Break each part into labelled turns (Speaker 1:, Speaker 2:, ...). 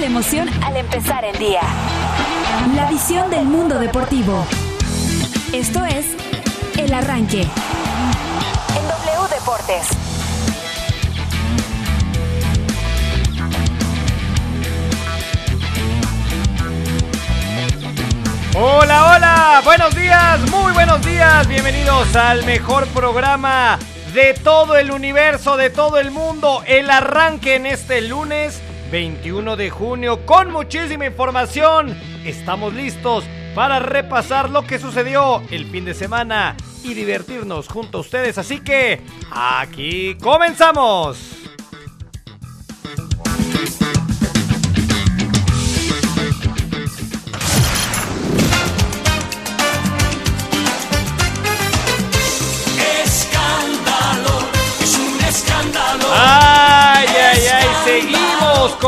Speaker 1: la emoción al empezar el día. La visión del mundo deportivo. Esto es El Arranque. En W Deportes.
Speaker 2: Hola, hola, buenos días, muy buenos días, bienvenidos al mejor programa de todo el universo, de todo el mundo, el arranque en este lunes 21 de junio con muchísima información. Estamos listos para repasar lo que sucedió el fin de semana y divertirnos junto a ustedes, así que aquí comenzamos.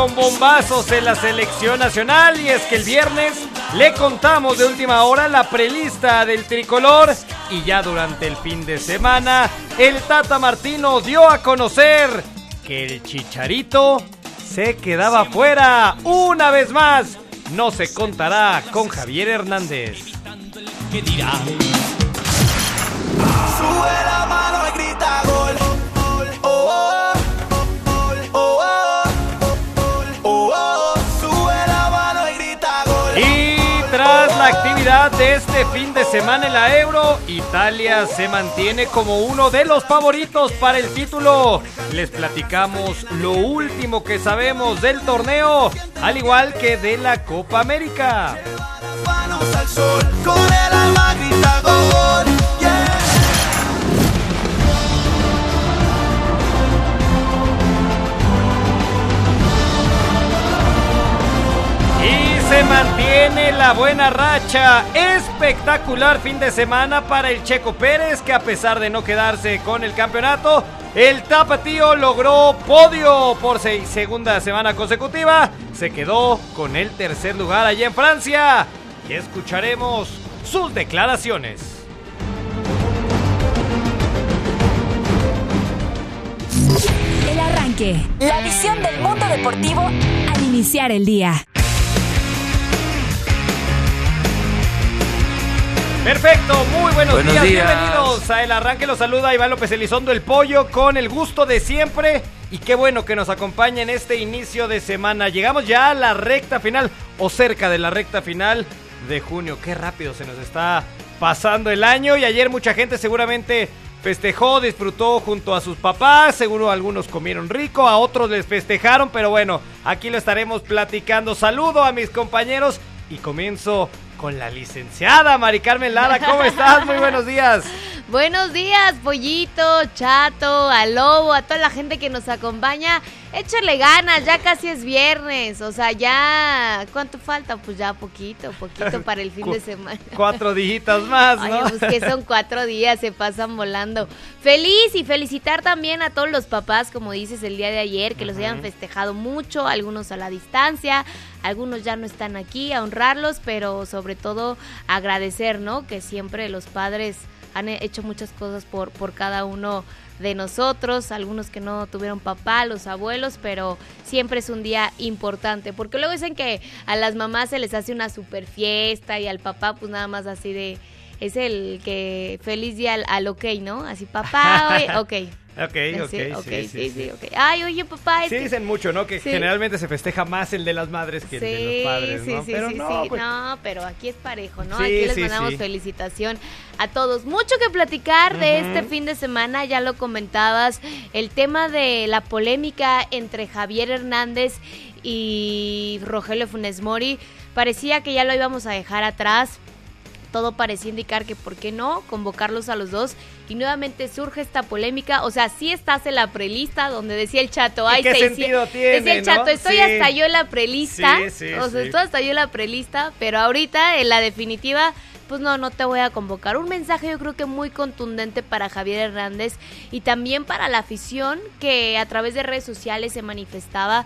Speaker 2: Con bombazos en la selección nacional y es que el viernes le contamos de última hora la prelista del tricolor y ya durante el fin de semana el Tata Martino dio a conocer que el Chicharito se quedaba fuera una vez más. No se contará con Javier Hernández.
Speaker 3: Sube la mano y grita gol. Oh, oh, oh, y grita gol.
Speaker 2: Y tras la actividad de este fin de semana en la Euro, Italia se mantiene como uno de los favoritos para el título. Les platicamos lo último que sabemos del torneo, al igual que de la Copa América.
Speaker 3: Las manos al sol. Con el alma grita gol.
Speaker 2: Se mantiene la buena racha. Espectacular fin de semana para el Checo Pérez, que a pesar de no quedarse con el campeonato, el Tapatío logró podio por seis- segunda semana consecutiva. Se quedó con el tercer lugar allá en Francia. Y escucharemos sus declaraciones.
Speaker 1: El Arranque. La visión del mundo deportivo al iniciar el día.
Speaker 2: Perfecto, muy buenos,
Speaker 4: Buenos
Speaker 2: días.
Speaker 4: días.
Speaker 2: bienvenidos a El Arranque, los saluda Iván López Elizondo, el pollo, con el gusto de siempre. Y qué bueno que nos acompaña en este inicio de semana. Llegamos ya a la recta final, o cerca de la recta final de junio. Qué rápido se nos está pasando el año. Y ayer mucha gente seguramente festejó, disfrutó junto a sus papás. Seguro algunos comieron rico, a otros les festejaron. Pero bueno, aquí lo estaremos platicando. Saludo a mis compañeros y comienzo con la licenciada Mari Carmen Lara. ¿Cómo estás? Muy buenos días.
Speaker 5: Buenos días, Pollito, Chato, a Lobo, a toda la gente que nos acompaña. Échale ganas, ya casi es viernes. O sea, ya. ¿Cuánto falta? Pues ya poquito, poquito para el fin
Speaker 2: Cu-
Speaker 5: de semana.
Speaker 2: Cuatro dígitas más,
Speaker 5: Oye,
Speaker 2: ¿no?
Speaker 5: pues que son cuatro días, se pasan volando. Feliz y felicitar también a todos los papás, como dices el día de ayer, que los hayan festejado mucho, algunos a la distancia, algunos ya no están aquí, a honrarlos, pero sobre todo agradecer, ¿no? Que siempre los padres han he- hecho muchas cosas por, por cada uno de nosotros, algunos que no tuvieron papá, los abuelos, pero siempre es un día importante, porque luego dicen que a las mamás se les hace una super fiesta y al papá pues nada más así de, es el que feliz día al, al ok, ¿no? Así papá, ok.
Speaker 2: Ok, ok,
Speaker 5: Sí, ok,
Speaker 2: sí, sí, sí.
Speaker 5: ok. Ay, oye papá, es
Speaker 2: Sí
Speaker 5: que-
Speaker 2: dicen mucho, ¿no? Que generalmente se festeja más el de las madres que el de los padres,
Speaker 5: sí,
Speaker 2: ¿no?
Speaker 5: sí,
Speaker 2: pero
Speaker 5: sí,
Speaker 2: no,
Speaker 5: sí.
Speaker 2: pues,
Speaker 5: No, pero aquí es parejo, ¿no? Aquí les mandamos felicitación a todos. Mucho que platicar de este fin de semana, ya lo comentabas, el tema de la polémica entre Javier Hernández y Rogelio Funes Mori. Parecía que ya lo íbamos a dejar atrás. Todo parecía indicar que por qué no convocarlos a los dos y nuevamente surge esta polémica, o sea, sí estás en la prelista donde decía el chato,
Speaker 2: ¿Y
Speaker 5: ay,
Speaker 2: qué
Speaker 5: 600
Speaker 2: sentido tiene,
Speaker 5: decía el chato,
Speaker 2: no?
Speaker 5: estoy
Speaker 2: Sí.
Speaker 5: hasta yo en la prelista,
Speaker 2: Sí, sí,
Speaker 5: o sea, estoy hasta yo en la prelista, pero ahorita en la definitiva, pues no, no te voy a convocar. Un mensaje yo creo que muy contundente para Javier Hernández y también para la afición que a través de redes sociales se manifestaba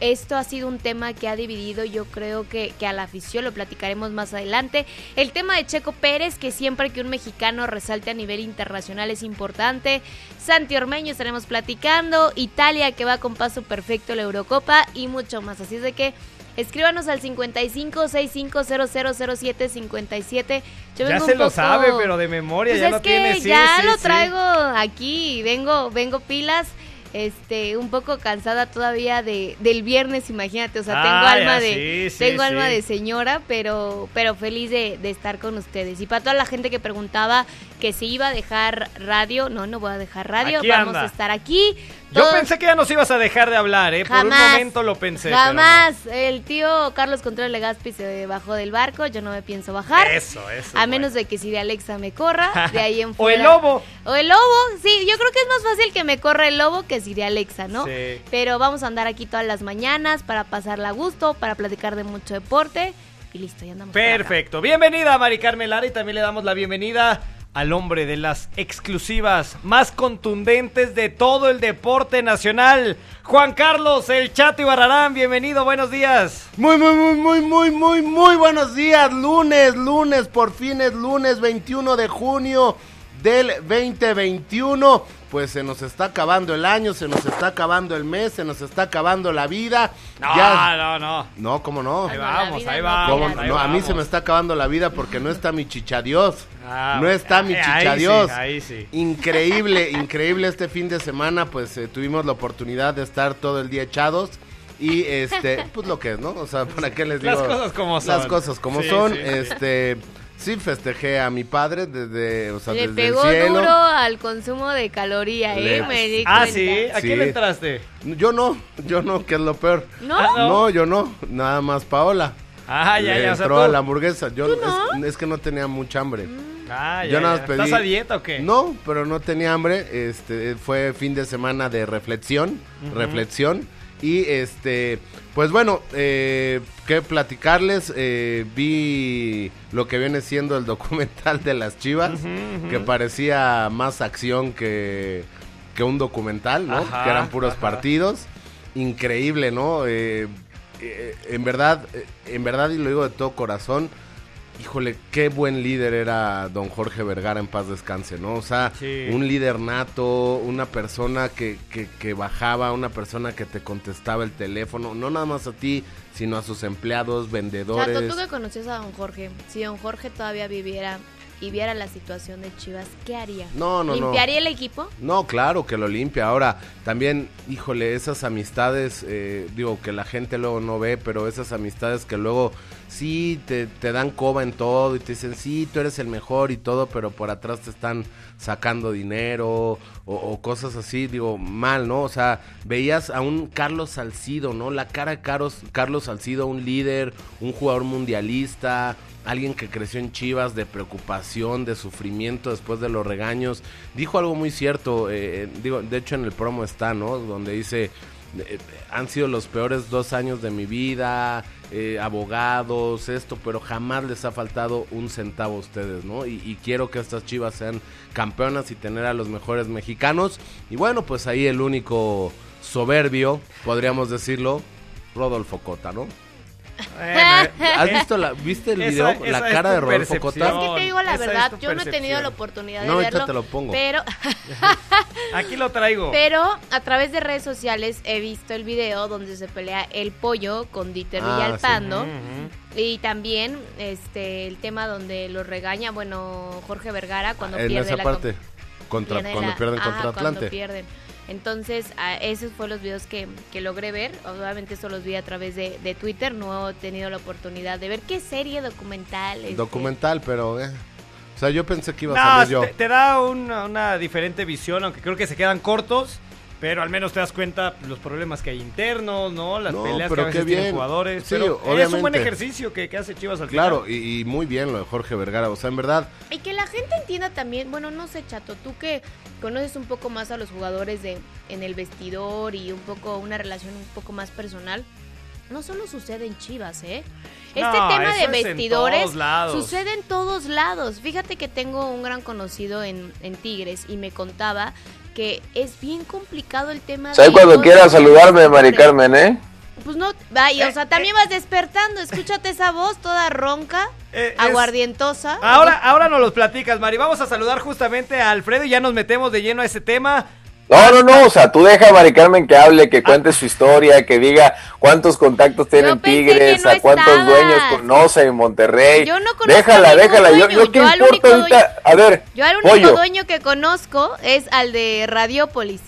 Speaker 5: esto ha sido un tema que ha dividido, yo creo que, que a la afición, lo platicaremos más adelante. El tema de Checo Pérez, que siempre que un mexicano resalte a nivel internacional es importante. Santi Ormeño estaremos platicando. Italia, que va con paso perfecto la Eurocopa y mucho más. Así es de que Escríbanos al 55 65 007 57. Yo
Speaker 2: Ya se
Speaker 5: un
Speaker 2: lo
Speaker 5: poco-
Speaker 2: sabe, pero de memoria
Speaker 5: Pues
Speaker 2: ya
Speaker 5: es
Speaker 2: lo
Speaker 5: que
Speaker 2: tiene. Sí,
Speaker 5: ya
Speaker 2: sí,
Speaker 5: lo
Speaker 2: sí.
Speaker 5: traigo aquí, vengo, vengo pilas. Este, un poco cansada todavía de, del viernes, imagínate, o sea, tengo
Speaker 2: Ah,
Speaker 5: alma
Speaker 2: ya,
Speaker 5: de,
Speaker 2: sí, sí,
Speaker 5: tengo alma
Speaker 2: sí.
Speaker 5: de señora, pero, pero feliz de, de estar con ustedes. Y para toda la gente que preguntaba que si iba a dejar radio, no, no voy a dejar radio,
Speaker 2: Aquí
Speaker 5: vamos
Speaker 2: anda.
Speaker 5: a estar aquí.
Speaker 2: Yo
Speaker 5: Todos-
Speaker 2: pensé que ya nos ibas a dejar de hablar, ¿eh? Por un
Speaker 5: Jamás.
Speaker 2: momento lo pensé. pero no.
Speaker 5: Jamás. El tío Carlos Contreras Legaspi se bajó del barco. Yo no me pienso bajar.
Speaker 2: Eso, eso.
Speaker 5: A menos
Speaker 2: bueno.
Speaker 5: de que Siri Alexa me corra. De ahí en
Speaker 2: O el lobo.
Speaker 5: O el lobo. Sí, yo creo que es más fácil que me corra el lobo que Siri Alexa, ¿no?
Speaker 2: Sí.
Speaker 5: Pero vamos a andar aquí todas las mañanas para pasarla a gusto, para platicar de mucho deporte. Y listo, ya andamos.
Speaker 2: Perfecto. Bienvenida, Mari Carmen Lara, y también le damos la bienvenida al hombre de las exclusivas más contundentes de todo el deporte nacional, Juan Carlos El Chato Ibarrarán. Bienvenido, buenos días.
Speaker 4: Muy, muy, muy, muy, muy, muy, muy buenos días. Lunes, lunes, por fin es lunes 21 de junio del 2021. Pues se nos está acabando el año, se nos está acabando el mes, se nos está acabando la vida.
Speaker 2: No,
Speaker 4: Ya-
Speaker 2: no, no.
Speaker 4: No, ¿cómo no?
Speaker 2: Ahí vamos, ahí vamos.
Speaker 4: ¿Cómo?
Speaker 5: Mira,
Speaker 2: ahí
Speaker 4: No, a mí se me está acabando la vida porque no está mi chichadios.
Speaker 2: Ah,
Speaker 4: no está mi
Speaker 2: ahí- ahí
Speaker 4: chichadios.
Speaker 2: sí, ahí sí.
Speaker 4: Increíble, increíble este fin de semana, pues eh, tuvimos la oportunidad de estar todo el día echados. Y este, pues lo que es, ¿no? O sea, ¿para qué les digo?
Speaker 2: Las cosas como son.
Speaker 4: Las cosas como
Speaker 2: Sí,
Speaker 4: son.
Speaker 2: sí, sí.
Speaker 4: este, sí festejé a mi padre desde, o sea,
Speaker 5: Le
Speaker 4: desde el
Speaker 5: pegó
Speaker 4: cielo.
Speaker 5: duro al consumo de caloría, ¿eh? Me di
Speaker 2: Ah,
Speaker 5: cuenta.
Speaker 2: sí. ¿A
Speaker 4: Sí.
Speaker 2: quién le entraste?
Speaker 4: Yo no, yo no, que es lo peor.
Speaker 5: ¿No?
Speaker 2: Ah, no.
Speaker 4: No, yo no, nada más Paola.
Speaker 2: Ah, ya,
Speaker 4: Le
Speaker 2: ya. O sea,
Speaker 4: entró
Speaker 2: tú-
Speaker 4: a la hamburguesa. Yo
Speaker 5: ¿Tú no?
Speaker 4: es, es que no tenía mucha hambre.
Speaker 2: Ah, ya,
Speaker 4: Yo nada más pedí.
Speaker 2: ¿Estás a dieta o qué?
Speaker 4: No, pero no tenía hambre. Este fue fin de semana de reflexión, reflexión y este, pues bueno, eh, que platicarles. eh, vi lo que viene siendo el documental de las Chivas, que parecía más acción que que un documental, ¿no?
Speaker 2: Ajá,
Speaker 4: que eran puros
Speaker 2: ajá.
Speaker 4: partidos. Increíble, ¿no? Eh, eh, en verdad, eh, en verdad y lo digo de todo corazón. Híjole, qué buen líder era don Jorge Vergara en paz descanse, ¿no? O sea,
Speaker 2: Sí.
Speaker 4: un líder nato, una persona que, que, que bajaba, una persona que te contestaba el teléfono, no nada más a ti, sino a sus empleados, vendedores.
Speaker 5: Chato, tú que conoces a don Jorge, si don Jorge todavía viviera y viera la situación de Chivas, ¿qué haría?
Speaker 4: No, no, no.
Speaker 5: ¿Limpiaría el equipo?
Speaker 4: No, claro que lo limpia. Ahora, también, híjole, esas amistades, eh, digo, que la gente luego no ve, pero esas amistades que luego sí te, te dan coba en todo y te dicen, sí, tú eres el mejor y todo, pero por atrás te están sacando dinero o, o cosas así, digo, mal, ¿no? O sea, veías a un Carlos Salcido, ¿no? La cara de Carlos, Carlos Salcido, un líder, un jugador mundialista, alguien que creció en Chivas de preocupación, de sufrimiento después de los regaños. Dijo algo muy cierto, eh, digo, de hecho en el promo está, ¿no? Donde dice, eh, han sido los peores dos años de mi vida, eh, abogados, esto, pero jamás les ha faltado un centavo a ustedes, ¿no? Y quiero que estas Chivas sean campeonas y tener a los mejores mexicanos. Y bueno, pues ahí el único soberbio, podríamos decirlo, Rodolfo Cota, ¿no?
Speaker 2: Bueno,
Speaker 4: ¿Has visto la, viste el
Speaker 2: esa-
Speaker 4: video?
Speaker 2: esa
Speaker 4: la
Speaker 2: es
Speaker 4: cara de Rodolfo. Cota.
Speaker 5: Es que te digo la
Speaker 2: esa
Speaker 5: verdad, yo no he tenido la oportunidad de
Speaker 4: No,
Speaker 5: verlo.
Speaker 4: te lo pongo.
Speaker 5: Pero,
Speaker 2: Aquí lo traigo.
Speaker 5: pero a través de redes sociales he visto el video donde se pelea el pollo con Dieter
Speaker 4: Ah,
Speaker 5: Villalpando.
Speaker 2: Ujú.
Speaker 5: Y también este el tema donde lo regaña, bueno, Jorge Vergara cuando
Speaker 4: en
Speaker 5: pierde
Speaker 4: esa
Speaker 5: la
Speaker 4: parte, contra,
Speaker 5: pierde
Speaker 4: cuando
Speaker 5: la-
Speaker 4: pierden
Speaker 5: ajá,
Speaker 4: contra
Speaker 5: cuando
Speaker 4: Atlante.
Speaker 5: pierden. Entonces, a- esos fueron los videos que, que logré ver. Obviamente, eso los vi a través de, de Twitter. No he tenido la oportunidad de ver qué serie documental. este,
Speaker 4: Documental, pero... eh, O sea, yo pensé que iba a
Speaker 2: No,
Speaker 4: salir yo.
Speaker 2: te, te da una, una diferente visión, aunque creo que se quedan cortos, pero al menos te das cuenta los problemas que hay internos, ¿no? Las
Speaker 4: No,
Speaker 2: peleas que
Speaker 4: pero
Speaker 2: a veces tienen jugadores.
Speaker 4: Sí,
Speaker 2: pero es un buen
Speaker 4: obviamente.
Speaker 2: ejercicio que, que hace Chivas al
Speaker 4: Claro,
Speaker 2: final.
Speaker 4: y, y muy bien lo de Jorge Vergara. O sea, en verdad,
Speaker 5: Y que la gente entienda también, bueno, no sé, Chato, tú que conoces un poco más a los jugadores de en el vestidor y un poco una relación un poco más personal, no solo sucede en Chivas, ¿eh? Este
Speaker 2: No,
Speaker 5: tema de
Speaker 2: en
Speaker 5: vestidores sucede en todos lados. Fíjate que tengo un gran conocido en, en Tigres y me contaba que es bien complicado el tema
Speaker 6: ¿Sabes cuando
Speaker 5: los
Speaker 6: quiera saludarme, Mari. Carmen, eh?
Speaker 5: Pues no, vaya, o sea, también vas despertando, escúchate esa voz toda ronca,
Speaker 2: Eh, es-
Speaker 5: aguardientosa.
Speaker 2: Ahora, ahora nos los platicas, Mari. Vamos a saludar justamente a Alfredo y ya nos metemos de lleno a ese tema.
Speaker 6: No, no, no, o sea, tú deja a Mari Carmen que hable, que cuente su historia, que diga cuántos contactos tienen
Speaker 5: pensé
Speaker 6: Tigres,
Speaker 5: que no
Speaker 6: a cuántos
Speaker 5: estabas.
Speaker 6: dueños conoce en Monterrey.
Speaker 5: Yo no conozco
Speaker 6: déjala,
Speaker 5: a
Speaker 6: déjala, yo,
Speaker 5: dueño,
Speaker 6: yo qué
Speaker 5: yo al
Speaker 6: importa
Speaker 5: único
Speaker 6: ahorita, a ver,
Speaker 5: Yo al único
Speaker 6: pollo,
Speaker 5: dueño que conozco es al de Radiopolis.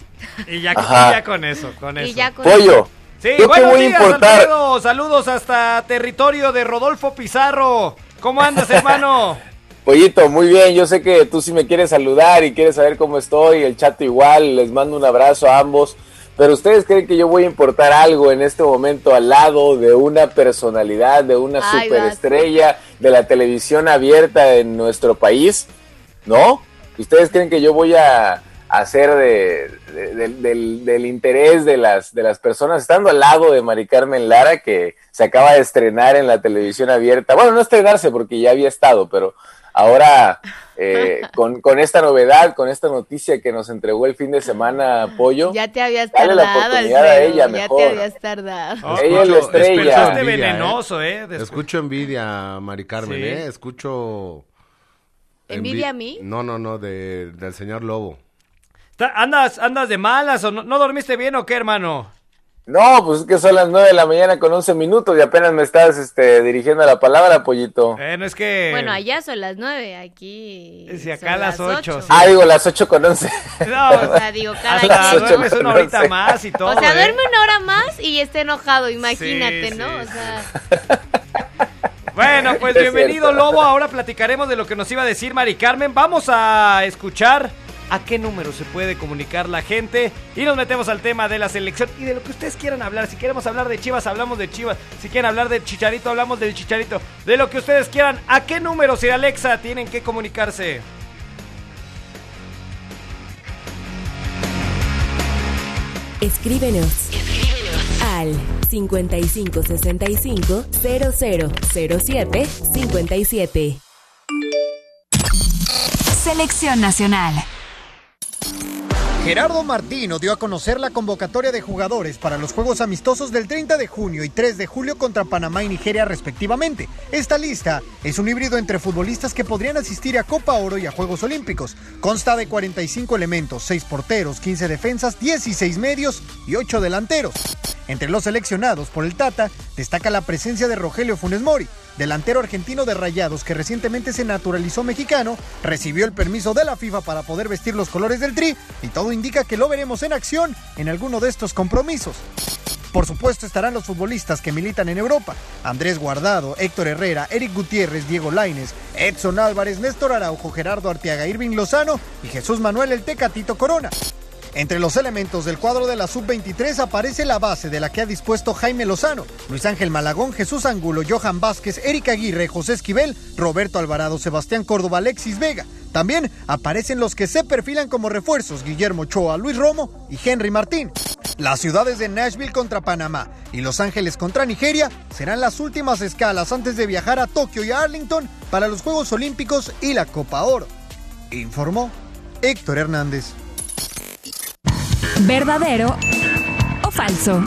Speaker 2: Y ya,
Speaker 6: Ajá.
Speaker 2: y ya con eso, con eso.
Speaker 5: Y ya con
Speaker 6: pollo,
Speaker 2: Sí,
Speaker 6: yo
Speaker 2: buenos
Speaker 6: voy a
Speaker 2: días,
Speaker 6: importar,
Speaker 2: Alfredo. Saludos hasta territorio de Rodolfo Pizarro. ¿Cómo andas, hermano?
Speaker 6: pollito, muy bien, yo sé que tú sí me quieres saludar y quieres saber cómo estoy, el chato igual, les mando un abrazo a ambos, pero ustedes creen que yo voy a importar algo en este momento al lado de una personalidad, de una
Speaker 5: Ay,
Speaker 6: superestrella de la televisión abierta en nuestro país, ¿no? ¿Ustedes creen que yo voy a hacer de, de- del- del, del interés de las, de las personas, estando al lado de Mari Carmen Lara, que se acaba de estrenar en la televisión abierta? Bueno, no estrenarse porque ya había estado, pero ahora eh, con, con esta novedad, con esta noticia que nos entregó el fin de semana, Pollo,
Speaker 5: Ya te habías
Speaker 6: Dale la
Speaker 5: tardado,
Speaker 6: oportunidad a ella,
Speaker 5: ya
Speaker 6: mejor.
Speaker 5: te habías tardado.
Speaker 2: Oh,
Speaker 6: Ella es la
Speaker 4: Escucho-
Speaker 6: estrella.
Speaker 4: Envidia, ¿eh?
Speaker 2: venenoso, ¿eh?
Speaker 4: Escucho envidia, Mari Carmen,
Speaker 2: Sí.
Speaker 4: ¿eh? Escucho...
Speaker 5: ¿Envidia
Speaker 4: envi-
Speaker 5: a mí?
Speaker 4: No, no, no, de- del señor Lobo.
Speaker 2: ¿Andas, ¿Andas de malas o no, no dormiste bien o qué, hermano?
Speaker 6: No, pues es que son las nueve de la mañana con 11 minutos y apenas me estás este, dirigiendo la palabra, Pollito.
Speaker 2: Eh, no es que...
Speaker 5: Bueno, allá son las nueve, aquí.
Speaker 2: Sí, acá
Speaker 5: son
Speaker 2: las ocho, sí.
Speaker 6: Ah, digo, las ocho con 11.
Speaker 2: No,
Speaker 5: O sea, digo, cada
Speaker 2: hasta duermes una horita
Speaker 6: once.
Speaker 2: más y todo,
Speaker 5: O sea,
Speaker 2: ¿eh?
Speaker 5: duerme una hora más y está enojado, imagínate,
Speaker 2: Sí,
Speaker 5: ¿no?
Speaker 2: sí,
Speaker 5: o sea,
Speaker 2: Bueno, pues
Speaker 6: Es
Speaker 2: bienvenido
Speaker 6: cierto.
Speaker 2: Lobo. Ahora platicaremos de lo que nos iba a decir Mari Carmen. Vamos a escuchar a qué número se puede comunicar la gente y nos metemos al tema de la selección y de lo que ustedes quieran hablar. Si queremos hablar de Chivas, hablamos de Chivas. Si quieren hablar del Chicharito, hablamos del Chicharito. De lo que ustedes quieran. ¿A qué número, si Alexa, tienen que comunicarse?
Speaker 7: Escríbenos. Al 5565 0007 57.
Speaker 1: Selección Nacional.
Speaker 8: Gerardo Martino dio a conocer la convocatoria de jugadores para los Juegos Amistosos del 30 de junio y 3 de julio contra Panamá y Nigeria respectivamente. Esta lista es un híbrido entre futbolistas que podrían asistir a Copa Oro y a Juegos Olímpicos. Consta de 45 elementos, 6 porteros, 15 defensas, 16 medios y 8 delanteros. Entre los seleccionados por el Tata destaca la presencia de Rogelio Funes Mori, delantero argentino de Rayados que recientemente se naturalizó mexicano, recibió el permiso de la FIFA para poder vestir los colores del Tri y todo indica que lo veremos en acción en alguno de estos compromisos. Por supuesto estarán los futbolistas que militan en Europa. Andrés Guardado, Héctor Herrera, Eric Gutiérrez, Diego Laines, Edson Álvarez, Néstor Araujo, Gerardo Arteaga, Irving Lozano y Jesús Manuel El Tecatito Corona. Entre los elementos del cuadro de la sub-23 aparece la base de la que ha dispuesto Jaime Lozano, Luis Ángel Malagón, Jesús Angulo, Johan Vázquez, Eric Aguirre, José Esquivel, Roberto Alvarado, Sebastián Córdoba, Alexis Vega. También aparecen los que se perfilan como refuerzos, Guillermo Ochoa, Luis Romo y Henry Martín. Las ciudades de Nashville contra Panamá y Los Ángeles contra Nigeria serán las últimas escalas antes de viajar a Tokio y a Arlington para los Juegos Olímpicos y la Copa Oro. Informó Héctor Hernández.
Speaker 1: ¿Verdadero o falso?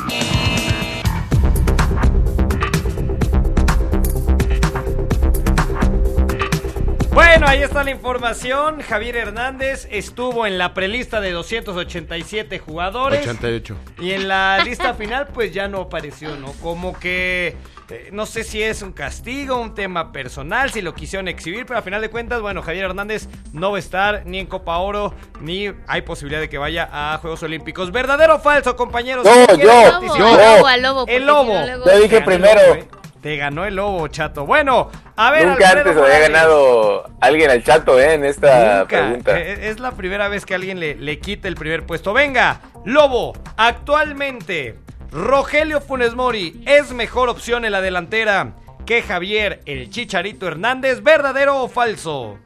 Speaker 2: Bueno, ahí está la información. Javier Hernández estuvo en la prelista de 287 jugadores.
Speaker 4: 88.
Speaker 2: Y en la lista final, pues ya no apareció, ¿no? Como que eh, no sé si es un castigo, un tema personal, si lo quisieron exhibir, pero a final de cuentas, bueno, Javier Hernández no va a estar ni en Copa Oro, ni hay posibilidad de que vaya a Juegos Olímpicos. ¿Verdadero o falso, compañeros?
Speaker 6: No,
Speaker 2: ¿Quién quiere
Speaker 6: yo, yo.
Speaker 5: lobo, lobo.
Speaker 2: El
Speaker 5: si
Speaker 2: lobo.
Speaker 5: no,
Speaker 6: dije
Speaker 2: Te el
Speaker 6: primero.
Speaker 2: lobo, ¿eh? Te ganó el lobo, chato. Bueno, a ver,
Speaker 6: Nunca
Speaker 2: Alfredo
Speaker 6: antes había ganado alguien al chato, ¿eh? En esta
Speaker 2: Nunca.
Speaker 6: pregunta.
Speaker 2: Eh, Es la primera vez que alguien le, le quite el primer puesto. Venga, Lobo, actualmente Rogelio Funes Mori es mejor opción en la delantera que Javier el Chicharito Hernández, ¿verdadero o falso?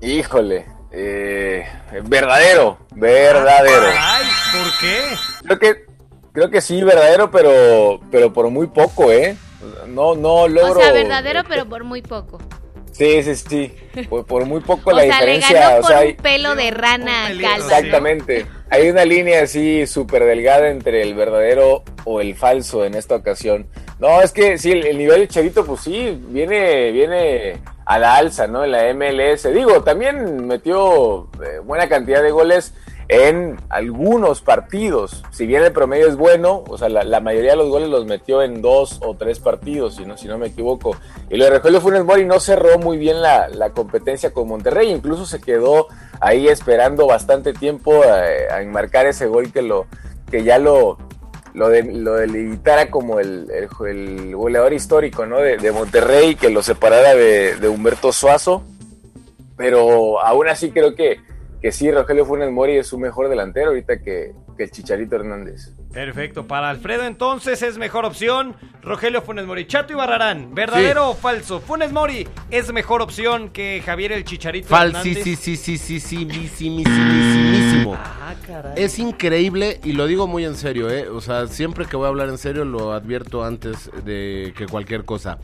Speaker 6: Híjole. eh, verdadero, verdadero.
Speaker 2: Ay, ¿por qué?
Speaker 6: Creo que, creo que sí, verdadero, pero, pero por muy poco, ¿eh? No, no logro.
Speaker 5: O sea, verdadero, pero por muy poco.
Speaker 6: Sí, sí, sí. Por, por muy poco
Speaker 5: O
Speaker 6: la
Speaker 5: sea, le
Speaker 6: diferencia.
Speaker 5: ganó
Speaker 6: o sea,
Speaker 5: un
Speaker 6: hay-
Speaker 5: pelo de rana calva.
Speaker 6: Exactamente. Hay una línea así súper delgada entre el verdadero o el falso en esta ocasión. No, es que sí, el, el nivel de Chavito, pues sí, viene, viene a la alza, ¿no? En la MLS. Digo, también metió eh, buena cantidad de goles en algunos partidos. Si bien el promedio es bueno, o sea, la, mayoría de los goles los metió en dos o tres partidos, si no, si no me equivoco. Y lo de Rogelio Funes Mori no cerró muy bien la, competencia con Monterrey, incluso se quedó ahí esperando bastante tiempo eh, a enmarcar ese gol que lo que ya lo lo, de, lo delimitara como el, goleador histórico ¿no? de, Monterrey, que lo separara de Humberto Suazo. Pero aún así creo que, que sí, Rogelio Funes Mori es su mejor delantero ahorita que, que el Chicharito Hernández.
Speaker 2: Perfecto, para Alfredo entonces es mejor opción Rogelio Funes Mori. Chato y Barrarán, ¿verdadero
Speaker 4: Sí.
Speaker 2: o falso? Funes Mori es mejor opción que Javier el Chicharito Hernández.
Speaker 4: Falsi, sí, sí, sí, sí, sí.
Speaker 2: Ah, caray.
Speaker 4: Es increíble y lo digo muy en serio, ¿eh? O sea, siempre que voy a hablar en serio lo advierto antes de que cualquier cosa.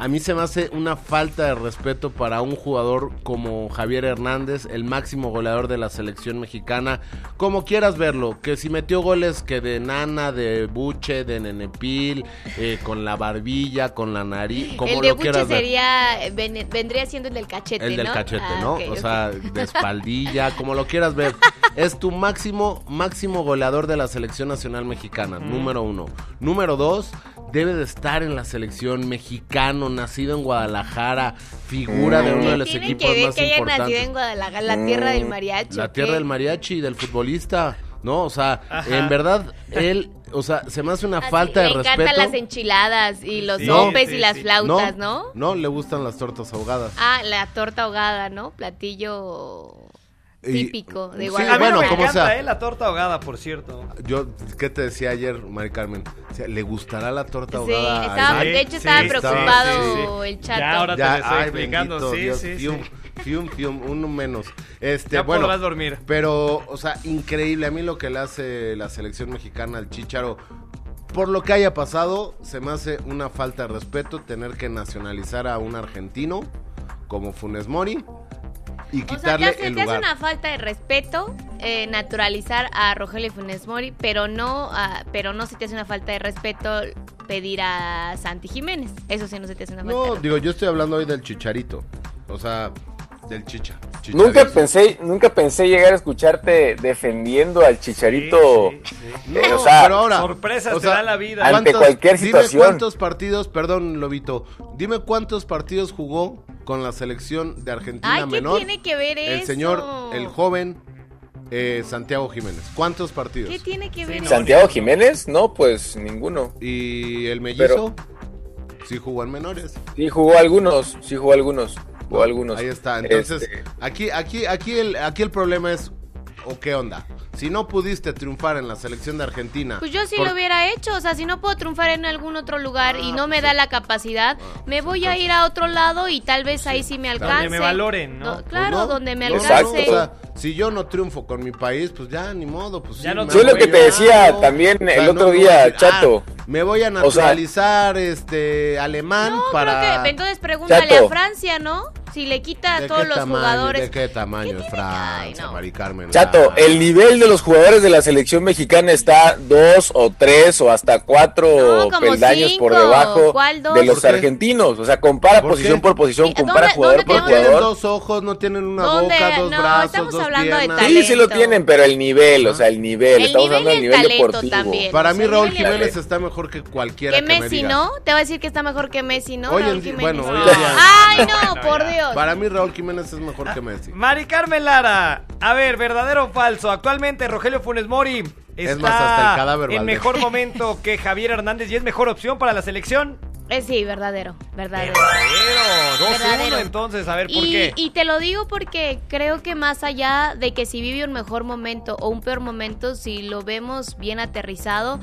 Speaker 4: A mí se me hace una falta de respeto para un jugador como Javier Hernández, el máximo goleador de la selección mexicana, como quieras verlo, que si metió goles que de Nana, de Buche, de Nenepil, eh, con la barbilla, con la nariz, como
Speaker 5: el de
Speaker 4: lo
Speaker 5: Buche
Speaker 4: quieras ver.
Speaker 5: sería, ven- vendría siendo el del cachete,
Speaker 4: El del
Speaker 5: ¿no?
Speaker 4: cachete,
Speaker 5: Ah,
Speaker 4: ¿no? o sea, de espaldilla, como lo quieras ver. Es tu máximo, máximo goleador de la selección nacional mexicana, número uno. Número dos, debe de estar en la selección mexicano, nacido en Guadalajara, figura de uno de los
Speaker 5: Tiene
Speaker 4: equipos
Speaker 5: que ver
Speaker 4: más
Speaker 5: que haya nacido en
Speaker 4: importantes.
Speaker 5: Guadalajara, la tierra del mariachi.
Speaker 4: La
Speaker 5: ¿o
Speaker 4: tierra
Speaker 5: qué?
Speaker 4: del mariachi y del futbolista, ¿no? O sea,
Speaker 2: Ajá.
Speaker 4: en verdad, él, o sea, se me hace una
Speaker 5: Así,
Speaker 4: falta de
Speaker 5: le
Speaker 4: respeto.
Speaker 5: encantan las enchiladas y los sopes
Speaker 2: sí,
Speaker 5: y las flautas, ¿no?
Speaker 4: No, le gustan las tortas ahogadas.
Speaker 5: Ah, la torta ahogada, ¿no? Platillo típico de
Speaker 4: Sí,
Speaker 2: A
Speaker 5: Guadalajara.
Speaker 2: mí
Speaker 4: bueno,
Speaker 2: me
Speaker 4: como
Speaker 2: encanta,
Speaker 4: sea.
Speaker 2: eh, la torta ahogada, por cierto.
Speaker 4: Yo, ¿qué te decía ayer, Mari Carmen? O sea, ¿Le gustará la torta
Speaker 5: Sí,
Speaker 4: ahogada? a
Speaker 5: estaba- de hecho estaba
Speaker 2: sí,
Speaker 5: preocupado
Speaker 2: sí, sí.
Speaker 5: el chato.
Speaker 2: Ya, ahora te lo estoy
Speaker 4: ay,
Speaker 2: explicando,
Speaker 4: bendito
Speaker 2: sí,
Speaker 4: Dios,
Speaker 2: sí,
Speaker 4: fium,
Speaker 2: sí.
Speaker 4: fium, fium, uno menos. Este,
Speaker 2: Ya
Speaker 4: bueno,
Speaker 2: podrás dormir.
Speaker 4: Pero, o sea, increíble. A mí lo que le hace la selección mexicana al Chicharo, por lo que haya pasado, se me hace una falta de respeto tener que nacionalizar a un argentino como Funes Mori y
Speaker 5: O sea,
Speaker 4: quitarle
Speaker 5: hace,
Speaker 4: el
Speaker 5: te hace
Speaker 4: lugar.
Speaker 5: una falta de respeto eh, naturalizar a Rogelio Funes Mori, pero no, ah, pero no se te hace una falta de respeto pedir a Santi Jiménez. Eso sí no se te hace una falta de
Speaker 4: No, digo, yo estoy hablando hoy del Chicharito. O sea, del Chicha.
Speaker 6: Nunca pensé, nunca pensé llegar a escucharte defendiendo al Chicharito.
Speaker 2: Sí, sí, sí.
Speaker 4: No,
Speaker 6: o sea,
Speaker 4: pero ahora,
Speaker 2: sorpresas
Speaker 4: o
Speaker 2: te da la vida.
Speaker 6: Ante
Speaker 4: ¿cuántos-
Speaker 6: cualquier
Speaker 4: Dime
Speaker 6: situación.
Speaker 4: cuántos partidos, perdón, Lobito, dime cuántos partidos jugó con la selección de Argentina
Speaker 5: Ay, ¿qué
Speaker 4: menor.
Speaker 5: tiene que ver
Speaker 4: el
Speaker 5: eso?
Speaker 4: señor, el joven eh, Santiago Jiménez. ¿Cuántos partidos?
Speaker 5: ¿Qué tiene que ver?
Speaker 6: ¿Santiago Jiménez? No, pues ninguno.
Speaker 4: Y el mellizo, sí jugó en menores.
Speaker 6: Sí, jugó algunos, sí jugó algunos. Jugó algunos.
Speaker 4: Ahí está. Entonces,
Speaker 6: Este,
Speaker 4: aquí, aquí, aquí el, aquí el problema es, ¿o qué onda? Si no pudiste triunfar en la selección de Argentina.
Speaker 5: Pues yo sí
Speaker 4: por-
Speaker 5: lo hubiera hecho, o sea, si no puedo triunfar en algún otro lugar y
Speaker 4: Ah,
Speaker 5: no me
Speaker 4: pues
Speaker 5: da la capacidad,
Speaker 4: Ah,
Speaker 5: me
Speaker 4: pues
Speaker 5: voy a ir a otro lado y tal vez ahí sí me alcance.
Speaker 2: Donde me valoren, ¿no?
Speaker 5: Do-
Speaker 2: Pues
Speaker 5: claro,
Speaker 4: ¿no?
Speaker 5: donde me
Speaker 4: No,
Speaker 5: alcance.
Speaker 4: O sea, si yo no triunfo con mi país, pues ya ni modo, pues
Speaker 2: Ya
Speaker 4: sí,
Speaker 2: Sí,
Speaker 6: lo que te decía también el otro día,
Speaker 4: decir,
Speaker 6: Chato.
Speaker 4: ah, me voy a
Speaker 6: O sea-
Speaker 4: naturalizar este alemán
Speaker 5: no,
Speaker 4: para
Speaker 5: creo que entonces pregúntale
Speaker 6: Chato.
Speaker 5: a Francia, ¿no? Si le quita a
Speaker 4: ¿De
Speaker 5: todos los
Speaker 4: tamaño,
Speaker 5: jugadores.
Speaker 4: ¿De qué tamaño
Speaker 5: ¿Qué?
Speaker 4: Francia,
Speaker 5: Ay, no.
Speaker 4: Mari Carmen?
Speaker 6: Chato,
Speaker 4: Ah.
Speaker 6: el nivel de los jugadores de la selección mexicana está dos o tres o hasta cuatro
Speaker 5: No,
Speaker 6: peldaños por
Speaker 5: cinco.
Speaker 6: debajo
Speaker 5: ¿Cuál dos?
Speaker 6: de los
Speaker 4: ¿Por
Speaker 6: argentinos. O sea, compara
Speaker 4: ¿Por
Speaker 6: posición
Speaker 4: qué?
Speaker 6: por posición, compara
Speaker 5: ¿dónde-
Speaker 6: jugador
Speaker 5: dónde
Speaker 6: por
Speaker 4: No tienen
Speaker 6: jugador.
Speaker 4: dos ojos, no tienen una
Speaker 5: ¿Dónde?
Speaker 4: boca, dos
Speaker 5: No,
Speaker 4: brazos,
Speaker 5: estamos
Speaker 4: dos
Speaker 5: hablando de
Speaker 4: piernas.
Speaker 5: talento.
Speaker 6: Sí, sí lo tienen, pero el nivel, o sea, el nivel.
Speaker 5: El
Speaker 6: Estamos
Speaker 5: nivel
Speaker 6: hablando del
Speaker 5: el
Speaker 6: nivel deportivo.
Speaker 5: también.
Speaker 4: Para
Speaker 5: O
Speaker 4: mí
Speaker 5: sea,
Speaker 4: Raúl Jiménez está mejor que cualquiera
Speaker 5: Que
Speaker 4: que, me
Speaker 5: Messi. ¿no? Te va a decir que está mejor que Messi, ¿no?
Speaker 4: Hoy en
Speaker 5: Raúl Jiménez.
Speaker 4: bueno,
Speaker 2: día-
Speaker 5: Ay, no, por
Speaker 2: ya.
Speaker 5: Dios.
Speaker 4: Para mí Raúl Jiménez es mejor que Messi.
Speaker 2: Mari Carmen Lara, a ver, verdadero o falso. Actualmente Rogelio Funes Mori está
Speaker 4: Es más, hasta el cadáver
Speaker 2: en mejor momento que Javier Hernández y es mejor opción para la selección.
Speaker 5: Eh, sí, verdadero, verdadero.
Speaker 2: Verdadero, 2-1
Speaker 5: Verdadero.
Speaker 2: entonces, a ver por
Speaker 5: Y,
Speaker 2: qué.
Speaker 5: y te lo digo porque creo que más allá de que si vive un mejor momento o un peor momento, si lo vemos bien aterrizado,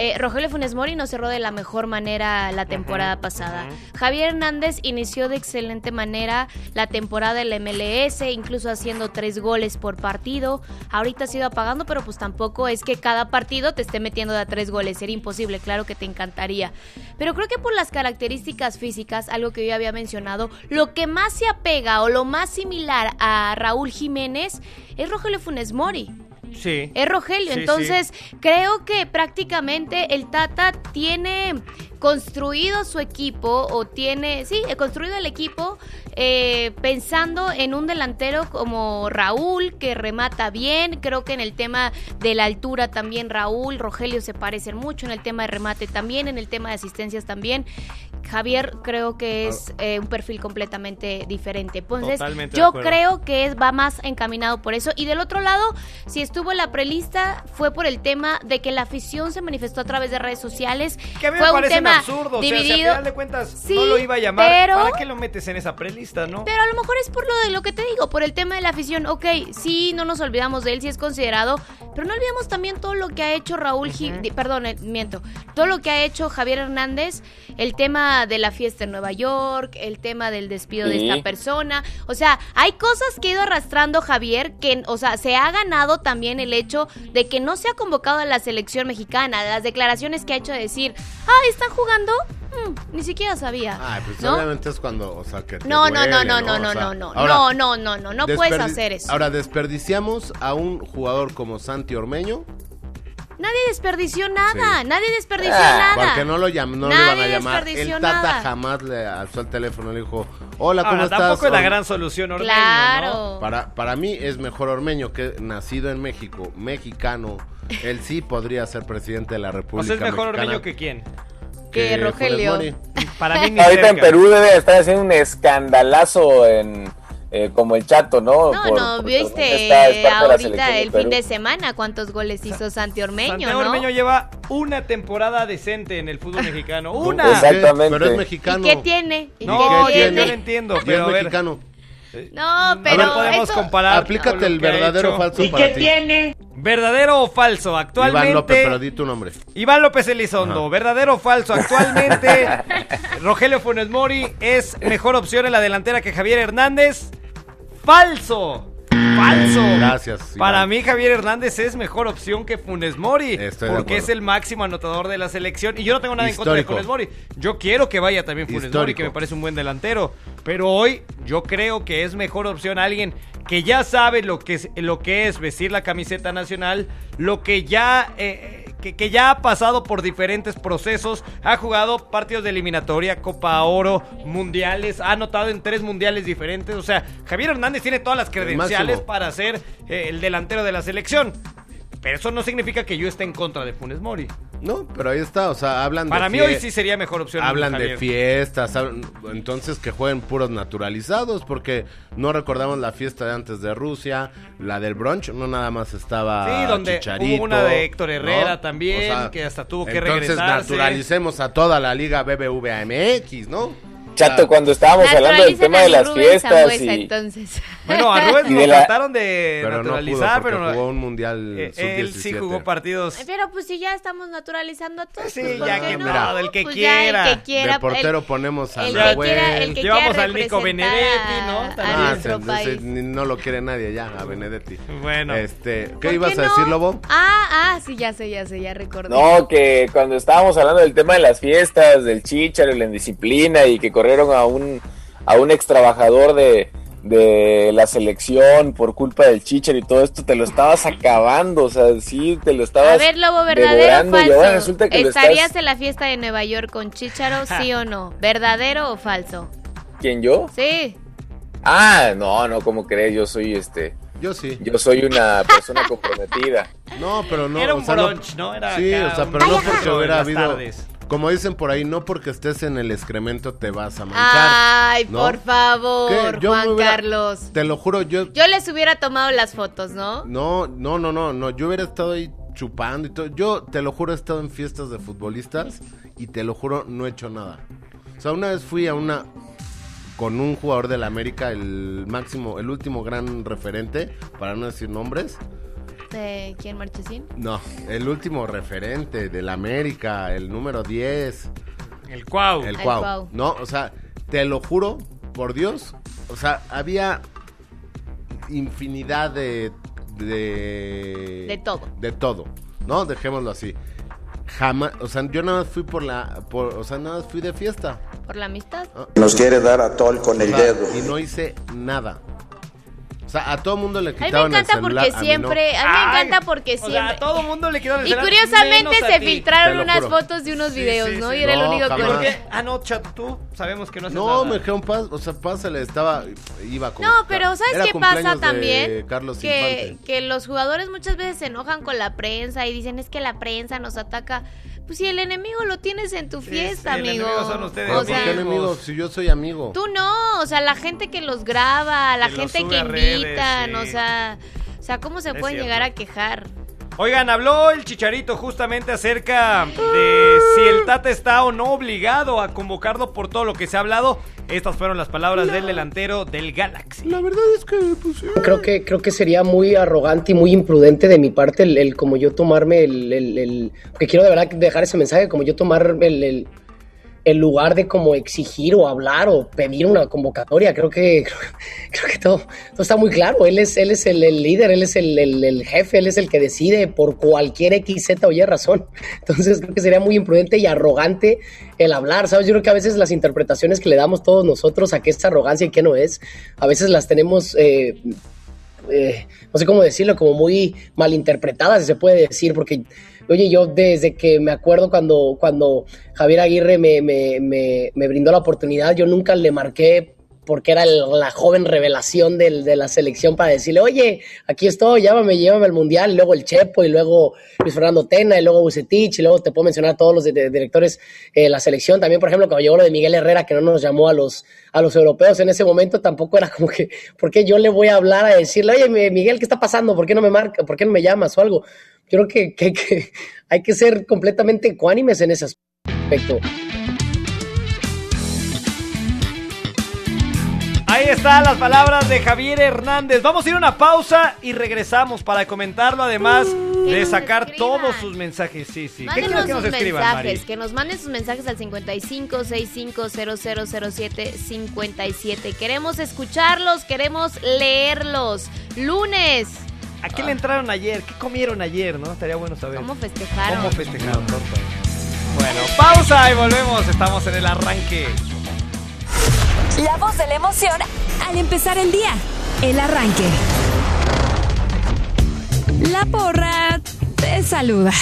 Speaker 5: eh, Rogelio Funes Mori no cerró de la mejor manera la temporada pasada. Javier Hernández inició de excelente manera la temporada del MLS, incluso haciendo tres goles por partido. Ahorita ha ido apagando, pero pues tampoco es que cada partido te esté metiendo de a tres goles. Sería imposible, claro que te encantaría. Pero creo que por las características físicas, algo que yo ya había mencionado, lo que más se apega o lo más similar a Raúl Jiménez es Rogelio Funes Mori.
Speaker 2: Sí.
Speaker 5: Es Rogelio.
Speaker 2: Sí,
Speaker 5: Entonces, creo que prácticamente el Tata tiene construido su equipo o tiene, sí, he construido el equipo eh, pensando en un delantero como Raúl que remata bien, creo que en el tema de la altura también Raúl, Rogelio se parecen mucho, en el tema de remate también, en el tema de asistencias también. Javier creo que es eh, un perfil completamente diferente. Entonces,
Speaker 2: Totalmente
Speaker 5: yo creo que es, va más encaminado por eso. Y del otro lado, si estuvo en la prelista, fue por el tema de que la afición se manifestó a través de redes sociales.
Speaker 2: Que a mí
Speaker 5: fue
Speaker 2: me
Speaker 5: un
Speaker 2: parece un
Speaker 5: tema
Speaker 2: absurdo. O sea, si
Speaker 5: dividido.
Speaker 2: a final de cuentas
Speaker 5: Sí,
Speaker 2: no lo iba a llamar,
Speaker 5: pero-
Speaker 2: ¿para qué lo metes en esa prelista, no?
Speaker 5: Pero a lo mejor es por lo de lo que te digo, por el tema de la afición. Ok, sí, no nos olvidamos de él, sí es considerado, pero no olvidemos también todo lo que ha hecho Raúl, di- perdón, eh, miento, todo lo que ha hecho Javier Hernández, el tema de la fiesta en Nueva York, el tema del despido de esta persona. O sea, hay cosas que ha ido arrastrando Javier que, o sea, se ha ganado también el hecho de que no se ha convocado a la selección mexicana, las declaraciones que ha hecho de decir, ah, ¿están jugando? Mm, ni siquiera sabía.
Speaker 4: Ay, pues
Speaker 5: ¿no?
Speaker 4: obviamente es cuando, o sea, que te
Speaker 5: No, no, no, no, no,
Speaker 4: O
Speaker 5: no,
Speaker 4: sea,
Speaker 5: no, no,
Speaker 4: ahora,
Speaker 5: no, no, no, no, no puedes hacer eso.
Speaker 4: Ahora, desperdiciamos a un jugador como Santi Ormeño,
Speaker 5: Nadie desperdició nada,
Speaker 4: Sí.
Speaker 5: nadie desperdició
Speaker 6: Ah,
Speaker 5: nada.
Speaker 4: porque no lo, llam- no lo
Speaker 5: Nadie
Speaker 4: iban a llamar. El Tata
Speaker 5: nada.
Speaker 4: jamás le alzó el teléfono y le dijo, hola, ¿cómo
Speaker 2: Ahora,
Speaker 4: estás?
Speaker 2: tampoco es la
Speaker 4: Orme-?"
Speaker 2: gran solución, Ormeño,
Speaker 5: Claro.
Speaker 2: ¿no?
Speaker 4: Para, para mí es mejor Ormeño que nacido en México, mexicano. Él sí podría ser presidente de la
Speaker 2: O
Speaker 4: República
Speaker 2: sea, es mejor
Speaker 4: Mexicana
Speaker 2: Ormeño que quién.
Speaker 5: Que Rogelio.
Speaker 2: Para mí ni
Speaker 6: Ahorita en. Perú debe estar haciendo un escandalazo en eh, como el chato, ¿no?
Speaker 5: No,
Speaker 6: Por-
Speaker 5: no,
Speaker 6: porque
Speaker 5: viste
Speaker 6: está- es
Speaker 5: ahorita el fin de semana cuántos goles hizo Santi Ormeño,
Speaker 2: Santiago
Speaker 5: ¿no?
Speaker 2: Ormeño lleva una temporada decente en el fútbol mexicano. ¡Una!
Speaker 6: Exactamente.
Speaker 4: Pero es
Speaker 5: ¿Y
Speaker 4: mexicano.
Speaker 5: qué tiene? ¿Y
Speaker 2: No,
Speaker 5: qué
Speaker 2: yo
Speaker 5: tiene?
Speaker 2: no lo entiendo,
Speaker 4: Y es
Speaker 2: pero ver,
Speaker 4: mexicano.
Speaker 5: No, pero
Speaker 2: no podemos
Speaker 5: eso-
Speaker 2: comparar.
Speaker 4: Aplícate el verdadero o falso para ti.
Speaker 2: ¿Verdadero o falso? Actualmente.
Speaker 4: Iván López, pero di tu nombre.
Speaker 2: Iván López Elizondo,
Speaker 4: Ajá.
Speaker 2: ¿verdadero o falso? Actualmente, Rogelio Funes Mori es mejor opción en la delantera que Javier Hernández. ¡Falso! ¡Falso!
Speaker 4: Gracias, Iván.
Speaker 2: Para mí, Javier Hernández es mejor opción que Funes Mori.
Speaker 4: Estoy
Speaker 2: porque es el máximo anotador de la selección. Y yo no tengo nada en contra de. Funes Mori. Yo quiero que vaya también Funes Mori, que me parece un buen delantero. Pero hoy yo creo que es mejor opción alguien que ya sabe lo que es, lo que es vestir la camiseta nacional, lo que ya... eh, que, que ya ha pasado por diferentes procesos, ha jugado partidos de eliminatoria, Copa Oro, mundiales, ha anotado en tres mundiales diferentes. O sea, Javier Hernández tiene todas las credenciales para ser eh, el delantero de la selección. Pero eso no significa que yo esté en contra de Funes Mori.
Speaker 4: No, pero ahí está, o sea, hablan
Speaker 2: Para
Speaker 4: de
Speaker 2: mí hoy sí sería mejor opción.
Speaker 4: Hablan de fiestas, hablan- entonces que jueguen puros naturalizados, porque no recordamos la fiesta de antes de Rusia, la del brunch, no nada más estaba
Speaker 2: Sí, donde
Speaker 4: Chicharito,
Speaker 2: hubo una de Héctor Herrera
Speaker 4: ¿no?
Speaker 2: también, que hasta tuvo que
Speaker 4: entonces
Speaker 2: regresarse.
Speaker 4: naturalicemos a toda la liga BBVA MX, ¿no?
Speaker 6: Chato, cuando estábamos hablando del tema de las
Speaker 5: Rubén
Speaker 6: fiestas
Speaker 5: Sambuesa,
Speaker 6: y
Speaker 5: entonces.
Speaker 2: Bueno, a Rubén
Speaker 6: Y
Speaker 2: lo
Speaker 6: la-
Speaker 2: trataron de
Speaker 4: pero no pudo
Speaker 2: naturalizar, pero no-
Speaker 4: jugó un mundial
Speaker 2: eh,
Speaker 4: sub-17.
Speaker 2: él sí jugó partidos.
Speaker 5: Pero pues si ya estamos naturalizando a todos.
Speaker 2: Sí,
Speaker 5: pues, ¿por
Speaker 2: ya que
Speaker 5: no?
Speaker 2: no, el que
Speaker 5: Pues ya
Speaker 2: quiera.
Speaker 5: el que quiera.
Speaker 4: de portero
Speaker 5: el-
Speaker 4: ponemos a
Speaker 5: el
Speaker 2: que
Speaker 4: Nahuel.
Speaker 5: quiera- el que
Speaker 2: Llevamos
Speaker 5: quiera
Speaker 2: al Nico Benedetti, ¿no?
Speaker 5: a
Speaker 2: También.
Speaker 4: Ah,
Speaker 5: nuestro país.
Speaker 4: no lo quiere nadie ya, a Benedetti.
Speaker 2: Bueno.
Speaker 4: Este,
Speaker 5: ¿Por
Speaker 4: ¿qué ibas
Speaker 5: qué
Speaker 4: a decir, Lobo?
Speaker 5: Ah, ah, sí, ya sé, ya sé, ya recordé.
Speaker 6: No, que cuando estábamos hablando del tema de las fiestas, del chicharo la indisciplina y que corrieron a un a un ex trabajador de, de la selección por culpa del chicharo y todo esto, te lo estabas acabando, o sea, sí, te lo estabas
Speaker 5: A ver, Lobo, ¿verdadero o
Speaker 6: ahora resulta que lo
Speaker 5: ¿Estarías
Speaker 6: estás...
Speaker 5: en la fiesta de Nueva York con Chicharo, sí o no? ¿Verdadero o falso?
Speaker 6: ¿Quién, yo?
Speaker 5: Sí.
Speaker 6: Ah, no, no, como crees, yo soy este...
Speaker 4: Yo sí.
Speaker 6: Yo soy una persona comprometida.
Speaker 4: No, pero no.
Speaker 2: Era
Speaker 4: o
Speaker 2: un
Speaker 4: sea, no-
Speaker 2: brunch, ¿no? Era
Speaker 4: sí,
Speaker 2: acá
Speaker 4: o sea,
Speaker 2: un
Speaker 4: pero no porque hubiera habido.
Speaker 2: tardes.
Speaker 4: Como dicen por ahí, no porque estés en el excremento te vas a manchar.
Speaker 5: Ay,
Speaker 4: ¿no?
Speaker 5: por favor, Juan
Speaker 4: hubiera-
Speaker 5: Carlos.
Speaker 4: Te lo juro, yo.
Speaker 5: Yo les hubiera tomado las fotos, ¿no?
Speaker 4: No, no, no, no, no. Yo hubiera estado ahí chupando y todo. Yo te lo juro, he estado en fiestas de futbolistas y te lo juro, no he hecho nada. O sea, una vez fui a una con un jugador del América, el máximo, el último gran referente, para no decir nombres.
Speaker 5: ¿De quién, Marchesín?
Speaker 4: No, el último referente del América, el número 10.
Speaker 2: El Cuau.
Speaker 4: El
Speaker 5: El
Speaker 4: Cuau. No, o sea, te lo juro, por Dios. O sea, había infinidad de. De,
Speaker 5: De todo.
Speaker 4: De todo. ¿No? Dejémoslo así. Jamás. O sea, yo nada más fui por la. Por, o sea, nada más fui de fiesta.
Speaker 5: ¿Por la amistad?
Speaker 9: Nos quiere dar a Tol con
Speaker 4: O
Speaker 9: el
Speaker 4: sea,
Speaker 9: dedo.
Speaker 4: Y no hice nada. O sea, a todo mundo le
Speaker 5: A mí me
Speaker 4: quitaban el
Speaker 5: encanta
Speaker 4: celular.
Speaker 5: porque
Speaker 4: a mí
Speaker 5: siempre, a mí me
Speaker 2: Ay,
Speaker 5: encanta porque
Speaker 2: O sea,
Speaker 5: siempre.
Speaker 2: a todo mundo le quedaron el
Speaker 5: Y
Speaker 2: celular,
Speaker 5: curiosamente
Speaker 2: menos a
Speaker 5: se
Speaker 2: ti.
Speaker 5: filtraron
Speaker 4: Te lo
Speaker 5: unas
Speaker 4: juro.
Speaker 5: fotos de unos
Speaker 2: Sí,
Speaker 5: videos,
Speaker 2: sí,
Speaker 5: ¿no?
Speaker 2: sí.
Speaker 5: Y era el
Speaker 4: No,
Speaker 5: único
Speaker 4: jamás.
Speaker 5: con...
Speaker 2: ¿Por qué? Ah, no, chato, tú sabemos que no haces
Speaker 4: No,
Speaker 2: nada.
Speaker 4: me dijeron, pas, o sea, pásale, estaba, iba con...
Speaker 5: No, pero ¿sabes
Speaker 4: era
Speaker 5: qué pasa
Speaker 4: cumpleaños de
Speaker 5: también?
Speaker 4: Carlos
Speaker 5: Que,
Speaker 4: Infante.
Speaker 5: que los jugadores muchas veces se enojan con la prensa y dicen es que la prensa nos ataca. Pues si el enemigo lo tienes en tu fiesta,
Speaker 2: sí, el
Speaker 5: amigo.
Speaker 2: enemigo son ustedes,
Speaker 5: o
Speaker 4: ¿Por
Speaker 5: sea,
Speaker 4: enemigo? Si yo soy amigo.
Speaker 5: tú no, o sea, la gente que los graba, la
Speaker 2: Que
Speaker 5: gente que
Speaker 2: redes,
Speaker 5: invitan,
Speaker 2: sí.
Speaker 5: o sea, o sea, ¿cómo se
Speaker 2: Es
Speaker 5: pueden
Speaker 2: cierto.
Speaker 5: llegar a quejar?
Speaker 2: Oigan, habló el Chicharito justamente acerca de si el Tata está o no obligado a convocarlo por todo lo que se ha hablado. Estas fueron las palabras del delantero del Galaxy.
Speaker 4: La verdad es que, pues, sí.
Speaker 9: Creo que, creo que sería muy arrogante y muy imprudente de mi parte el, el como yo tomarme el, el, el- Porque quiero de verdad dejar ese mensaje, como yo tomar el, el lugar de como exigir o hablar o pedir una convocatoria. Creo que, creo, que todo, todo está muy claro. Él es, él es el, líder, él es el jefe, él es el que decide por cualquier X, Z o Y razón. Entonces creo que sería muy imprudente y arrogante el hablar, ¿sabes? Yo creo que a veces las interpretaciones que le damos todos nosotros a qué es arrogancia y qué no es, a veces las tenemos... eh, eh, no sé cómo decirlo, como muy malinterpretadas, si se puede decir, porque, oye, yo desde que me acuerdo cuando, cuando Javier Aguirre me, me, me, me brindó la oportunidad, yo nunca le marqué porque era el- la joven revelación de la selección para decirle, oye, aquí estoy, llámame, llévame al Mundial, y luego el Chepo, y luego Luis Fernando Tena, y luego Bucetich, y luego te puedo mencionar a todos los de- directores eh, de la selección, también, por ejemplo, cuando llegó lo de Miguel Herrera, que no nos llamó a los, a los europeos en ese momento, tampoco era como que, ¿por qué yo le voy a hablar a decirle, oye, mi- Miguel, ¿qué está pasando? ¿Por qué no me marca? ¿Por qué no me llamas o algo? Yo creo que, que- que hay que ser completamente ecuánimes en ese aspecto.
Speaker 2: Ahí están las palabras de Javier Hernández. Vamos a ir a una pausa y regresamos para comentarlo, además de sacar todos sus mensajes. Sí, sí. ¿Qué quieres que nos
Speaker 5: sus
Speaker 2: escriban,
Speaker 5: mensajes,
Speaker 2: Mari?
Speaker 5: que nos manden sus mensajes al 55 65 0007 57. Queremos escucharlos, queremos leerlos. Lunes,
Speaker 2: ¿A qué le entraron ayer? ¿Qué comieron ayer, no? Estaría bueno saber.
Speaker 5: ¿cómo festejaron?
Speaker 2: ¿Cómo festejaron? Bueno, pausa y volvemos. Estamos en el arranque.
Speaker 1: La voz de la emoción al empezar el día. El arranque. La porra te saluda.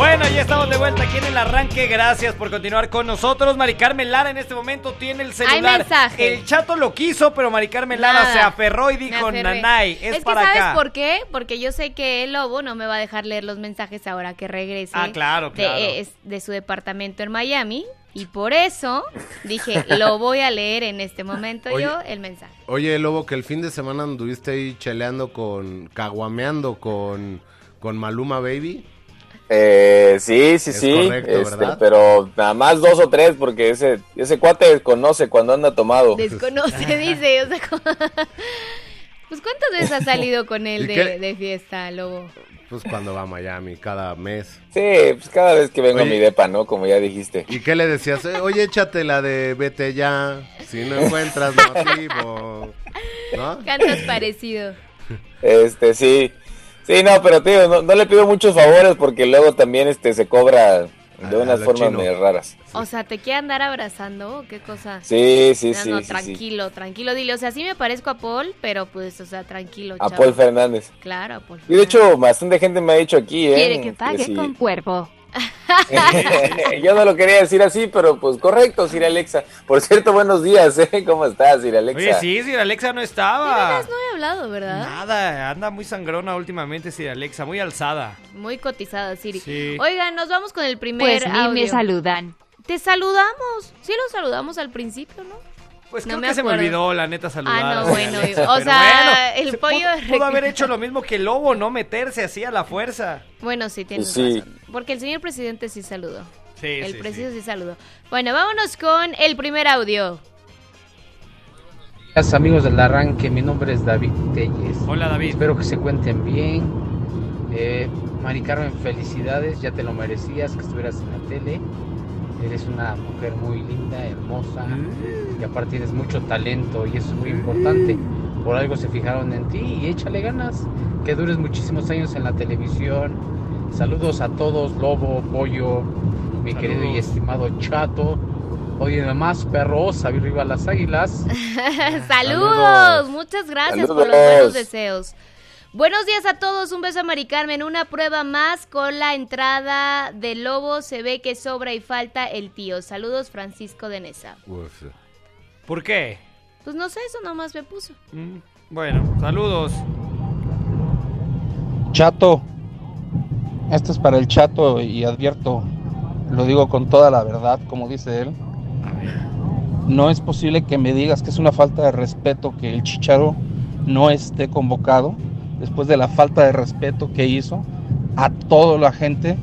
Speaker 2: Bueno, ya estamos de vuelta aquí en el arranque. Gracias por continuar con nosotros. Mari Carmen Lara en este momento tiene el celular.
Speaker 5: mensaje.
Speaker 2: El chato lo quiso, pero Mari Carmen Lara
Speaker 5: Nada.
Speaker 2: se aferró y dijo. Nanay, es,
Speaker 5: que
Speaker 2: para
Speaker 5: ¿sabes
Speaker 2: acá.
Speaker 5: por qué? Porque yo sé que el lobo no me va a dejar leer los mensajes ahora que regrese.
Speaker 2: Ah, claro,
Speaker 5: de-
Speaker 2: claro.
Speaker 5: es- De, su departamento en Miami. Y por eso dije, lo voy a leer en este momento
Speaker 4: Oye.
Speaker 5: yo el mensaje.
Speaker 4: Oye, Lobo, que el fin de semana anduviste ahí cheleando con, caguameando con, con Maluma Baby.
Speaker 6: Eh, sí, sí,
Speaker 4: Es
Speaker 6: sí,
Speaker 4: correcto,
Speaker 6: este,
Speaker 4: ¿verdad?
Speaker 6: pero nada más dos o tres porque ese, ese cuate desconoce cuando anda tomado.
Speaker 5: Desconoce, dice. O sea, pues ¿cuántas veces has salido con él
Speaker 4: ¿Y
Speaker 5: de, de fiesta, lobo?
Speaker 4: Pues cuando va a Miami, cada mes.
Speaker 6: Sí, pues cada vez que vengo a mi depa, ¿no? Como ya dijiste.
Speaker 4: ¿Y qué le decías? Eh, Oye, échate la de vete ya, si no encuentras motivo. ¿No?
Speaker 5: Cantas parecido.
Speaker 6: Este, sí. Sí, no, pero tío, no, no le pido muchos favores porque luego también este se cobra de unas formas medio raras.
Speaker 5: O sea, ¿te quiere andar abrazando o qué cosa?
Speaker 6: Sí, sí,
Speaker 5: No,
Speaker 6: sí.
Speaker 5: no,
Speaker 6: sí, sí.
Speaker 5: tranquilo, tranquilo, dile. O sea, sí me parezco a Paul, pero pues, o sea, tranquilo.
Speaker 6: A
Speaker 5: chavo.
Speaker 6: Paul Fernández.
Speaker 5: Claro, a Paul
Speaker 6: Y de hecho, bastante gente me ha dicho aquí, ¿eh?
Speaker 1: Quiere que pague
Speaker 6: sí.
Speaker 1: con cuerpo.
Speaker 6: Yo no lo quería decir así, pero pues correcto, Sir Alexa. Por cierto, buenos días, ¿eh? ¿Cómo estás, Sir Alexa?
Speaker 2: Oye, sí, si Alexa no estaba.
Speaker 5: no he hablado, ¿verdad?
Speaker 2: Nada, anda muy sangrona últimamente, si Alexa, muy alzada.
Speaker 5: Muy cotizada, Siri.
Speaker 2: Sí.
Speaker 5: Oigan, nos vamos con el primer
Speaker 1: Pues ni me saludan.
Speaker 5: Te saludamos. Sí lo saludamos al principio, ¿no?
Speaker 2: Pues
Speaker 5: No
Speaker 2: creo
Speaker 5: me
Speaker 2: que se me olvidó, la neta, saludar.
Speaker 5: Ah, no, bueno,
Speaker 2: Alexa,
Speaker 5: o sea, el pollo
Speaker 2: Pudo, haber hecho lo mismo que el lobo, no meterse así a la fuerza.
Speaker 5: Bueno, sí, tienes
Speaker 6: Sí.
Speaker 5: razón. Porque el señor presidente sí saludó.
Speaker 2: Sí,
Speaker 5: el
Speaker 2: sí,
Speaker 5: preciso
Speaker 2: sí.
Speaker 5: sí saludó. Bueno, vámonos con el primer audio.
Speaker 10: Hola amigos del arranque, mi nombre es David Telles.
Speaker 2: Hola, David.
Speaker 10: Espero que se cuenten bien. Eh, Mari Carmen, felicidades, ya te lo merecías que estuvieras en la tele. Eres una mujer muy linda, hermosa y aparte tienes mucho talento y eso es muy importante. Por algo se fijaron en ti y échale ganas. Que dures muchísimos años en la televisión. Saludos a todos, Lobo, Pollo, mi querido y estimado Chato. Oye, además, perros, arriba las águilas.
Speaker 5: Saludos.
Speaker 10: Saludos.
Speaker 5: muchas gracias por los buenos deseos. Buenos días a todos, un beso a Mari Carmen, una prueba más con la entrada de Lobo, se ve que sobra y falta el tío. Saludos Francisco de Nesa.
Speaker 4: Uf.
Speaker 2: ¿Por qué?
Speaker 5: Pues no sé, eso nomás me puso.
Speaker 2: Mm, Bueno, saludos.
Speaker 11: Chato, esto es para el chato y advierto, lo digo con toda la verdad, como dice él. No es posible que me digas que es una falta de respeto que el Chicharo no esté convocado después de la falta de respeto que hizo a toda la gente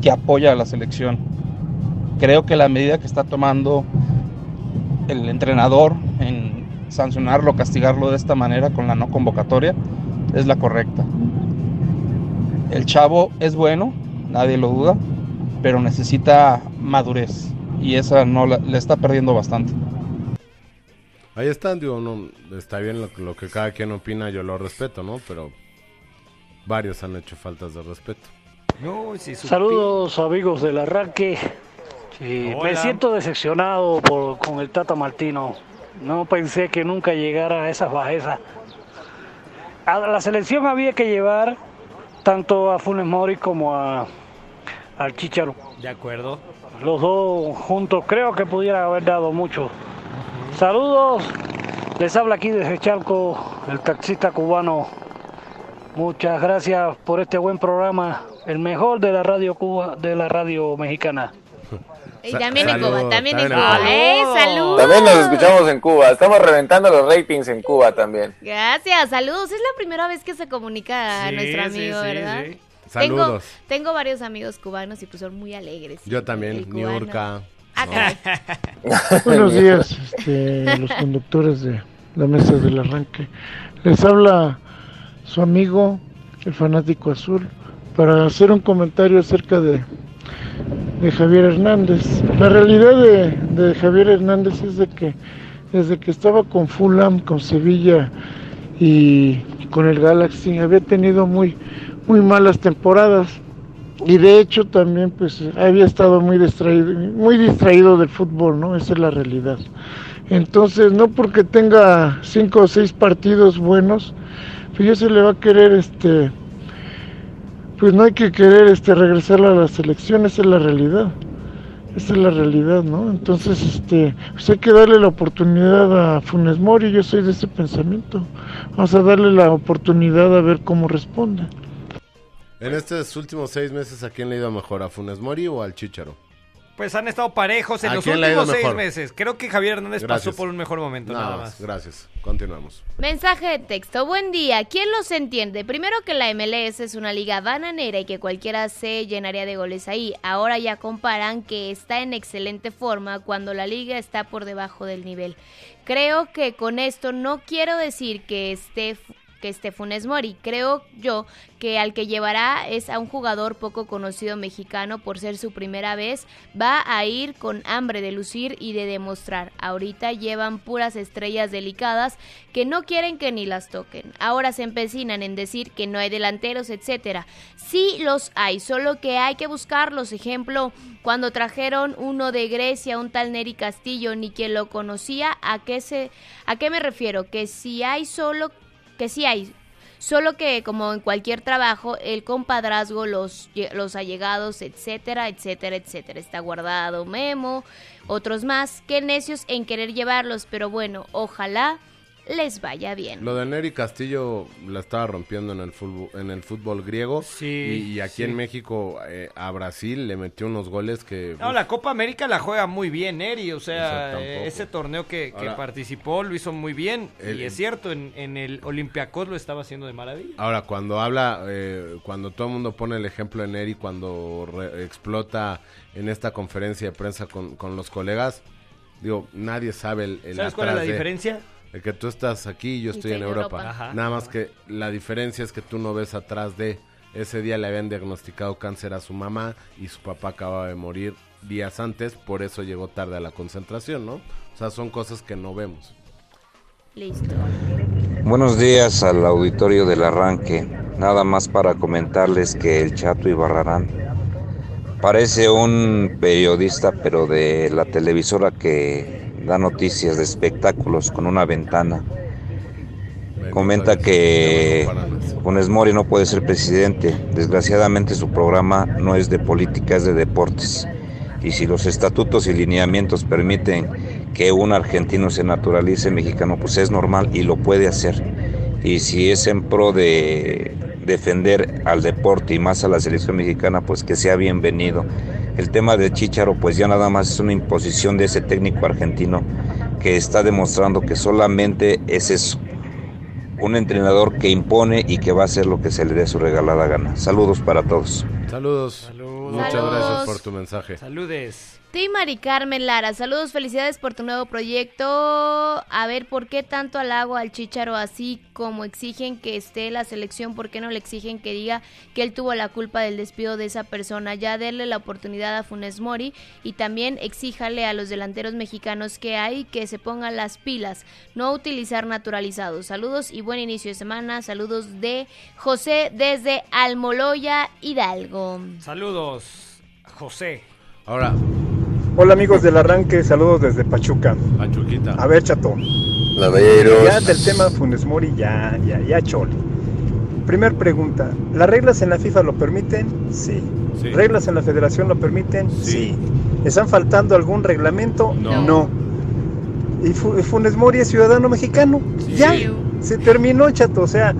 Speaker 11: que apoya a la selección. Creo que la medida que está tomando el entrenador en sancionarlo, castigarlo de esta manera con la no convocatoria es la correcta. El chavo es bueno, nadie lo duda, pero necesita madurez y esa no la, le está perdiendo bastante.
Speaker 4: Ahí están, digo, no, está bien lo, lo que cada quien opina, yo lo respeto, ¿no? Pero varios han hecho faltas de respeto.
Speaker 2: No, si supi-
Speaker 12: Saludos amigos del arranque. Sí, me siento decepcionado por, con el Tata Martino. No pensé que nunca llegara a esas bajezas. A la selección había que llevar tanto a Funes Mori como a, al Chicharo.
Speaker 2: De acuerdo.
Speaker 12: Los dos juntos creo que pudiera haber dado mucho. Saludos. Les habla aquí desde Chalco el taxista cubano. Muchas gracias por este buen programa, el mejor de la radio Cuba, de la radio mexicana.
Speaker 5: Y
Speaker 4: Sa-
Speaker 5: también en
Speaker 4: saludos,
Speaker 5: Cuba, también en
Speaker 4: también en
Speaker 5: Cuba. ¡Eh, saludos!
Speaker 6: También nos escuchamos en Cuba. Estamos reventando los ratings en Cuba también.
Speaker 5: Gracias, saludos. Es la primera vez que se comunica a
Speaker 2: Sí,
Speaker 5: nuestro amigo,
Speaker 2: sí,
Speaker 5: ¿verdad?
Speaker 2: sí.
Speaker 5: Tengo,
Speaker 4: Saludos.
Speaker 5: tengo varios amigos cubanos y pues son muy alegres.
Speaker 4: Yo también. Niurka.
Speaker 5: Ah,
Speaker 4: ¿no?
Speaker 13: Buenos días, este, los conductores de la mesa del arranque. Les habla su amigo, el fanático azul, para hacer un comentario acerca de, de Javier Hernández. La realidad de, Javier Hernández es de que desde que estaba con Fulham, con Sevilla y con el Galaxy, había tenido muy, muy malas temporadas y de hecho también pues había estado muy distraído, muy distraído del fútbol, ¿no? Esa es la realidad. Entonces, no porque tenga cinco o seis partidos buenos, pues ya se le va a querer este pues no hay que querer este regresar a la selección, esa es la realidad. Esa es la realidad, ¿no? Entonces, este, pues hay que darle la oportunidad a Funes Mori, yo soy de ese pensamiento. Vamos a darle la oportunidad a ver cómo responde.
Speaker 4: En estos últimos seis meses, ¿a quién le ha ido mejor? ¿A Funes Mori o al Chicharo?
Speaker 2: Pues han estado parejos en
Speaker 4: ¿A
Speaker 2: los últimos seis
Speaker 4: mejor?
Speaker 2: meses. Creo que Javier Hernández
Speaker 4: Gracias.
Speaker 2: pasó por un mejor momento, nada, más.
Speaker 4: Gracias. Continuamos.
Speaker 5: Mensaje de texto. Buen día. ¿Quién los entiende? Primero que la MLS es una liga bananera y que cualquiera se llenaría de goles ahí. Ahora ya comparan que está en excelente forma cuando la liga está por debajo del nivel. Creo que con esto no quiero decir que esté que esté Funes Mori. Creo yo que al que llevará es a un jugador poco conocido mexicano por ser su primera vez. Va a ir con hambre de lucir y de demostrar. Ahorita llevan puras estrellas delicadas que no quieren que ni las toquen. Ahora se empecinan en decir que no hay delanteros, etcétera. Sí los hay, solo que hay que buscarlos. Ejemplo, cuando trajeron uno de Grecia, un tal Neri Castillo, ni quien lo conocía, ¿a qué se a qué me refiero? Que si hay solo que sí hay. Solo que, como en cualquier trabajo, el compadrazgo, los, los allegados, etcétera, etcétera, etcétera. Está guardado Memo, otros más. Qué necios en querer llevarlos, pero bueno, ojalá les vaya bien.
Speaker 4: Lo de Neri Castillo la estaba rompiendo en el fútbol, en el fútbol griego.
Speaker 2: Sí,
Speaker 4: Y, y aquí
Speaker 2: sí.
Speaker 4: en México, eh, a Brasil, le metió unos goles que...
Speaker 2: No, la Copa América la juega muy bien, Eri. O sea, eh, ese torneo que, que
Speaker 4: Ahora-
Speaker 2: participó lo hizo muy bien.
Speaker 4: El-
Speaker 2: y es cierto, en, en el Olympiacos lo estaba haciendo de maravilla.
Speaker 4: Ahora, cuando habla, eh, cuando todo el mundo pone el ejemplo de Neri, cuando re- explota en esta conferencia de prensa con, con los colegas, digo, nadie sabe el, el
Speaker 2: ¿Sabes cuál es la
Speaker 4: de-
Speaker 2: diferencia?
Speaker 4: De que tú estás aquí y yo estoy en Europa.
Speaker 2: Ajá.
Speaker 4: Nada más que la diferencia es que tú no ves atrás de... Ese día le habían diagnosticado cáncer a su mamá y su papá acababa de morir días antes, por eso llegó tarde a la concentración, ¿no? O sea, son cosas que no vemos.
Speaker 5: Listo.
Speaker 14: Buenos días al auditorio del arranque. Nada más para comentarles que el Chato Ibarrarán parece un periodista, pero de la televisora que da noticias de espectáculos con una ventana. Comenta que Funes Mori no puede ser presidente. Desgraciadamente su programa no es de política, es de deportes. Y si los estatutos y lineamientos permiten que un argentino se naturalice mexicano, pues es normal y lo puede hacer. Y si es en pro de defender al deporte y más a la selección mexicana, pues que sea bienvenido. El tema de Chicharo, pues ya nada más es una imposición de ese técnico argentino que está demostrando que solamente es eso, un entrenador que impone y que va a hacer lo que se le dé su regalada gana. Saludos para todos.
Speaker 4: Saludos. Muchas
Speaker 5: Saludos.
Speaker 4: gracias por tu mensaje.
Speaker 2: Saludes.
Speaker 5: Ti Mari Carmen Lara, saludos, felicidades por tu nuevo proyecto. A ver, ¿por qué tanto halago al Chicharo así como exigen que esté la selección? ¿Por qué no le exigen que diga que él tuvo la culpa del despido de esa persona? Ya darle la oportunidad a Funes Mori y también exíjale a los delanteros mexicanos que hay que se pongan las pilas, no utilizar naturalizados. Saludos y buen inicio de semana. Saludos de José desde Almoloya, Hidalgo.
Speaker 2: Saludos, José.
Speaker 4: Ahora,
Speaker 15: Hola amigos del arranque, saludos desde Pachuca.
Speaker 4: Pachuquita.
Speaker 15: A ver, chato.
Speaker 6: Laveros.
Speaker 15: Ya del tema Funes Mori, ya, ya, ya chole. Primer pregunta, ¿las reglas en la FIFA lo permiten? Sí.
Speaker 4: Sí.
Speaker 15: ¿Reglas en la federación lo permiten? Sí. ¿Están faltando algún reglamento?
Speaker 4: No.
Speaker 15: ¿Y Fu- Funes Mori es ciudadano mexicano? Ya. Se terminó, chato. O sea,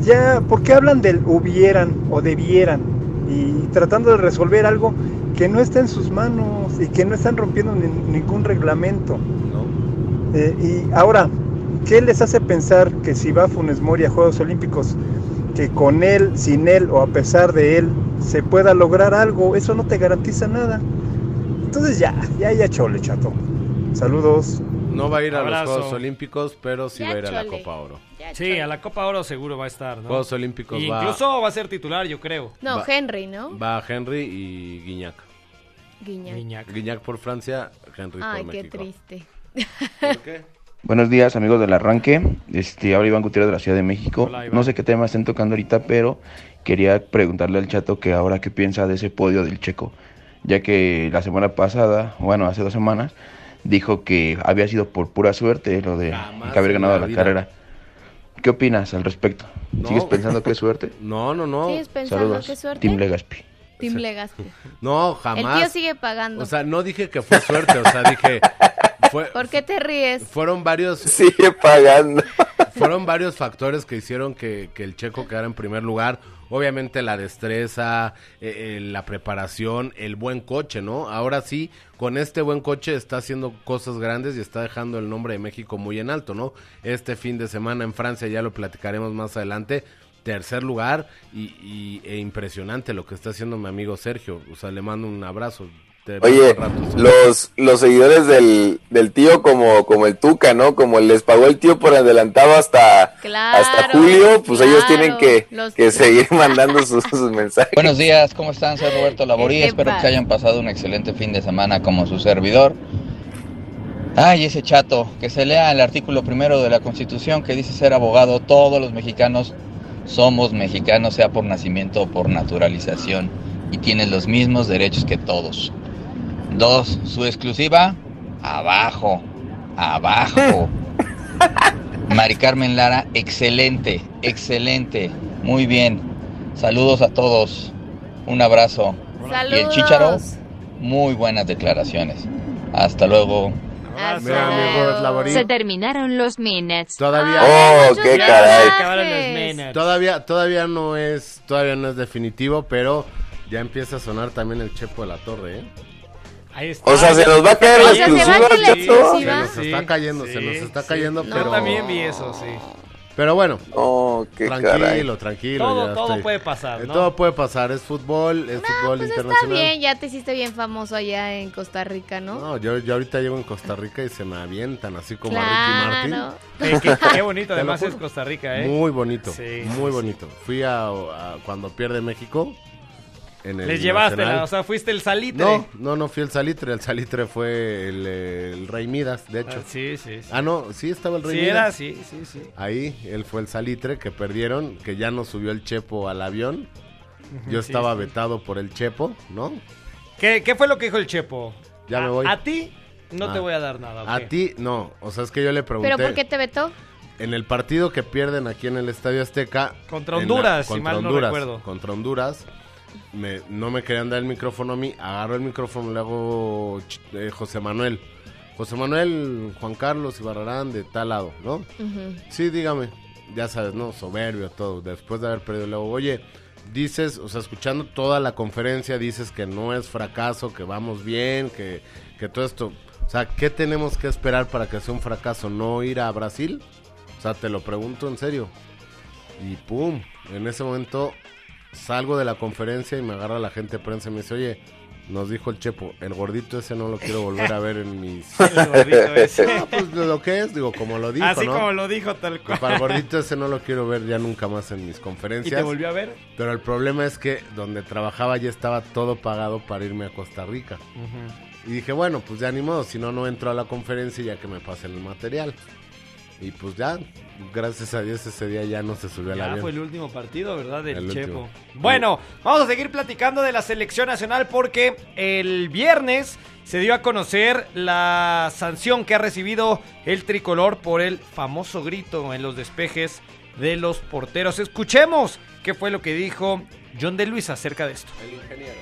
Speaker 15: ya, ¿por qué hablan del hubieran o debieran? Y tratando de resolver algo que no está en sus manos y que no están rompiendo ni- ningún reglamento.
Speaker 4: ¿no?
Speaker 15: Eh, y ahora, ¿qué les hace pensar que si va Funes Mori a Juegos Olímpicos, que con él, sin él o a pesar de él, se pueda lograr algo? Eso no te garantiza nada. Entonces ya, ya, ya chole, chato. Saludos.
Speaker 4: No va a ir a los Juegos Olímpicos, pero sí
Speaker 5: Ya,
Speaker 4: va a ir a la. Copa Oro.
Speaker 5: Ya,
Speaker 2: Sí,
Speaker 5: chole.
Speaker 2: a la Copa Oro seguro va a estar, ¿no?
Speaker 4: Juegos Olímpicos
Speaker 2: Y
Speaker 4: va,
Speaker 2: incluso va a ser titular, yo creo.
Speaker 5: No,
Speaker 4: Va-
Speaker 5: Henry, ¿no?
Speaker 4: va Henry y Guiñac.
Speaker 5: Guiñac.
Speaker 2: Guiñac.
Speaker 4: Guiñac por Francia, Henry
Speaker 5: Ay,
Speaker 4: por
Speaker 5: qué
Speaker 4: México.
Speaker 5: triste.
Speaker 4: ¿Por qué?
Speaker 16: Buenos días, amigos del arranque. Este, habla Iván Gutiérrez de la Ciudad de México.
Speaker 2: Hola,
Speaker 16: no sé qué tema estén tocando ahorita, pero quería preguntarle al chato que ahora qué piensa de ese podio del Checo, ya que la semana pasada, bueno, hace dos semanas, dijo que había sido por pura suerte lo de
Speaker 4: Jamás
Speaker 16: que haber ganado
Speaker 4: la
Speaker 16: carrera. ¿Qué opinas al respecto?
Speaker 4: No.
Speaker 16: ¿Sigues pensando que es suerte?
Speaker 4: No, no, no.
Speaker 5: ¿Sigues pensando
Speaker 16: Saludos,
Speaker 5: qué suerte?
Speaker 16: Team Legaspi.
Speaker 5: Team Legaspi.
Speaker 4: No,
Speaker 5: El
Speaker 4: jamás.
Speaker 5: tío sigue pagando.
Speaker 4: O sea, no dije que fue suerte, o sea, dije... Fue,
Speaker 5: ¿Por qué te ríes?
Speaker 4: fueron varios
Speaker 6: Sigue pagando.
Speaker 4: fueron varios factores que hicieron que, que el checo quedara en primer lugar. Obviamente la destreza, eh, eh, la preparación, el buen coche, ¿no? Ahora sí, con este buen coche está haciendo cosas grandes y está dejando el nombre de México muy en alto, ¿no? Este fin de semana en Francia, ya lo platicaremos más adelante, tercer lugar y, y- e impresionante lo que está haciendo mi amigo Sergio. O sea, le mando un abrazo.
Speaker 6: Oye, los, los seguidores del, del tío como, como el Tuca, ¿no? Como les pagó el tío por adelantado hasta,
Speaker 5: Claro,
Speaker 6: hasta julio, pues ellos tienen que,
Speaker 5: Los-
Speaker 6: que seguir mandando sus, sus mensajes.
Speaker 17: Buenos días, ¿cómo están? Soy Roberto Laborí,
Speaker 5: ¿Qué
Speaker 17: espero que se hayan pasado un excelente fin de semana como su servidor. Ay, ese chato, que se lea el artículo primero de la Constitución que dice ser abogado, todos los mexicanos somos mexicanos, sea por nacimiento o por naturalización, y tienen los mismos derechos que todos. Dos, su exclusiva, abajo, abajo. Mari Carmen Lara, excelente, excelente, muy bien. Saludos a todos, un abrazo. Y el
Speaker 5: Saludos.
Speaker 17: Chícharo, muy buenas declaraciones. Hasta luego.
Speaker 5: Hasta
Speaker 4: Mira, amigo
Speaker 5: luego.
Speaker 18: Se terminaron los minutes.
Speaker 4: Todavía...
Speaker 6: Oh, qué caray.
Speaker 2: los.
Speaker 4: Todavía, todavía no es, todavía no es definitivo, pero ya empieza a sonar también el Chepo de la Torre, ¿eh?
Speaker 2: Ahí está.
Speaker 6: O sea, se nos va a caer la exclusiva, chato.
Speaker 4: Se nos está cayendo, se nos está cayendo,
Speaker 2: Yo
Speaker 4: pero,
Speaker 2: también vi eso, sí.
Speaker 4: pero bueno,
Speaker 6: Oh, qué caray.
Speaker 4: tranquilo, tranquilo.
Speaker 2: Todo,
Speaker 4: ya
Speaker 2: todo
Speaker 4: estoy-
Speaker 2: puede pasar,
Speaker 4: Eh,
Speaker 2: ¿no?
Speaker 4: Todo puede pasar, es fútbol, es fútbol
Speaker 5: Pues está
Speaker 4: internacional.
Speaker 5: bien, ya te hiciste bien famoso allá en Costa Rica, ¿no?
Speaker 4: No, yo, yo ahorita llego en Costa Rica y se me avientan así como a Ricky
Speaker 5: claro.
Speaker 4: Martin.
Speaker 2: Qué, qué- qué bonito, además es Costa Rica, ¿eh?
Speaker 4: Muy bonito,
Speaker 2: Sí,
Speaker 4: muy
Speaker 2: sí,
Speaker 4: bonito. Fui a, a- cuando pierde México. En el
Speaker 2: Les llevaste,
Speaker 4: Nacional.
Speaker 2: o sea, fuiste el salitre.
Speaker 4: No, no, no fui el salitre. El salitre fue el, el Rey Midas, de hecho.
Speaker 2: Ah, sí, sí, sí.
Speaker 4: Ah, no, sí estaba el Rey
Speaker 2: Sí,
Speaker 4: Midas.
Speaker 2: era, sí, sí, sí.
Speaker 4: Ahí, él fue el salitre que perdieron, que ya no subió el Chepo al avión. Yo
Speaker 2: sí,
Speaker 4: estaba
Speaker 2: sí.
Speaker 4: vetado por el Chepo, ¿no?
Speaker 2: ¿Qué, qué fue lo que dijo el Chepo?
Speaker 4: Ya
Speaker 2: a,
Speaker 4: me voy.
Speaker 2: A ti no te
Speaker 4: Ah.
Speaker 2: voy a dar nada.
Speaker 4: A ti, no. O sea, es que yo le pregunté.
Speaker 5: ¿Pero por qué te vetó?
Speaker 4: En el partido que pierden aquí en el Estadio Azteca.
Speaker 2: Contra
Speaker 4: la-
Speaker 2: Honduras, si mal no
Speaker 4: Honduras,
Speaker 2: recuerdo.
Speaker 4: Contra Honduras. Me- no me querían dar el micrófono a mí. Agarro el micrófono, le hago eh, José Manuel. José Manuel, Juan Carlos y Barrarán de tal lado, ¿no? Sí, dígame. Ya sabes, ¿no? Soberbio, todo. Después de haber perdido, le digo, oye, dices, o sea, escuchando toda la conferencia, dices que no es fracaso, que vamos bien, que, que todo esto. O sea, ¿qué tenemos que esperar para que sea un fracaso? ¿No ir a Brasil? O sea, te lo pregunto en serio. Y pum, en ese momento salgo de la conferencia y me agarra la gente de prensa y me dice, oye, nos dijo el Chepo, el gordito ese no lo quiero volver a ver en mis...
Speaker 2: El gordito ese.
Speaker 4: No, pues lo que es, digo, como lo dijo,
Speaker 2: Así
Speaker 4: ¿no?
Speaker 2: como lo dijo, tal
Speaker 4: Pues
Speaker 2: cual.
Speaker 4: para el gordito ese no lo quiero ver ya nunca más en mis
Speaker 2: ¿Y
Speaker 4: conferencias.
Speaker 2: te volvió a ver?
Speaker 4: Pero el problema es que donde trabajaba ya estaba todo pagado para irme a Costa Rica. Y dije, bueno, pues ya ni modo, si no, no entro a la conferencia ya que me pasen el material. Y pues ya, gracias a Dios ese día ya no se subió al
Speaker 2: Ya
Speaker 4: avión.
Speaker 2: fue el último partido, ¿verdad? Del
Speaker 4: El
Speaker 2: Chepo.
Speaker 4: último.
Speaker 2: Bueno, vamos a seguir platicando de la selección nacional porque el viernes se dio a conocer la sanción que ha recibido el tricolor por el famoso grito en los despejes de los porteros. Escuchemos qué fue lo que dijo John de Luis acerca de esto.
Speaker 4: El ingeniero.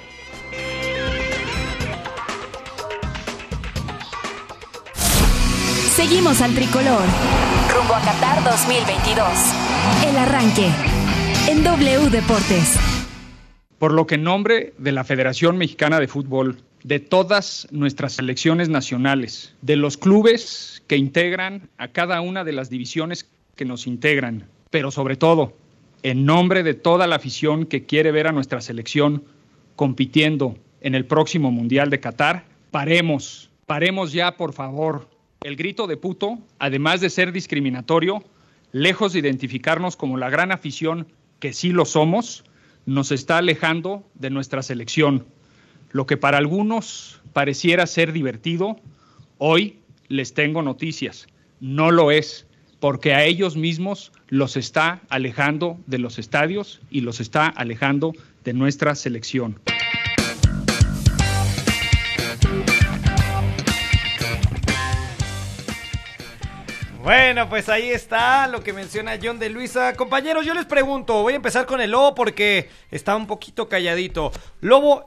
Speaker 1: Seguimos al tricolor. Rumbo a Qatar 2022. El arranque. En W Deportes.
Speaker 19: Por lo que en nombre de la Federación Mexicana de Fútbol, de todas nuestras selecciones nacionales, de los clubes que integran a cada una de las divisiones que nos integran, pero sobre todo en nombre de toda la afición que quiere ver a nuestra selección compitiendo en el próximo Mundial de Qatar, paremos, paremos ya por favor. El grito de puto, además de ser discriminatorio, lejos de identificarnos como la gran afición que sí lo somos, nos está alejando de nuestra selección. Lo que para algunos pareciera ser divertido, hoy les tengo noticias. No lo es, porque a ellos mismos los está alejando de los estadios y los está alejando de nuestra selección.
Speaker 2: Bueno, pues ahí está lo que menciona John de Luisa. Compañeros, yo les pregunto, voy a empezar con el Lobo porque está un poquito calladito. Lobo,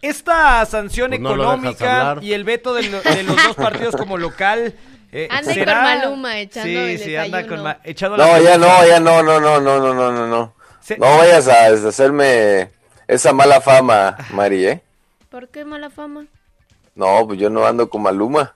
Speaker 2: esta sanción
Speaker 4: Pues no
Speaker 2: económica y el veto de, lo- de los dos partidos como local. eh,
Speaker 5: Anda
Speaker 2: ¿será?
Speaker 5: con Maluma echando
Speaker 2: sí,
Speaker 5: el
Speaker 2: sí, anda con ma- echando la
Speaker 6: No, ya no, ya no, no, no, no, no, no, no, no. No vayas a hacerme esa mala fama, Mari, ¿eh?
Speaker 5: ¿Por qué mala fama?
Speaker 6: No, pues yo no ando con Maluma.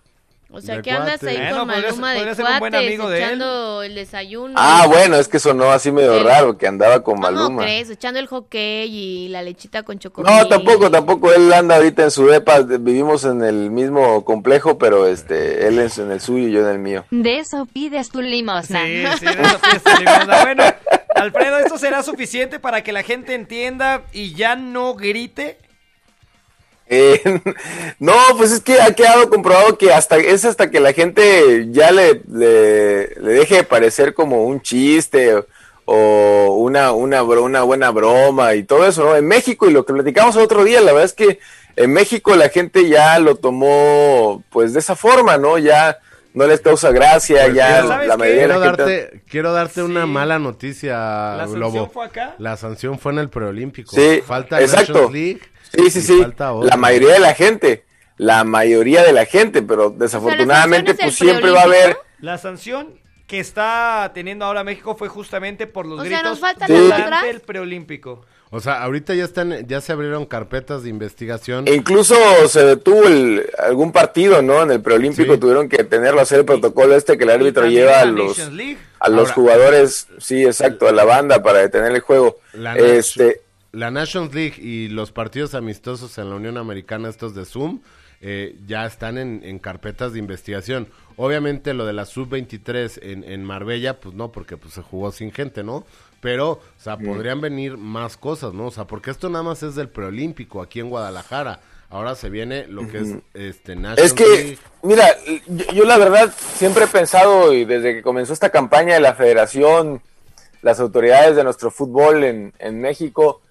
Speaker 5: O sea, que andas ahí
Speaker 6: Bueno,
Speaker 5: con Maluma de
Speaker 6: podría ser un buen
Speaker 5: cuates,
Speaker 6: amigo de él.
Speaker 5: echando el desayuno.
Speaker 6: Ah, bueno, es que sonó así medio
Speaker 5: El-
Speaker 6: raro, que andaba con
Speaker 5: ¿Cómo
Speaker 6: Maluma.
Speaker 5: crees? Echando el hockey y la lechita con chocolate.
Speaker 6: No, tampoco, tampoco. Él anda ahorita en su depa. Vivimos en el mismo complejo, pero este, él es en el suyo y yo en el mío.
Speaker 18: De eso pides tu limosna.
Speaker 2: Sí, sí, de eso pides tu limosna. Bueno, Alfredo, ¿esto será suficiente para que la gente entienda y ya no grite?
Speaker 6: Eh, no, pues es que ha quedado comprobado que hasta es hasta que la gente ya le, le, le deje de parecer como un chiste o, o una, una, bro- una buena broma y todo eso, ¿no? En México, y lo que platicamos el otro día, la verdad es que en México la gente ya lo tomó pues de esa forma, ¿no? Ya no les causa gracia,
Speaker 4: Pues,
Speaker 6: ya
Speaker 4: quiero-
Speaker 6: la mayoría de
Speaker 4: quiero
Speaker 6: gente...
Speaker 4: darte, quiero darte una mala noticia,
Speaker 2: ¿La sanción
Speaker 4: Lobo.
Speaker 2: fue acá?
Speaker 4: La sanción fue en el preolímpico.
Speaker 6: Sí,
Speaker 4: falta
Speaker 6: exacto.
Speaker 4: Nations League.
Speaker 6: Sí, sí, sí. La mayoría de la gente. La mayoría de la gente, pero desafortunadamente, pues siempre va a haber.
Speaker 2: La sanción que está teniendo ahora México fue justamente por los
Speaker 5: O sea,
Speaker 2: gritos
Speaker 5: nos faltan
Speaker 6: las
Speaker 2: durante
Speaker 5: otras.
Speaker 2: el preolímpico.
Speaker 4: O sea, ahorita ya están, ya se abrieron carpetas de investigación.
Speaker 6: E incluso se detuvo el- algún partido, ¿no? En el preolímpico tuvieron que tenerlo, hacer el protocolo este que el árbitro lleva a los,
Speaker 2: Nations League.
Speaker 6: a los
Speaker 4: Ahora-
Speaker 6: jugadores, sí, exacto, a la banda para detener el juego.
Speaker 4: La,
Speaker 6: este,
Speaker 4: la Nations League y los partidos amistosos en la Unión Americana, estos de Zoom, eh, ya están en, en carpetas de investigación. Obviamente lo de la sub-23 en, en Marbella, pues no, porque pues se jugó sin gente, ¿no? Pero, o sea, podrían venir más cosas, ¿no? O sea, porque esto nada más es del preolímpico aquí en Guadalajara. Ahora se viene lo que es este National
Speaker 6: Es que,
Speaker 4: League.
Speaker 6: mira, yo, yo la verdad siempre he pensado, y desde que comenzó esta campaña de la federación, las autoridades de nuestro fútbol en, en México,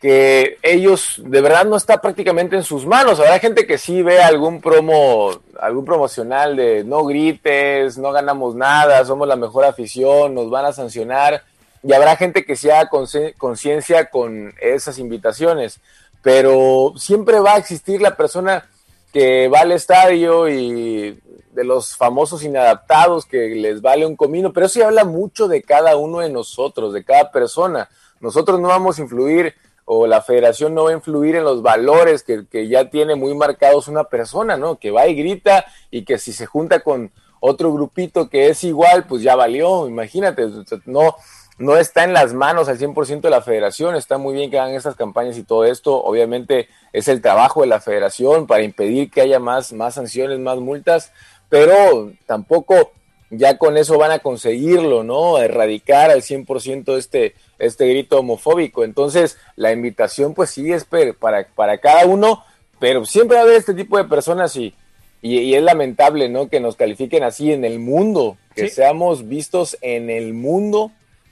Speaker 6: que ellos de verdad no está prácticamente en sus manos. Habrá gente que sí ve algún promo, algún promocional de no grites, no ganamos nada, somos la mejor afición, nos van a sancionar. Y habrá gente que sí haga conciencia con esas invitaciones. Pero siempre va a existir la persona que va al estadio y de los famosos inadaptados que les vale un comino, pero eso ya habla mucho de cada uno de nosotros, de cada persona. Nosotros no vamos a influir o la federación no va a influir en los valores que, que ya tiene muy marcados una persona, ¿no? Que va y grita y que si se junta con otro grupito que es igual, pues ya valió, imagínate, no, no está en las manos al 100% de la federación, está muy bien que hagan estas campañas y todo esto, obviamente es el trabajo de la federación para impedir que haya más, más sanciones, más multas, pero tampoco ya con eso van a conseguirlo, ¿no? Erradicar al 100% este, este grito homofóbico. Entonces, la invitación pues sí es para, para cada uno, pero siempre va a haber este tipo de personas y, y, y es lamentable, ¿no? Que nos califiquen así en el mundo, que
Speaker 2: Sí.
Speaker 6: seamos vistos en el mundo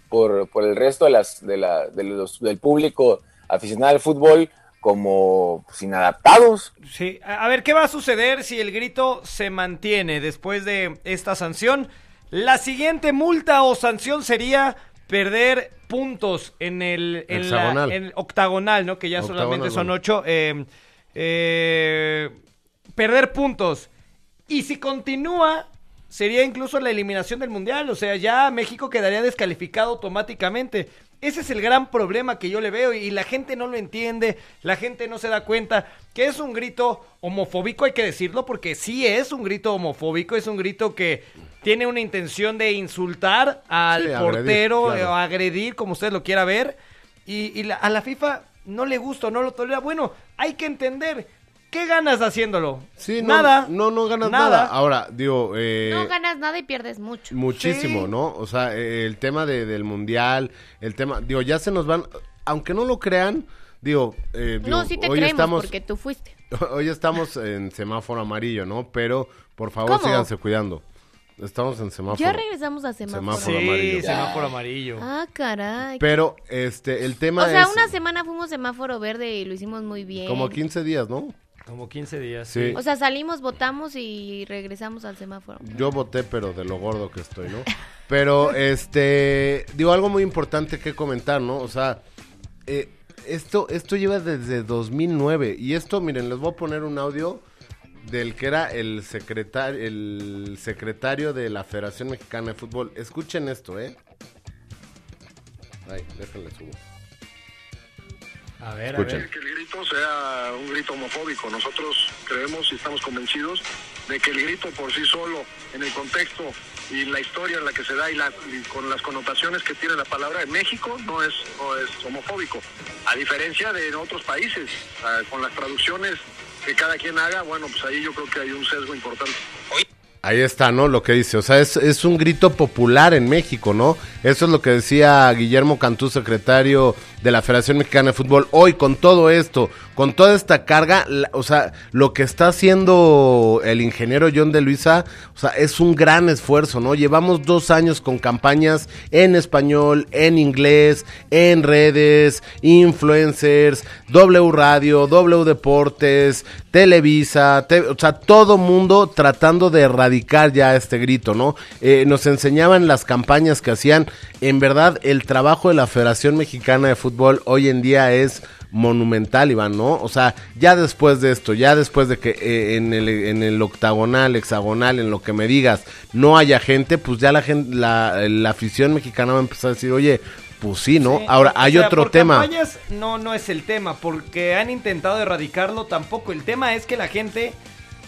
Speaker 6: por, por el resto de las, de la, de los, del público aficionado al fútbol como pues, inadaptados.
Speaker 2: Sí, a ver, ¿qué va a suceder si el grito se mantiene después de esta sanción? La siguiente multa o sanción sería perder puntos en el, en la-
Speaker 4: Hexagonal.
Speaker 2: en el octagonal, ¿no? Que ya
Speaker 4: Octagonal,
Speaker 2: solamente son ocho. eh, eh, perder puntos. Y si continúa, sería incluso la eliminación del Mundial. O sea, ya México quedaría descalificado automáticamente. Ese es el gran problema que yo le veo y la gente no lo entiende, la gente no se da cuenta que es un grito homofóbico, hay que decirlo, porque sí es un grito homofóbico, es un grito que tiene una intención de insultar al
Speaker 4: Sí, agredir,
Speaker 2: portero
Speaker 4: claro.
Speaker 2: o agredir, como usted lo quiera ver, y, y la- a la FIFA no le gusta, no lo tolera. Bueno, hay que entender, ¿qué ganas haciéndolo?
Speaker 4: Sí, no,
Speaker 2: nada.
Speaker 4: No, no ganas nada.
Speaker 2: nada.
Speaker 4: Ahora, digo, eh,
Speaker 5: No ganas nada y pierdes mucho.
Speaker 4: muchísimo,
Speaker 5: Sí.
Speaker 4: ¿no? O sea, eh, el tema de- del mundial, el tema, digo, ya se nos van, aunque no lo crean, digo, eh, digo,
Speaker 5: No, sí te
Speaker 4: hoy
Speaker 5: creemos
Speaker 4: estamos,
Speaker 5: porque tú fuiste.
Speaker 4: hoy estamos en semáforo amarillo, ¿no? Pero, por favor,
Speaker 5: ¿Cómo?
Speaker 4: síganse cuidando. Estamos en semáforo.
Speaker 5: Ya regresamos a semáforo.
Speaker 4: Semáforo amarillo.
Speaker 2: semáforo amarillo.
Speaker 5: Ah, caray.
Speaker 4: Pero, este, el tema
Speaker 5: o sea,
Speaker 4: es
Speaker 5: una semana fuimos semáforo verde y lo hicimos muy bien.
Speaker 4: como 15 días, ¿no?
Speaker 2: Como 15 días.
Speaker 4: Sí.
Speaker 5: O sea, salimos, votamos y regresamos al semáforo.
Speaker 4: Yo voté, pero de lo gordo que estoy, ¿no? Pero, este, digo, algo muy importante que comentar, ¿no? O sea, eh, esto, esto lleva desde 2009 y esto, miren, les voy a poner un audio del que era el secretario, el secretario de la Federación Mexicana de Fútbol. Escuchen esto, ¿eh? Ay, déjenle subo.
Speaker 2: A ver,
Speaker 4: Escuchen.
Speaker 20: que el grito sea un grito homofóbico. Nosotros creemos y estamos convencidos de que el grito por sí solo, en el contexto y la historia en la que se da y, la- y con las connotaciones que tiene la palabra en México, no es, no es homofóbico. A diferencia de en otros países, ah, con las traducciones que cada quien haga, bueno, pues ahí yo creo que hay un sesgo importante.
Speaker 4: Ahí está, ¿no? Lo que dice. O sea, es, es un grito popular en México, ¿no? Eso es lo que decía Guillermo Cantú, secretario de la Federación Mexicana de Fútbol. Hoy, con todo esto, con toda esta carga, la- o sea, lo que está haciendo el ingeniero John de Luisa, o sea, es un gran esfuerzo, ¿no? Llevamos dos años con campañas en español, en inglés, en redes, influencers, W Radio, W Deportes, Televisa, te- o sea, todo mundo tratando de erradicar ya este grito, ¿no? Eh, nos enseñaban las campañas que hacían. En verdad, el trabajo de la Federación Mexicana de Fútbol hoy en día es monumental, Iván, ¿no? O sea, ya después de esto, ya después de que eh, en, el, en el octagonal, hexagonal, en lo que me digas, no haya gente, pues ya la gente, la, la afición mexicana va a empezar a decir, oye, pues sí, ¿no? Ahora,
Speaker 2: O
Speaker 4: hay
Speaker 2: sea,
Speaker 4: otro
Speaker 2: por
Speaker 4: tema.
Speaker 2: campañas no, no es el tema, porque han intentado erradicarlo tampoco. El tema es que la gente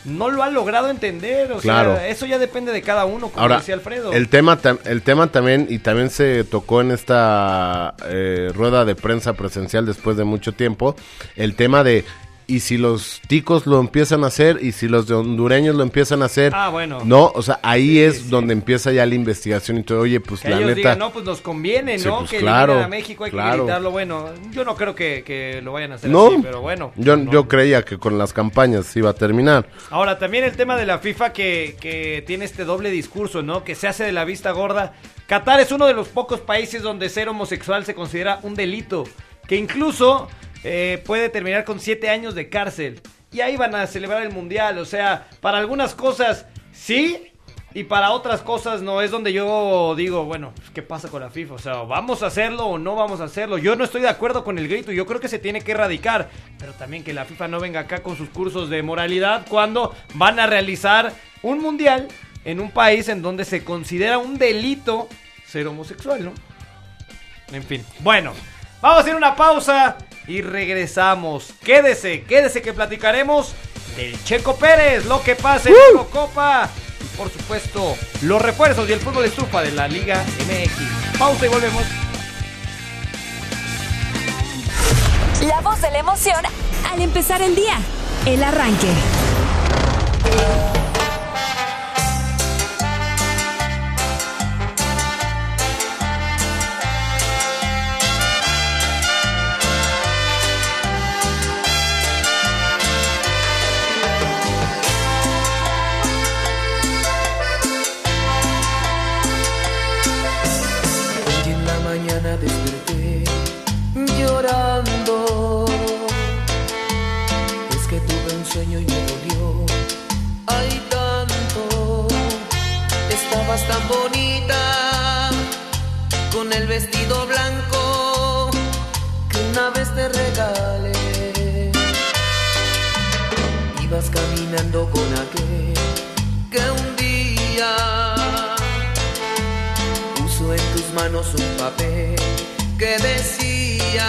Speaker 2: no lo ha logrado entender. O
Speaker 4: Claro.
Speaker 2: sea, eso ya depende de cada uno, como
Speaker 4: Ahora,
Speaker 2: decía Alfredo.
Speaker 4: el tema, el tema también, y también se tocó en esta eh, rueda de prensa presencial después de mucho tiempo, el tema de y si los ticos lo empiezan a hacer y si los de hondureños lo empiezan a hacer,
Speaker 2: Ah, bueno.
Speaker 4: no, o sea, ahí es donde empieza ya la investigación y todo, oye, pues
Speaker 2: Que
Speaker 4: la
Speaker 2: ellos
Speaker 4: neta,
Speaker 2: digan, no, pues nos conviene,
Speaker 4: Sí,
Speaker 2: ¿no?
Speaker 4: pues
Speaker 2: que
Speaker 4: claro,
Speaker 2: a México, hay
Speaker 4: claro.
Speaker 2: que gritarlo. Bueno, yo no creo que, que lo vayan a hacer
Speaker 4: no,
Speaker 2: así, pero bueno.
Speaker 4: yo, yo creía que con las campañas iba a terminar.
Speaker 2: Ahora, también el tema de la FIFA que, que tiene este doble discurso, ¿no? Que se hace de la vista gorda. Qatar es uno de los pocos países donde ser homosexual se considera un delito, que incluso eh, puede terminar con siete años de cárcel. Y ahí van a celebrar el mundial, o sea, para algunas cosas sí, y para otras cosas no. Es donde yo digo, bueno, pues, ¿qué pasa con la FIFA? O sea, ¿vamos a hacerlo o no vamos a hacerlo? Yo no estoy de acuerdo con el grito, yo creo que se tiene que erradicar. Pero también que la FIFA no venga acá con sus cursos de moralidad cuando van a realizar un mundial en un país en donde se considera un delito ser homosexual, ¿no? En fin, bueno, vamos a hacer una pausa y regresamos. Quédese, quédese que platicaremos del Checo Pérez, lo que pasa en Copa y por supuesto los refuerzos y el fútbol estufa de la Liga MX. Pausa y volvemos.
Speaker 1: La voz de la emoción al empezar el día. El arranque.
Speaker 3: Tan bonita con el vestido blanco que una vez te regalé. Ibas caminando con aquel que un día puso en tus manos un papel que decía,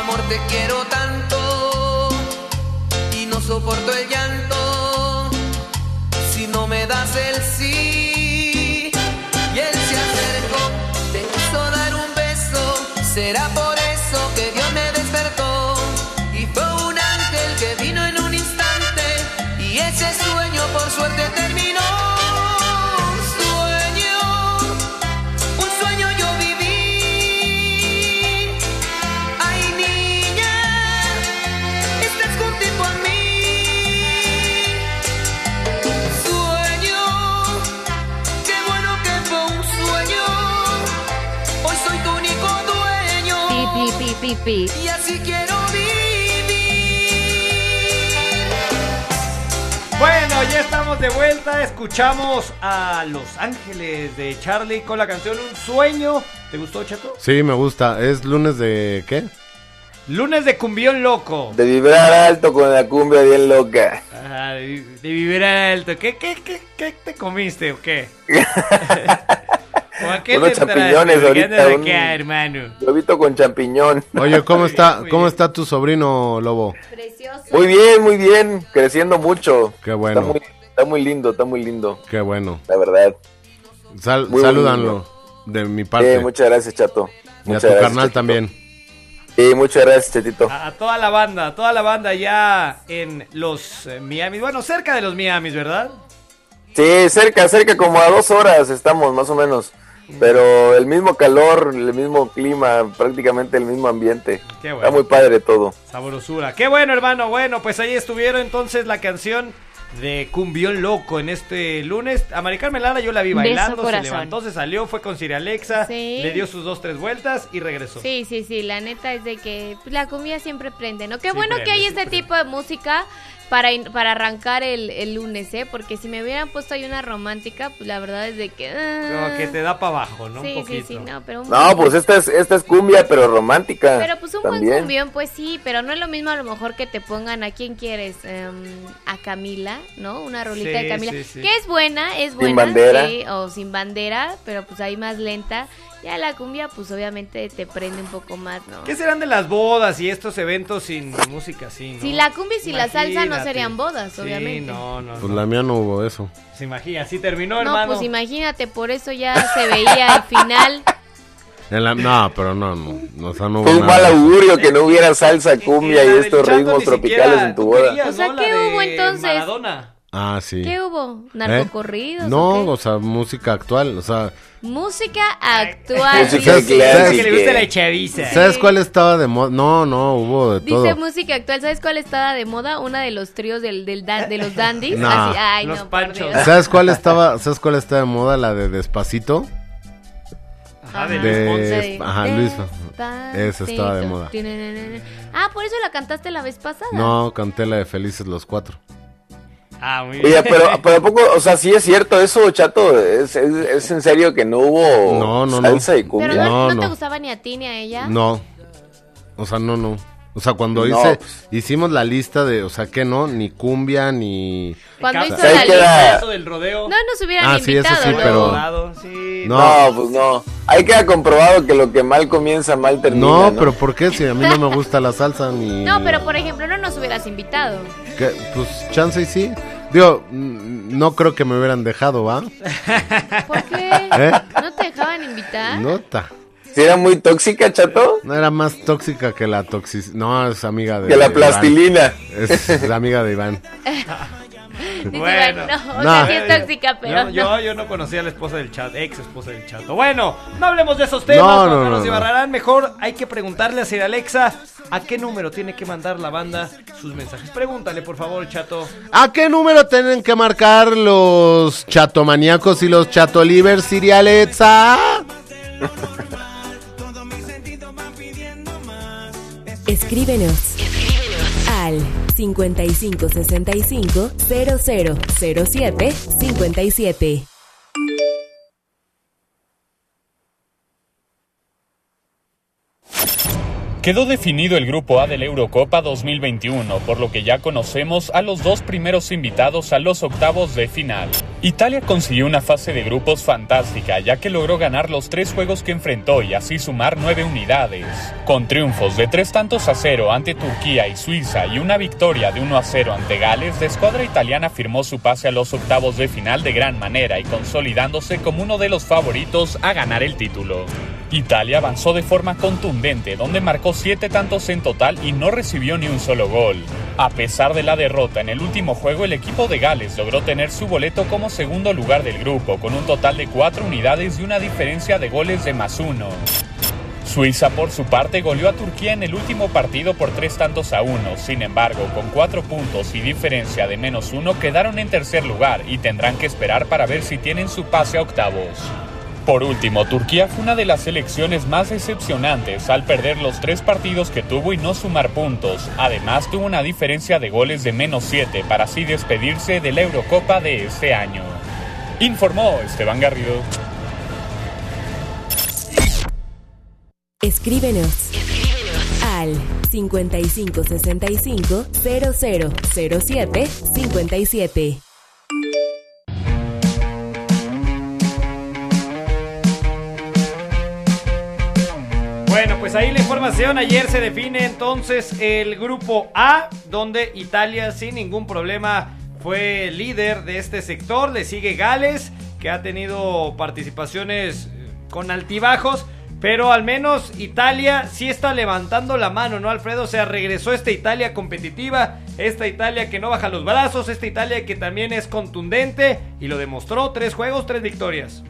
Speaker 3: amor te quiero tanto y no soporto el llanto me das el sí. Y él se acercó, quiso dar un beso, será Y así quiero vivir.
Speaker 2: Bueno, ya estamos de vuelta. Escuchamos a Los Ángeles de Charlie con la canción Un Sueño. ¿Te gustó, Chato?
Speaker 4: Sí, me gusta. ¿Es lunes de qué?
Speaker 2: Lunes de Cumbión Loco.
Speaker 6: De vibrar alto con la cumbia bien loca.
Speaker 2: Ah, de, de vibrar alto. ¿Qué, qué, qué, qué te comiste o qué? ¿O a qué
Speaker 6: Unos champiñones
Speaker 2: ¿Qué
Speaker 6: ahorita, un-
Speaker 2: hermano?
Speaker 6: Lobito con champiñón.
Speaker 4: Oye, ¿cómo está, cómo está tu sobrino, Lobo?
Speaker 6: Muy bien, muy bien. Creciendo mucho.
Speaker 4: Qué bueno.
Speaker 6: Está muy, está muy lindo, está muy lindo.
Speaker 4: Qué bueno.
Speaker 6: La verdad.
Speaker 4: Sal, salúdanlo de mi parte.
Speaker 6: Sí, muchas gracias, Chato.
Speaker 4: y a
Speaker 6: Muchas
Speaker 4: tu
Speaker 6: gracias,
Speaker 4: carnal
Speaker 6: Chatito.
Speaker 4: también.
Speaker 6: Sí, muchas gracias, Chetito.
Speaker 2: A, a toda la banda, a toda la banda ya en los eh, Miami. Bueno, cerca de los Miamis, ¿verdad?
Speaker 6: Sí, cerca, cerca, como a dos horas estamos, más o menos. Pero el mismo calor, el mismo clima, prácticamente el mismo ambiente.
Speaker 2: Qué bueno.
Speaker 6: Está muy padre todo.
Speaker 2: Sabrosura. Qué bueno, hermano. Bueno, pues ahí estuvieron entonces la canción de Cumbión Loco en este lunes. A Mari Carmen Lara yo la vi
Speaker 5: Beso,
Speaker 2: bailando, se levantó, se salió, fue con Siri Alexa,
Speaker 5: Sí.
Speaker 2: le dio sus dos, tres vueltas y regresó.
Speaker 5: Sí, sí, sí, la neta es de que pues, la comida siempre prende, ¿no? Qué
Speaker 2: Sí
Speaker 5: bueno que hay
Speaker 2: sí
Speaker 5: este tipo de música para, in- para arrancar el, el lunes, ¿eh? Porque si me hubieran puesto ahí una romántica, pues la verdad es de que...
Speaker 2: Como que te da para abajo, ¿no?
Speaker 5: Sí,
Speaker 2: un poquito.
Speaker 5: sí, no, pero un
Speaker 6: No, pues esta es, esta es cumbia, pero romántica.
Speaker 5: Pero pues un buen cumbión, pues sí, pero no es lo mismo a lo mejor que te pongan a quién quieres, Em, a Camila, ¿no? Una rolita
Speaker 2: Sí,
Speaker 5: de Camila,
Speaker 2: sí, sí.
Speaker 5: que es buena, es
Speaker 6: Sin
Speaker 5: buena,
Speaker 6: bandera.
Speaker 5: sí, o sin bandera, pero pues ahí más lenta. Ya la cumbia, pues obviamente te prende un poco más, ¿no?
Speaker 2: ¿Qué serán de las bodas y estos eventos sin música así, no?
Speaker 5: Si la cumbia y si la salsa no serían bodas,
Speaker 2: Sí,
Speaker 5: obviamente.
Speaker 2: no, no.
Speaker 4: Pues
Speaker 2: no.
Speaker 4: la mía no hubo eso.
Speaker 2: Se imagina, así terminó,
Speaker 5: No,
Speaker 2: hermano.
Speaker 5: pues imagínate, por eso ya se veía el final.
Speaker 4: En la- no, pero no, no, no, o sea, no hubo
Speaker 6: Fue un
Speaker 4: nada.
Speaker 6: mal augurio que no hubiera salsa, cumbia y estos ritmos tropicales en tu
Speaker 2: ¿tú
Speaker 6: boda.
Speaker 5: O sea, ¿qué hubo entonces?
Speaker 2: Maradona.
Speaker 4: Ah, sí.
Speaker 5: ¿Qué hubo?
Speaker 4: ¿Eh?
Speaker 5: ¿Narcocorridos? o
Speaker 4: No,
Speaker 5: qué?
Speaker 4: o sea, música actual, o sea...
Speaker 5: Música actual.
Speaker 6: Música
Speaker 5: dice.
Speaker 6: clásica.
Speaker 2: Que le gusta la chaviza.
Speaker 4: ¿Sabes cuál estaba de moda? No, no, hubo de todo.
Speaker 5: Dice música actual, ¿sabes cuál estaba de moda? Una de los tríos del, del dan- de los dandies.
Speaker 4: No.
Speaker 5: Así, ay,
Speaker 2: Los
Speaker 5: no,
Speaker 2: panchos.
Speaker 4: ¿Sabes cuál estaba, ¿sabes cuál está de moda? La de Despacito.
Speaker 2: Ajá, de
Speaker 4: De- Ajá, Luis. Esa estaba de moda.
Speaker 5: Ah, por eso la cantaste la vez pasada.
Speaker 4: No, canté la de Felices los Cuatro.
Speaker 2: Ah, muy bien.
Speaker 6: Oye, pero, pero ¿a poco, o sea, sí es cierto eso, Chato, es, es, es en serio que no hubo
Speaker 4: No, no, no.
Speaker 6: salsa y
Speaker 5: Pero
Speaker 6: cumbia.
Speaker 5: no,
Speaker 4: No,
Speaker 5: no te gustaba ni a ti ni a ella.
Speaker 4: No. O sea, no, no. O sea, cuando
Speaker 6: No,
Speaker 4: hice,
Speaker 6: pues.
Speaker 4: hicimos la lista de, o sea, que no, ni cumbia, ni...
Speaker 5: Cuando hizo
Speaker 6: ¿sabes
Speaker 5: la lista.
Speaker 2: Eso del rodeo.
Speaker 5: No nos hubieran
Speaker 4: Ah, sí, eso
Speaker 5: invitado.
Speaker 4: sí,
Speaker 5: ¿no?
Speaker 4: pero-
Speaker 2: sí.
Speaker 4: No.
Speaker 6: No, pues no. Ahí queda comprobado que lo que mal comienza, mal termina.
Speaker 4: No,
Speaker 6: No,
Speaker 4: pero ¿por qué? Si a mí no me gusta la salsa, ni...
Speaker 5: No, pero por ejemplo, no nos hubieras invitado.
Speaker 4: Que, Pues chance y sí. Digo, no creo que me hubieran dejado, ¿va?
Speaker 5: ¿Por qué?
Speaker 4: ¿Eh?
Speaker 5: ¿No te dejaban invitar?
Speaker 4: Nota.
Speaker 6: ¿Sí era muy tóxica, Chato?
Speaker 4: No era más tóxica que la toxicidad. No, es amiga de
Speaker 6: Que la
Speaker 4: Iván.
Speaker 6: plastilina.
Speaker 4: Es amiga de Iván.
Speaker 5: Dice,
Speaker 2: Bueno.
Speaker 5: bueno, o
Speaker 4: No.
Speaker 5: sea, sí es tóxica, pero
Speaker 2: Yo, yo,
Speaker 5: no.
Speaker 2: yo no conocía a la esposa del chat, ex esposa del chato. Bueno, no hablemos de esos temas,
Speaker 4: No,
Speaker 2: porque
Speaker 4: no, no,
Speaker 2: nos
Speaker 4: no.
Speaker 2: divarrarán. Mejor hay que preguntarle a Sir Alexa a qué número tiene que mandar la banda sus mensajes. Pregúntale, por favor, chato.
Speaker 4: ¿A qué número tienen que marcar los chatomaníacos y los chatolivers, Siri Alexa?
Speaker 7: Escríbenos al 5565 0007 57.
Speaker 21: Quedó definido el grupo A de la Eurocopa 2021, por lo que ya conocemos a los dos primeros invitados a los octavos de final. Italia consiguió una fase de grupos fantástica, ya que logró ganar los tres juegos que enfrentó y así sumar nueve unidades. Con triunfos de tres tantos a cero ante Turquía y Suiza y una victoria de 1 a 0 ante Gales, la escuadra italiana firmó su pase a los octavos de final de gran manera y consolidándose como uno de los favoritos a ganar el título. Italia avanzó de forma contundente, donde marcó siete tantos en total y no recibió ni un solo gol. A pesar de la derrota en el último juego, el equipo de Gales logró tener su boleto como segundo lugar del grupo, con un total de cuatro unidades y una diferencia de goles de más uno. Suiza, por su parte, goleó a Turquía en el último partido por tres tantos a uno. Sin embargo, con cuatro puntos y diferencia de menos uno, quedaron en tercer lugar y tendrán que esperar para ver si tienen su pase a octavos. Por último, Turquía fue una de las selecciones más decepcionantes al perder los tres partidos que tuvo y no sumar puntos. Además, tuvo una diferencia de goles de menos 7 para así despedirse de la Eurocopa de este año. Informó Esteban Garrido.
Speaker 7: Escríbenos al 5565 0007 57.
Speaker 2: Bueno, pues ahí la información. Ayer se define entonces el grupo A, donde Italia sin ningún problema fue líder de este sector. Le sigue Gales, que ha tenido participaciones eh, con altibajos. Pero al menos Italia sí está levantando la mano, ¿no, Alfredo? O sea, regresó esta Italia competitiva, esta Italia que no baja los brazos, esta Italia que también es contundente y lo demostró. Tres juegos, tres victorias.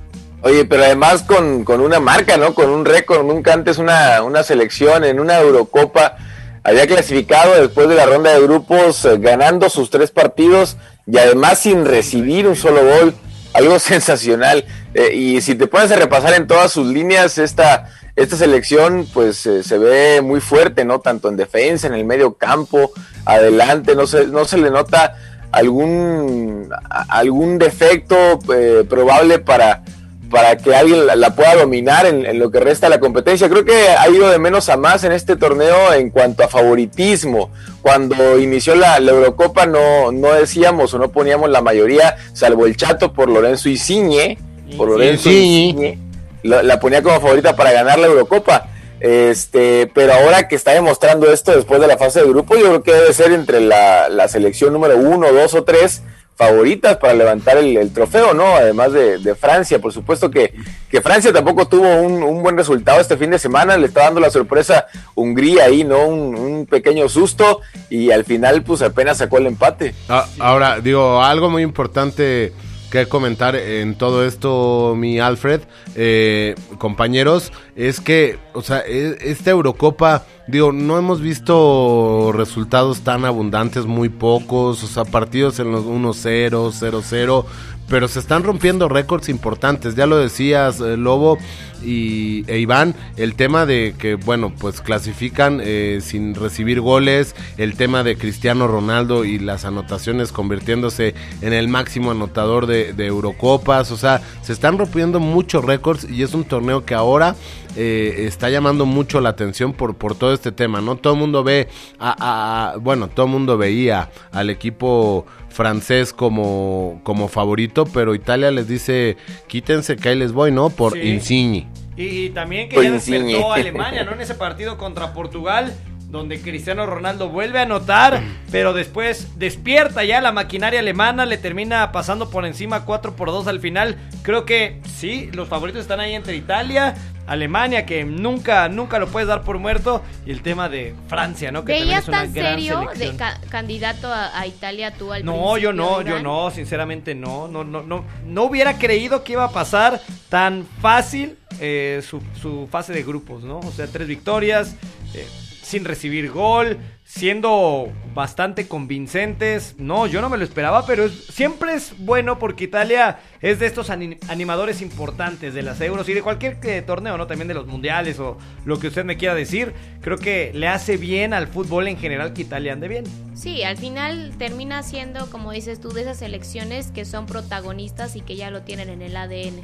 Speaker 6: Oye, pero además con, con una marca, ¿no? Con un récord. Nunca antes una, una selección en una Eurocopa había clasificado después de la ronda de grupos, eh, ganando sus tres partidos y además sin recibir un solo gol. Algo sensacional. Eh, y si te pones a repasar en todas sus líneas, esta, esta selección pues eh, se ve muy fuerte, ¿no? Tanto en defensa, en el medio campo, adelante, no se, no se le nota algún, algún defecto eh, probable para, para que alguien la, la pueda dominar en, en lo que resta de la competencia. Creo que ha ido de menos a más en este torneo en cuanto a favoritismo. Cuando inició la, la Eurocopa no, no decíamos o no poníamos la mayoría, salvo el chato por Lorenzo Insigne, por Lorenzo
Speaker 4: Insigne.
Speaker 6: Insigne, la, la ponía como favorita para ganar la Eurocopa. Este, pero ahora que está demostrando esto después de la fase de grupo, yo creo que debe ser entre la, la selección número uno, dos o tres favoritas para levantar el, trofeo, ¿no? Además de, Francia, por supuesto que, que Francia tampoco tuvo un, buen resultado este fin de semana, le está dando la sorpresa Hungría ahí, ¿no? Un, un pequeño susto y al final pues apenas sacó el empate.
Speaker 4: Ah, ahora, digo, algo muy importante que comentar en todo esto, mi Alfred, eh, compañeros, es que, o sea, e- esta Eurocopa, digo, no hemos visto resultados tan abundantes, muy pocos, o sea, partidos en los 1-0, 0-0, pero se están rompiendo récords importantes, ya lo decías, eh, Lobo y e Iván, el tema de que, bueno, pues clasifican eh, sin recibir goles, el tema de Cristiano Ronaldo y las anotaciones convirtiéndose en el máximo anotador de, de Eurocopas, o sea, se están rompiendo muchos récords y es un torneo que ahora eh, está llamando mucho la atención por, por todo este tema, ¿no? Todo el mundo ve, a, a- bueno, todo el mundo veía al equipo francés como, como favorito, pero Italia les dice, quítense que ahí les voy, ¿no? Por
Speaker 2: Sí.
Speaker 4: Insigne.
Speaker 2: Y también que ya despertó a Alemania, ¿no? En ese partido contra Portugal, donde Cristiano Ronaldo vuelve a anotar, pero después despierta ya la maquinaria alemana, le termina pasando por encima 4 por 2 al final. Creo que sí, los favoritos están ahí entre Italia, Alemania, que nunca, nunca lo puedes dar por muerto, y el tema de Francia, ¿no? Que también
Speaker 5: ¿Veías
Speaker 2: es una
Speaker 5: tan
Speaker 2: gran
Speaker 5: serio de
Speaker 2: selección.
Speaker 5: ca- candidato a, a Italia tú al
Speaker 2: No,
Speaker 5: principio,
Speaker 2: yo no, yo no, sinceramente no, no, no, no, no hubiera creído que iba a pasar tan fácil eh, su, su fase de grupos, ¿no? O sea, tres victorias, eh, sin recibir gol, siendo bastante convincentes. No, yo no me lo esperaba, pero es- siempre es bueno porque Italia es de estos ani- animadores importantes de las euros y de cualquier eh, torneo, ¿no? También de los mundiales o lo que usted me quiera decir. Creo que le hace bien al fútbol en general que Italia ande bien.
Speaker 5: Sí, al final termina siendo, como dices tú, de esas selecciones que son protagonistas y que ya lo tienen en el ADN.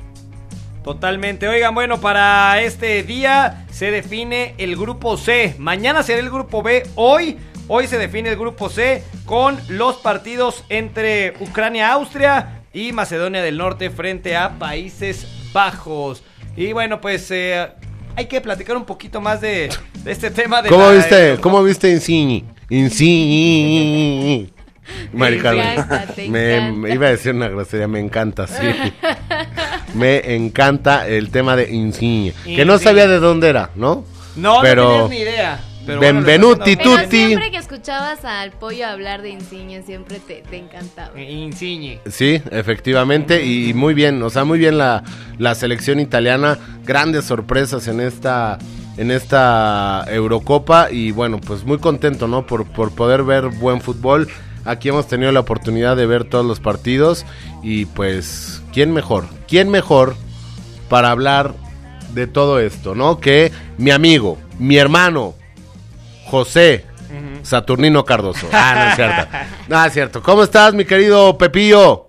Speaker 2: Totalmente. Oigan, bueno, para este día se define el grupo C. Mañana será el grupo B. Hoy, hoy se define el grupo C con los partidos entre Ucrania-Austria y Macedonia del Norte frente a Países Bajos. Y bueno, pues eh, hay que platicar un poquito más de, de este tema de
Speaker 4: ¿Cómo
Speaker 2: la-
Speaker 4: viste? ¿Cómo viste Insigne? Insigne. Mari
Speaker 2: Me
Speaker 4: me iba a decir una grosería, me encanta, sí. me encanta el tema de Insigne. Que no sabía de dónde era, ¿no?
Speaker 2: No,
Speaker 4: pero
Speaker 2: no tenías ni idea. Pero bueno,
Speaker 4: Benvenuti
Speaker 2: haciendo
Speaker 5: Pero
Speaker 4: tutti.
Speaker 5: siempre que escuchabas al pollo hablar de Insigne, siempre te, te encantaba.
Speaker 2: Insigne.
Speaker 4: Sí, efectivamente, y muy bien, o sea, muy bien la, la selección italiana, grandes sorpresas en esta en esta Eurocopa y bueno, pues muy contento, ¿no? Por, por poder ver buen fútbol. Aquí hemos tenido la oportunidad de ver todos los partidos y pues, ¿quién mejor? ¿Quién mejor para hablar de todo esto, ¿no? Que mi amigo, mi hermano, José Saturnino Cardoso. Ah, no es cierto. No es cierto. ¿Cómo estás, mi querido Pepillo?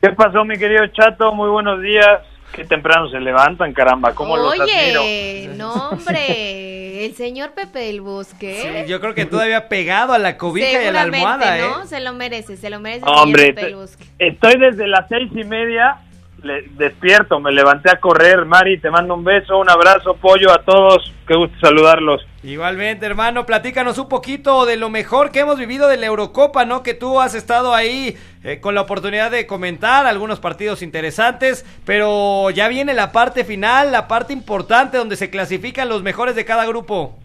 Speaker 22: ¿Qué pasó, mi querido Chato? Muy buenos días. Qué temprano se levantan, caramba. ¿Cómo los admiro?
Speaker 5: Oye, no hombre, el señor Pepe del Bosque.
Speaker 2: Sí, yo creo que todavía pegado a la cobija y a la almohada, ¿eh?
Speaker 5: ¿no? Se lo merece, se lo merece. el señor
Speaker 22: Hombre,
Speaker 5: Pepe del Bosque.
Speaker 22: estoy desde las seis y media le- despierto, me levanté a correr. Mari, te mando un beso, un abrazo, pollo a todos. Qué gusto saludarlos.
Speaker 2: Igualmente, hermano, platícanos un poquito de lo mejor que hemos vivido de la Eurocopa, ¿no? Que tú has estado ahí eh, con la oportunidad de comentar algunos partidos interesantes, pero ya viene la parte final, la parte importante donde se clasifican los mejores de cada grupo.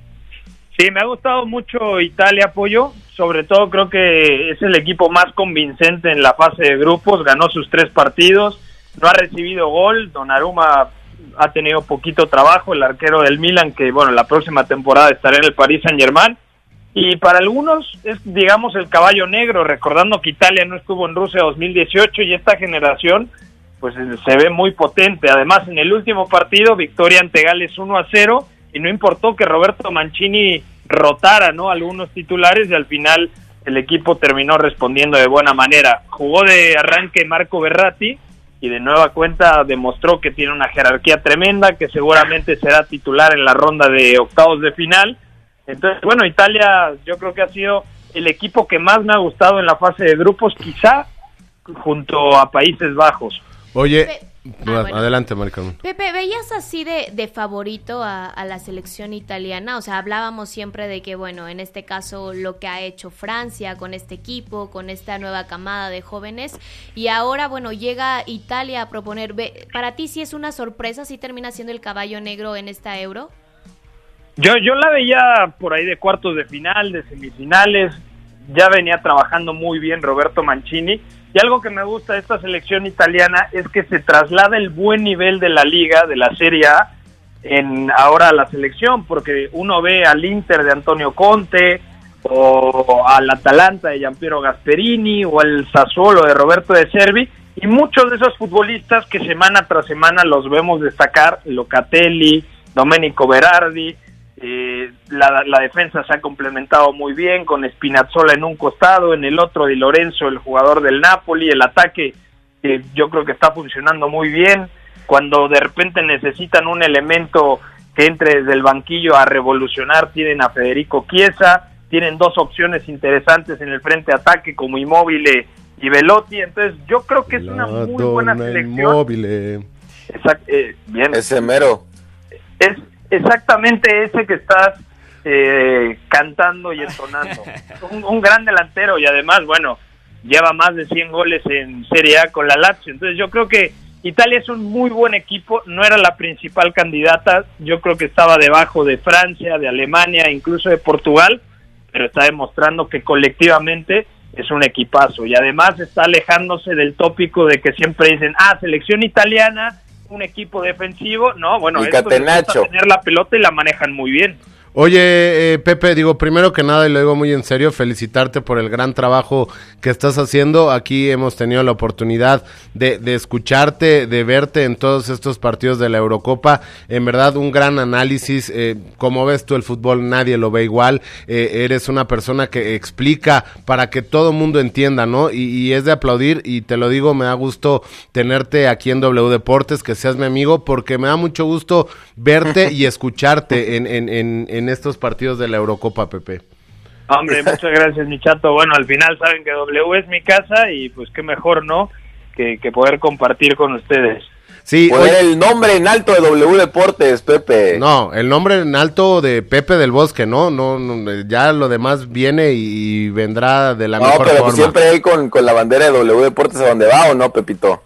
Speaker 22: Sí, me ha gustado mucho Italia, Pollo. Sobre todo creo que es el equipo más convincente en la fase de grupos. Ganó sus tres partidos. No ha recibido gol. Donnarumma ha tenido poquito trabajo. El arquero del Milan, que bueno, la próxima temporada estará en el Paris Saint Germain. Y para algunos es, digamos, el caballo negro, recordando que Italia no estuvo en Rusia 2018 y esta generación pues se ve muy potente. Además, en el último partido, victoria ante Gales 1 a 0 y no importó que Roberto Mancini rotara, ¿no? Algunos titulares y al final el equipo terminó respondiendo de buena manera. Jugó de arranque Marco Berratti y de nueva cuenta demostró que tiene una jerarquía tremenda, que seguramente será titular en la ronda de octavos de final. Entonces, bueno, Italia yo creo que ha sido el equipo que más me ha gustado en la fase de grupos, quizá junto a Países Bajos.
Speaker 4: Oye,
Speaker 5: Pe- Ah, bueno.
Speaker 4: adelante, Maricón.
Speaker 5: Pepe, ¿veías así de, de favorito a, a la selección italiana? O sea, hablábamos siempre de que, bueno, en este caso lo que ha hecho Francia con este equipo, con esta nueva camada de jóvenes, y ahora, bueno, llega Italia a proponer, ve- ¿para ti sí es una sorpresa si termina siendo el caballo negro en esta euro?
Speaker 22: Yo, yo la veía por ahí de cuartos de final, de semifinales. Ya venía trabajando muy bien Roberto Mancini. Y algo que me gusta de esta selección italiana es que se traslada el buen nivel de la liga, de la Serie A, en ahora a la selección, porque uno ve al Inter de Antonio Conte, o al Atalanta de Giampiero Gasperini, o al Sassuolo de Roberto de Servi, y muchos de esos futbolistas que semana tras semana los vemos destacar, Locatelli, Domenico Berardi, eh, la, la defensa se ha complementado muy bien con Spinazzola en un costado, en el otro Di Lorenzo, el jugador del Napoli, el ataque que yo creo que está funcionando muy bien. Cuando de repente necesitan un elemento que entre desde el banquillo a revolucionar, tienen a Federico Chiesa, tienen dos opciones interesantes en el frente ataque como Immobile y Velotti, entonces yo creo que es una muy buena selección.
Speaker 4: Immobile.
Speaker 22: Exact- eh, bien.
Speaker 6: Ese mero.
Speaker 22: Es exactamente ese que estás eh, cantando y entonando. un, un gran delantero y además, bueno, lleva más de 100 goles en Serie A con la Lazio. Entonces yo creo que Italia es un muy buen equipo, no era la principal candidata, yo creo que estaba debajo de Francia, de Alemania, incluso de Portugal, pero está demostrando que colectivamente es un equipazo y además está alejándose del tópico de que siempre dicen, ah, selección italiana, un equipo defensivo, no, bueno,
Speaker 6: Catenaccio.
Speaker 22: tener la pelota y la manejan muy bien.
Speaker 4: Oye, eh, Pepe, digo, primero que nada, y lo digo muy en serio, felicitarte por el gran trabajo que estás haciendo. Aquí hemos tenido la oportunidad de, de escucharte, de verte en todos estos partidos de la Eurocopa. En verdad, un gran análisis. Eh, como ves tú el fútbol, nadie lo ve igual. Eh, eres una persona que explica para que todo mundo entienda, ¿no? Y, y es de aplaudir, y te lo digo, me da gusto tenerte aquí en W Deportes, que seas mi amigo, porque me da mucho gusto verte y escucharte en, en, en, en estos partidos de la Eurocopa, Pepe.
Speaker 22: Hombre, muchas gracias, mi chato. Bueno, al final saben que W es mi casa y pues qué mejor, ¿no? Que, que poder compartir con ustedes.
Speaker 4: Sí,
Speaker 6: Poner
Speaker 4: oye-
Speaker 6: el nombre en alto de W Deportes, Pepe.
Speaker 4: No, el nombre en alto de Pepe del Bosque, ¿no? No, no, ya lo demás viene y vendrá de la
Speaker 6: No,
Speaker 4: mejor
Speaker 6: pero
Speaker 4: forma.
Speaker 6: siempre hay con, con la bandera de W Deportes a donde va, ¿o no, Pepito?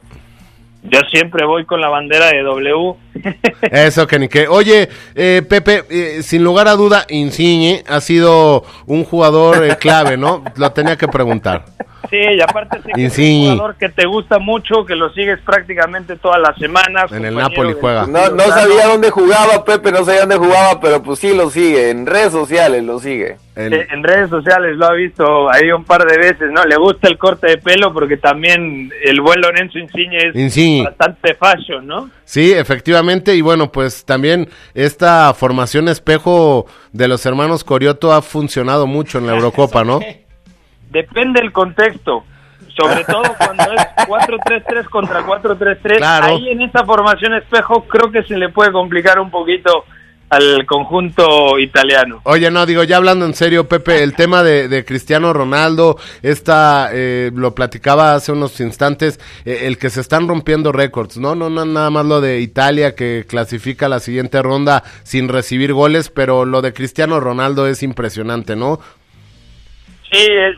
Speaker 22: Yo siempre voy con la bandera de W.
Speaker 4: Eso que ni qué. Oye, eh, Pepe, eh, sin lugar a duda, Insigne ha sido un jugador eh, clave, ¿no? Lo tenía que preguntar.
Speaker 22: Sí, y aparte sé que es un jugador que te gusta mucho, que lo sigues prácticamente todas las semanas.
Speaker 4: En el Napoli juega.
Speaker 6: No, no sabía dónde jugaba, Pepe, no sabía dónde jugaba, pero pues sí lo sigue, en redes sociales lo sigue.
Speaker 22: Eh, En redes sociales lo ha visto ahí un par de veces, ¿no? Le gusta el corte de pelo porque también el buen Lorenzo Insigne es
Speaker 4: Insigne.
Speaker 22: bastante fashion, ¿no?
Speaker 4: Sí, efectivamente, y bueno, pues también esta formación espejo de los hermanos Corioto ha funcionado mucho en la Eurocopa, ¿no?
Speaker 22: Depende del contexto. Sobre todo cuando es 4-3-3 contra 4-3-3.
Speaker 4: Claro.
Speaker 22: Ahí en esa formación espejo creo que se le puede complicar un poquito al conjunto italiano.
Speaker 4: Oye, no, digo, ya hablando en serio, Pepe, el tema de, de Cristiano Ronaldo, esta, eh, lo platicaba hace unos instantes, eh, el que se están rompiendo récords, ¿no? No, no, nada más lo de Italia que clasifica la siguiente ronda sin recibir goles, pero lo de Cristiano Ronaldo es impresionante, ¿no?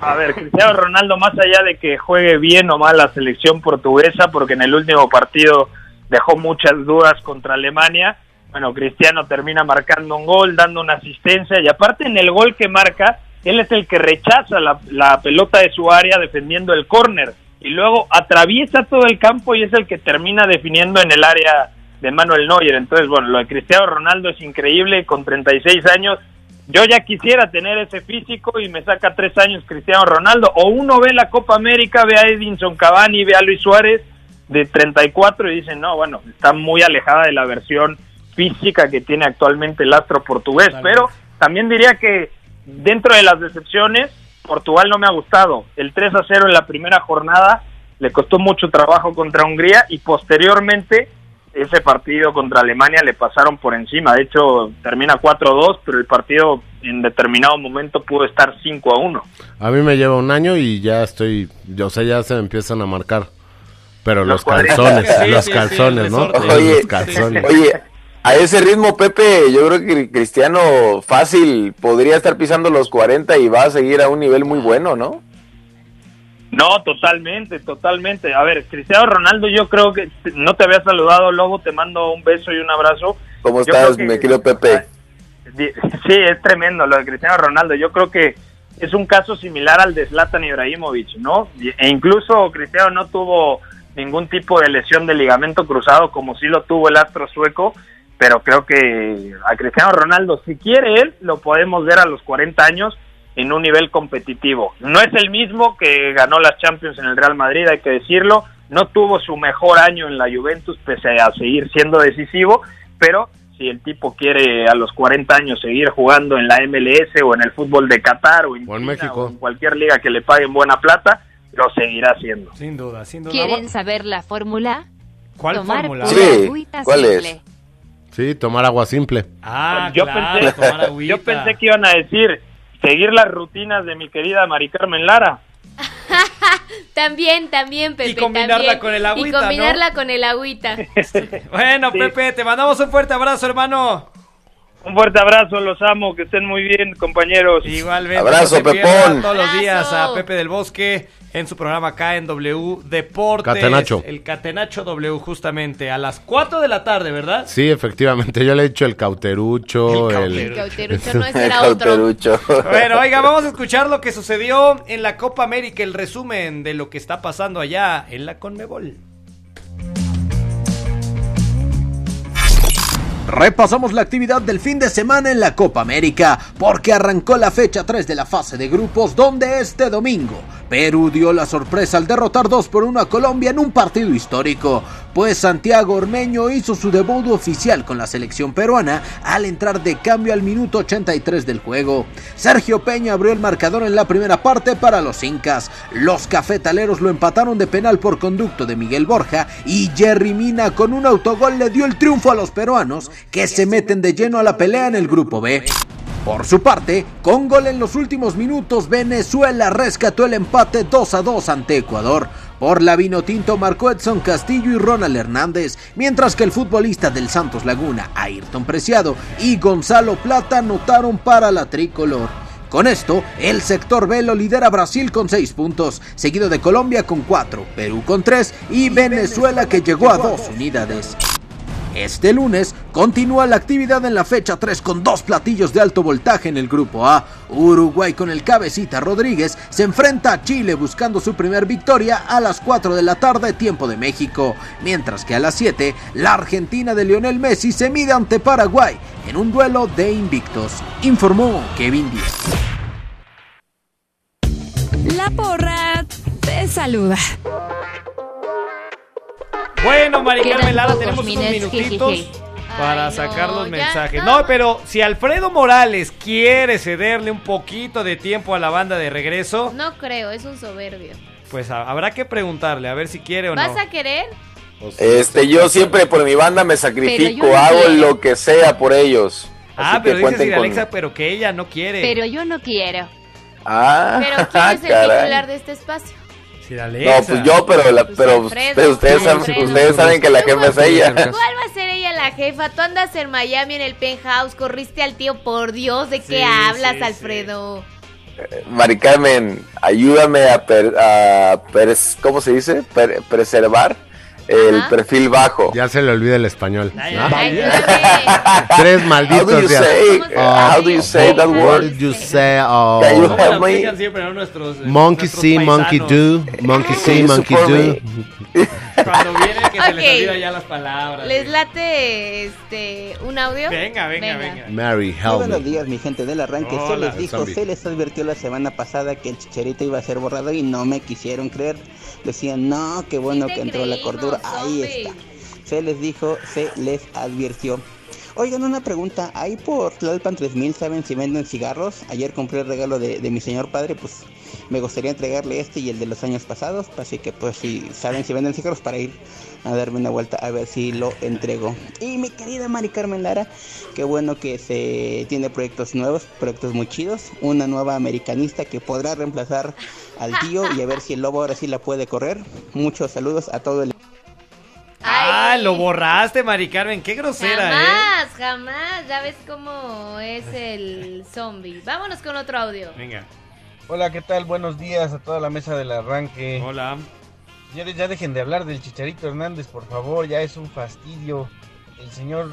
Speaker 22: A ver, Cristiano Ronaldo, más allá de que juegue bien o mal la selección portuguesa, porque en el último partido dejó muchas dudas contra Alemania, bueno, Cristiano termina marcando un gol, dando una asistencia, y aparte en el gol que marca, él es el que rechaza la, la pelota de su área defendiendo el córner, y luego atraviesa todo el campo y es el que termina definiendo en el área de Manuel Neuer. Entonces, bueno, lo de Cristiano Ronaldo es increíble, con 36 años, yo ya quisiera tener ese físico y me saca tres años Cristiano Ronaldo. O uno ve la Copa América, ve a Edinson Cavani, ve a Luis Suárez de 34 y dicen, no, bueno, está muy alejada de la versión física que tiene actualmente el astro portugués. Pero también diría que dentro de las decepciones, Portugal no me ha gustado. El 3 a 0 en la primera jornada le costó mucho trabajo contra Hungría y posteriormente ese partido contra Alemania le pasaron por encima. De hecho, termina 4-2, pero el partido en determinado momento pudo estar 5-1.
Speaker 4: A mí me lleva un año y ya estoy, o sea, ya se me empiezan a marcar. Pero los, calzones,
Speaker 2: Sí,
Speaker 4: los
Speaker 2: sí,
Speaker 4: calzones,
Speaker 2: sí,
Speaker 4: ¿no?
Speaker 6: Oye,
Speaker 4: los calzones.
Speaker 6: Oye, a ese ritmo, Pepe, yo creo que Cristiano fácil podría estar pisando los 40 y va a seguir a un nivel muy bueno, ¿no?
Speaker 22: No, totalmente, totalmente. A ver, Cristiano Ronaldo, yo creo que no te había saludado, Lobo, te mando un beso y un abrazo.
Speaker 6: ¿Cómo
Speaker 22: Yo
Speaker 6: estás,
Speaker 22: que-
Speaker 6: mi querido Pepe?
Speaker 22: Sí, es tremendo lo de Cristiano Ronaldo. Yo creo que es un caso similar al de Zlatan Ibrahimovic, ¿no? E incluso Cristiano no tuvo ningún tipo de lesión de ligamento cruzado como sí lo tuvo el astro sueco, pero creo que a Cristiano Ronaldo, si quiere él, lo podemos ver a los 40 años en un nivel competitivo. No es el mismo que ganó las Champions en el Real Madrid, hay que decirlo. No tuvo su mejor año en la Juventus, pese a seguir siendo decisivo, pero si el tipo quiere a los 40 años seguir jugando en la MLS o en el fútbol de Qatar o en,
Speaker 4: O en
Speaker 22: China
Speaker 4: México.
Speaker 22: o en cualquier liga que le paguen buena plata, lo seguirá haciendo.
Speaker 2: Sin duda, sin duda.
Speaker 18: ¿Quieren saber la fórmula?
Speaker 2: ¿Cuál
Speaker 18: Tomar
Speaker 2: fórmula?
Speaker 6: Sí,
Speaker 18: agüita
Speaker 6: ¿cuál es?
Speaker 18: simple.
Speaker 4: Sí, tomar agua simple.
Speaker 2: Ah,
Speaker 22: yo,
Speaker 2: claro,
Speaker 22: pensé,
Speaker 2: tomar agüita.
Speaker 22: yo pensé que iban a decir seguir las rutinas de mi querida Mari Carmen Lara.
Speaker 5: También, también, Pepe.
Speaker 2: Y combinarla
Speaker 5: también.
Speaker 2: con el agüita,
Speaker 5: Y
Speaker 2: ¿no?
Speaker 5: combinarla con el agüita.
Speaker 2: Bueno,
Speaker 22: Sí.
Speaker 2: Pepe, te mandamos un fuerte abrazo, hermano.
Speaker 22: Un fuerte abrazo, los amo, que estén muy bien, compañeros.
Speaker 2: Igualmente.
Speaker 6: Abrazo,
Speaker 2: no
Speaker 6: Pepón.
Speaker 2: Todos los días a. Pepe del Bosque en su programa acá en W Deportes.
Speaker 4: Catenacho.
Speaker 2: El Catenacho W, justamente a las 4 de la tarde, ¿verdad?
Speaker 4: Sí, efectivamente, yo le he dicho el cauterucho,
Speaker 2: El
Speaker 4: el...
Speaker 5: El cauterucho no ese
Speaker 6: El
Speaker 5: era otro.
Speaker 2: Bueno, oiga, vamos a escuchar lo que sucedió en la Copa América, el resumen de lo que está pasando allá en la Conmebol.
Speaker 23: Repasamos la actividad del fin de semana en la Copa América, porque arrancó la fecha 3 de la fase de grupos, donde este domingo Perú dio la sorpresa al derrotar 2 por 1 a Colombia en un partido histórico, pues Santiago Ormeño hizo su debut oficial con la selección peruana al entrar de cambio al minuto 83 del juego. Sergio Peña abrió el marcador en la primera parte para los incas. Los cafetaleros lo empataron de penal por conducto de Miguel Borja y Jerry Mina con un autogol le dio el triunfo a los peruanos que se meten de lleno a la pelea en el grupo B. Por su parte, con gol en los últimos minutos, Venezuela rescató el empate 2 a 2 ante Ecuador. Por la vino tinto marcó Edson Castillo y Ronald Hernández, mientras que el futbolista del Santos Laguna, Ayrton Preciado y Gonzalo Plata anotaron para la tricolor. Con esto, el sector B lo lidera Brasil con 6 puntos, seguido de Colombia con 4, Perú con 3 y Venezuela que llegó a 2 unidades. Este lunes continúa la actividad en la fecha 3 con dos platillos de alto voltaje en el grupo A. Uruguay con el cabecita Rodríguez se enfrenta a Chile buscando su primer victoria a las 4 de la tarde tiempo de México, mientras que a las 7 la Argentina de Lionel Messi se mide ante Paraguay en un duelo de invictos, informó Kevin Díaz.
Speaker 1: La porra te saluda.
Speaker 2: Bueno, Mari Carmen Lara, tenemos unos minutitos para
Speaker 5: Ay,
Speaker 2: sacar
Speaker 5: no,
Speaker 2: los mensajes.
Speaker 5: no.
Speaker 2: No, pero si Alfredo Morales quiere cederle un poquito de tiempo a la banda de regreso,
Speaker 5: No creo, es un soberbio.
Speaker 2: pues ha- habrá que preguntarle a ver si quiere o
Speaker 5: ¿Vas
Speaker 2: no.
Speaker 5: a querer?
Speaker 6: Este, yo siempre por mi banda me sacrifico,
Speaker 5: no
Speaker 6: hago
Speaker 5: quiero.
Speaker 6: lo que sea por ellos.
Speaker 2: Ah,
Speaker 6: Así que
Speaker 2: pero dice Sir
Speaker 6: con-
Speaker 2: Alexa, pero que ella no quiere.
Speaker 18: Pero yo no quiero.
Speaker 6: Ah,
Speaker 5: Pero ¿quién es el titular de este espacio?
Speaker 2: Alexa.
Speaker 6: No, pues yo, pero, la-
Speaker 5: Pues
Speaker 6: pero,
Speaker 5: Alfredo,
Speaker 6: pero ustedes, saben,
Speaker 5: Alfredo.
Speaker 6: ustedes saben que la jefa es ella.
Speaker 5: ¿Cuál va a ser ella la jefa? Tú andas en Miami en el penthouse, corriste al tío, por Dios, ¿de qué
Speaker 6: Sí,
Speaker 5: hablas,
Speaker 6: sí,
Speaker 5: Alfredo?
Speaker 6: Mari Carmen, ayúdame a, per- a pres- ¿cómo se dice? Per- preservar el
Speaker 5: Ajá.
Speaker 6: perfil bajo.
Speaker 4: Ya se le olvida el español. ¿no?
Speaker 5: Ayúdame.
Speaker 4: Tres
Speaker 6: How do
Speaker 4: malditos
Speaker 6: you
Speaker 4: días.
Speaker 6: say, how do you say that word?
Speaker 4: did you say? Oh.
Speaker 6: Can you
Speaker 2: ¿Cómo la
Speaker 6: help me?
Speaker 2: Nuestros, eh,
Speaker 4: Monkey see, monkey do. Monkey see, monkey do.
Speaker 2: Cuando viene que se les olvida ya las palabras.
Speaker 5: ¿Les late este un audio?
Speaker 2: Venga, venga, venga.
Speaker 4: Mary,
Speaker 24: Muy
Speaker 4: help
Speaker 24: buenos días, mi gente del arranque. se les dijo,
Speaker 4: zombie.
Speaker 24: se les advirtió la semana pasada que el chicharito iba a ser borrado y no me quisieron creer. Decían, no, qué bueno
Speaker 5: Sí
Speaker 24: que entró la cordura. Ahí está. Se les dijo, se les advirtió. Oigan, una pregunta. Ahí por Tlalpan 3000, ¿saben si venden cigarros? Ayer compré el regalo de, de mi señor padre, pues me gustaría entregarle este y el de los años pasados. Así que, pues, si saben si venden cigarros, para ir a darme una vuelta a ver si lo entrego. Y mi querida Mari Carmen Lara, qué bueno que se tiene proyectos nuevos, proyectos muy chidos. Una nueva americanista que podrá reemplazar al tío y a ver si el lobo ahora sí la puede correr. Muchos saludos a todo el
Speaker 2: Ah, lo borraste, Mari Carmen. Qué grosera, ¿eh?
Speaker 5: Jamás, jamás. Ya ves cómo es el zombie. Vámonos con otro audio.
Speaker 2: Venga.
Speaker 23: Hola, ¿qué tal? Buenos días a toda la mesa del arranque.
Speaker 2: Hola.
Speaker 23: Señores, ya dejen de hablar del Chicharito Hernández, por favor, ya es un fastidio. El señor,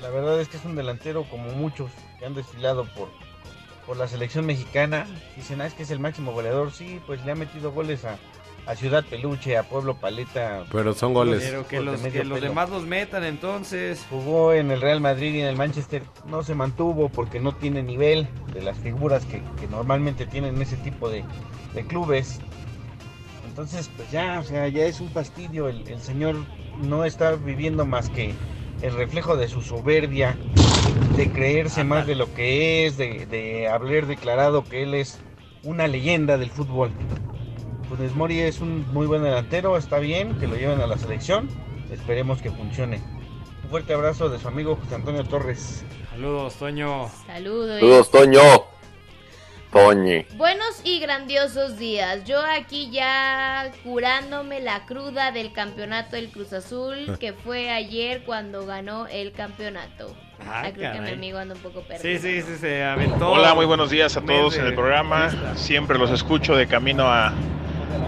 Speaker 23: la verdad es que es un delantero como muchos que han desfilado por, por la selección mexicana. Dicen, ah, es que es el máximo goleador. Sí, pues le ha metido goles a, a Ciudad Peluche, a Pueblo Paleta.
Speaker 4: Pero son goles.
Speaker 2: Pero que los, que demás los metan entonces.
Speaker 23: Jugó en el Real Madrid y en el Manchester, no se mantuvo porque no tiene nivel de las figuras que, que normalmente tienen ese tipo de, de clubes. Entonces, pues ya, o sea, ya es un fastidio. El, el señor no está viviendo más que el reflejo de su soberbia, de creerse más de lo que es, de, de haber declarado que él es una leyenda del fútbol. Funes Mori es un muy buen delantero, está bien que lo lleven a la selección, esperemos que funcione. Un fuerte abrazo de su amigo José Antonio Torres.
Speaker 2: Saludos, Toño.
Speaker 5: Saludos.
Speaker 6: Saludos, Toño. Toñi.
Speaker 5: Buenos y grandiosos días. Yo aquí ya curándome la cruda del campeonato del Cruz Azul, que fue ayer cuando ganó el campeonato.
Speaker 2: Ah,
Speaker 5: Ah, creo que mi amigo anda un poco perdido.
Speaker 2: Sí, sí, sí, se aventó.
Speaker 25: Hola, muy buenos días a todos en el programa. Siempre los escucho de camino a-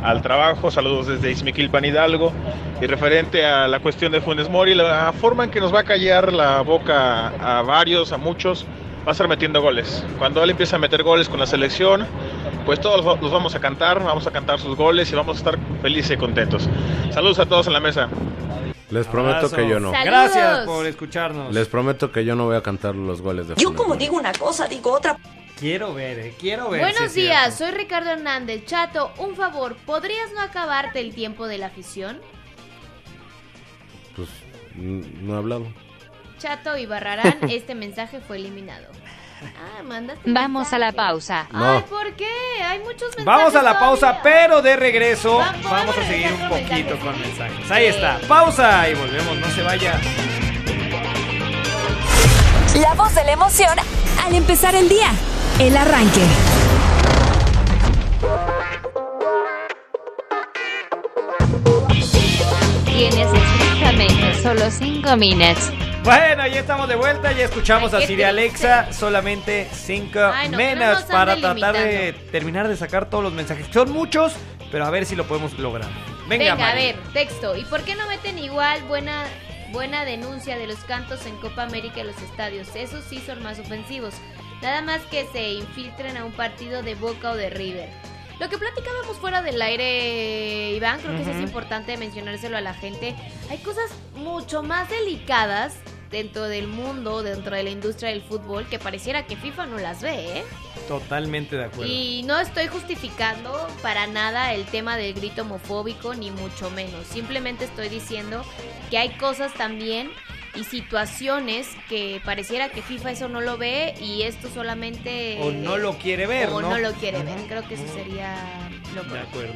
Speaker 25: al trabajo. Saludos desde Izmiquilpan Hidalgo. Y referente a la cuestión de Funes Mori, la forma en que nos va a callar la boca a varios, a muchos, va a estar metiendo goles. Cuando él empiece a meter goles con la selección, pues todos los vamos a cantar, vamos a cantar sus goles y vamos a estar felices y contentos. Saludos a todos en la mesa.
Speaker 4: Les prometo
Speaker 2: Abrazo.
Speaker 4: que yo no.
Speaker 2: Gracias por escucharnos.
Speaker 4: Les prometo que yo no voy a cantar los goles de
Speaker 26: Yo
Speaker 4: Funes
Speaker 26: como
Speaker 4: Mori.
Speaker 26: digo una cosa, digo otra.
Speaker 2: Quiero ver, eh, quiero ver.
Speaker 5: Buenos
Speaker 2: es
Speaker 5: días,
Speaker 2: cierto.
Speaker 5: soy Ricardo Hernández. Chato, un favor, ¿podrías no acabarte el tiempo de la afición?
Speaker 4: Pues n- no he hablado.
Speaker 5: Chato y Barrarán, este mensaje fue eliminado. Ah,
Speaker 18: Vamos a la pausa.
Speaker 4: No.
Speaker 5: Ay, ¿por qué? Hay muchos mensajes
Speaker 2: Vamos a la pausa,
Speaker 5: todavía.
Speaker 2: pero de regreso
Speaker 5: Va-
Speaker 2: vamos a seguir un poquito
Speaker 5: mensajes.
Speaker 2: con mensajes. Ahí está, pausa y volvemos, no se vaya.
Speaker 1: La voz de la emoción al empezar el día. El arranque.
Speaker 18: Tienes estrictamente solo 5 minutos.
Speaker 2: Bueno, ya estamos de vuelta, ya escuchamos a Siri Alexa, solamente cinco
Speaker 5: Ay, no, nos
Speaker 2: para tratar de terminar de sacar todos los mensajes. Son muchos, pero a ver si lo podemos lograr. Venga,
Speaker 5: Venga, a ver, texto. ¿Y por qué no meten igual buena buena denuncia de los cantos en Copa América en los estadios? Esos sí son más ofensivos. Nada más que se infiltren a un partido de Boca o de River. Lo que platicábamos fuera del aire, Iván, creo que eso es importante mencionárselo a la gente. Hay cosas mucho más delicadas dentro del mundo, dentro de la industria del fútbol, que pareciera que FIFA no las ve, ¿eh?
Speaker 2: Totalmente de acuerdo.
Speaker 5: Y no estoy justificando para nada el tema del grito homofóbico, ni mucho menos. Simplemente estoy diciendo que hay cosas también y situaciones que pareciera que FIFA eso no lo ve y esto solamente...
Speaker 2: O no lo quiere ver,
Speaker 5: O
Speaker 2: ¿no?
Speaker 5: no lo quiere ver. Creo que eso sería lo
Speaker 2: De
Speaker 5: correcto.
Speaker 2: acuerdo.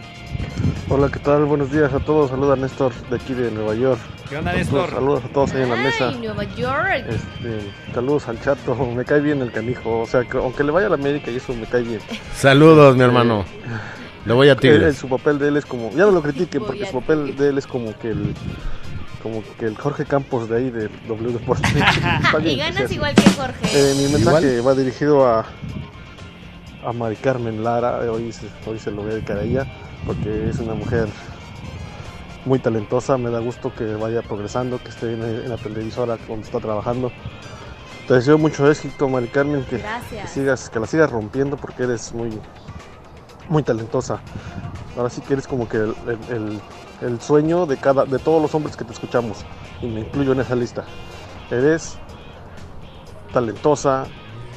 Speaker 27: Hola, ¿qué tal? Buenos días a todos. Saluda Néstor de aquí de Nueva York.
Speaker 2: ¿Qué onda,
Speaker 27: Saludos-
Speaker 2: Néstor?
Speaker 27: Saludos a todos ahí en la mesa.
Speaker 5: Ay, Nueva York.
Speaker 27: Este, saludos al chato. Me cae bien el canijo. O sea, que aunque le vaya a la América y eso me cae bien.
Speaker 4: Saludos, mi hermano. Le voy a Tigres.
Speaker 27: él- su papel de él es como. Ya no lo critiquen porque
Speaker 5: a
Speaker 27: su papel de él es como que el. Como que el Jorge Campos de ahí de W Deportes.
Speaker 5: Y ganas igual que Jorge.
Speaker 27: Eh, mi mensaje va dirigido a, a Mari Carmen Lara. Hoy se, hoy se lo voy a dedicar a ella porque es una mujer muy talentosa. Me da gusto que vaya progresando, que esté en, en la televisora donde está trabajando. Te deseo mucho éxito, Mari Carmen, que, sigas, que la sigas rompiendo porque eres muy, muy talentosa. Ahora sí que eres como que el, el- el- el sueño de cada, de todos los hombres que te escuchamos y me incluyo en esa lista. Eres talentosa,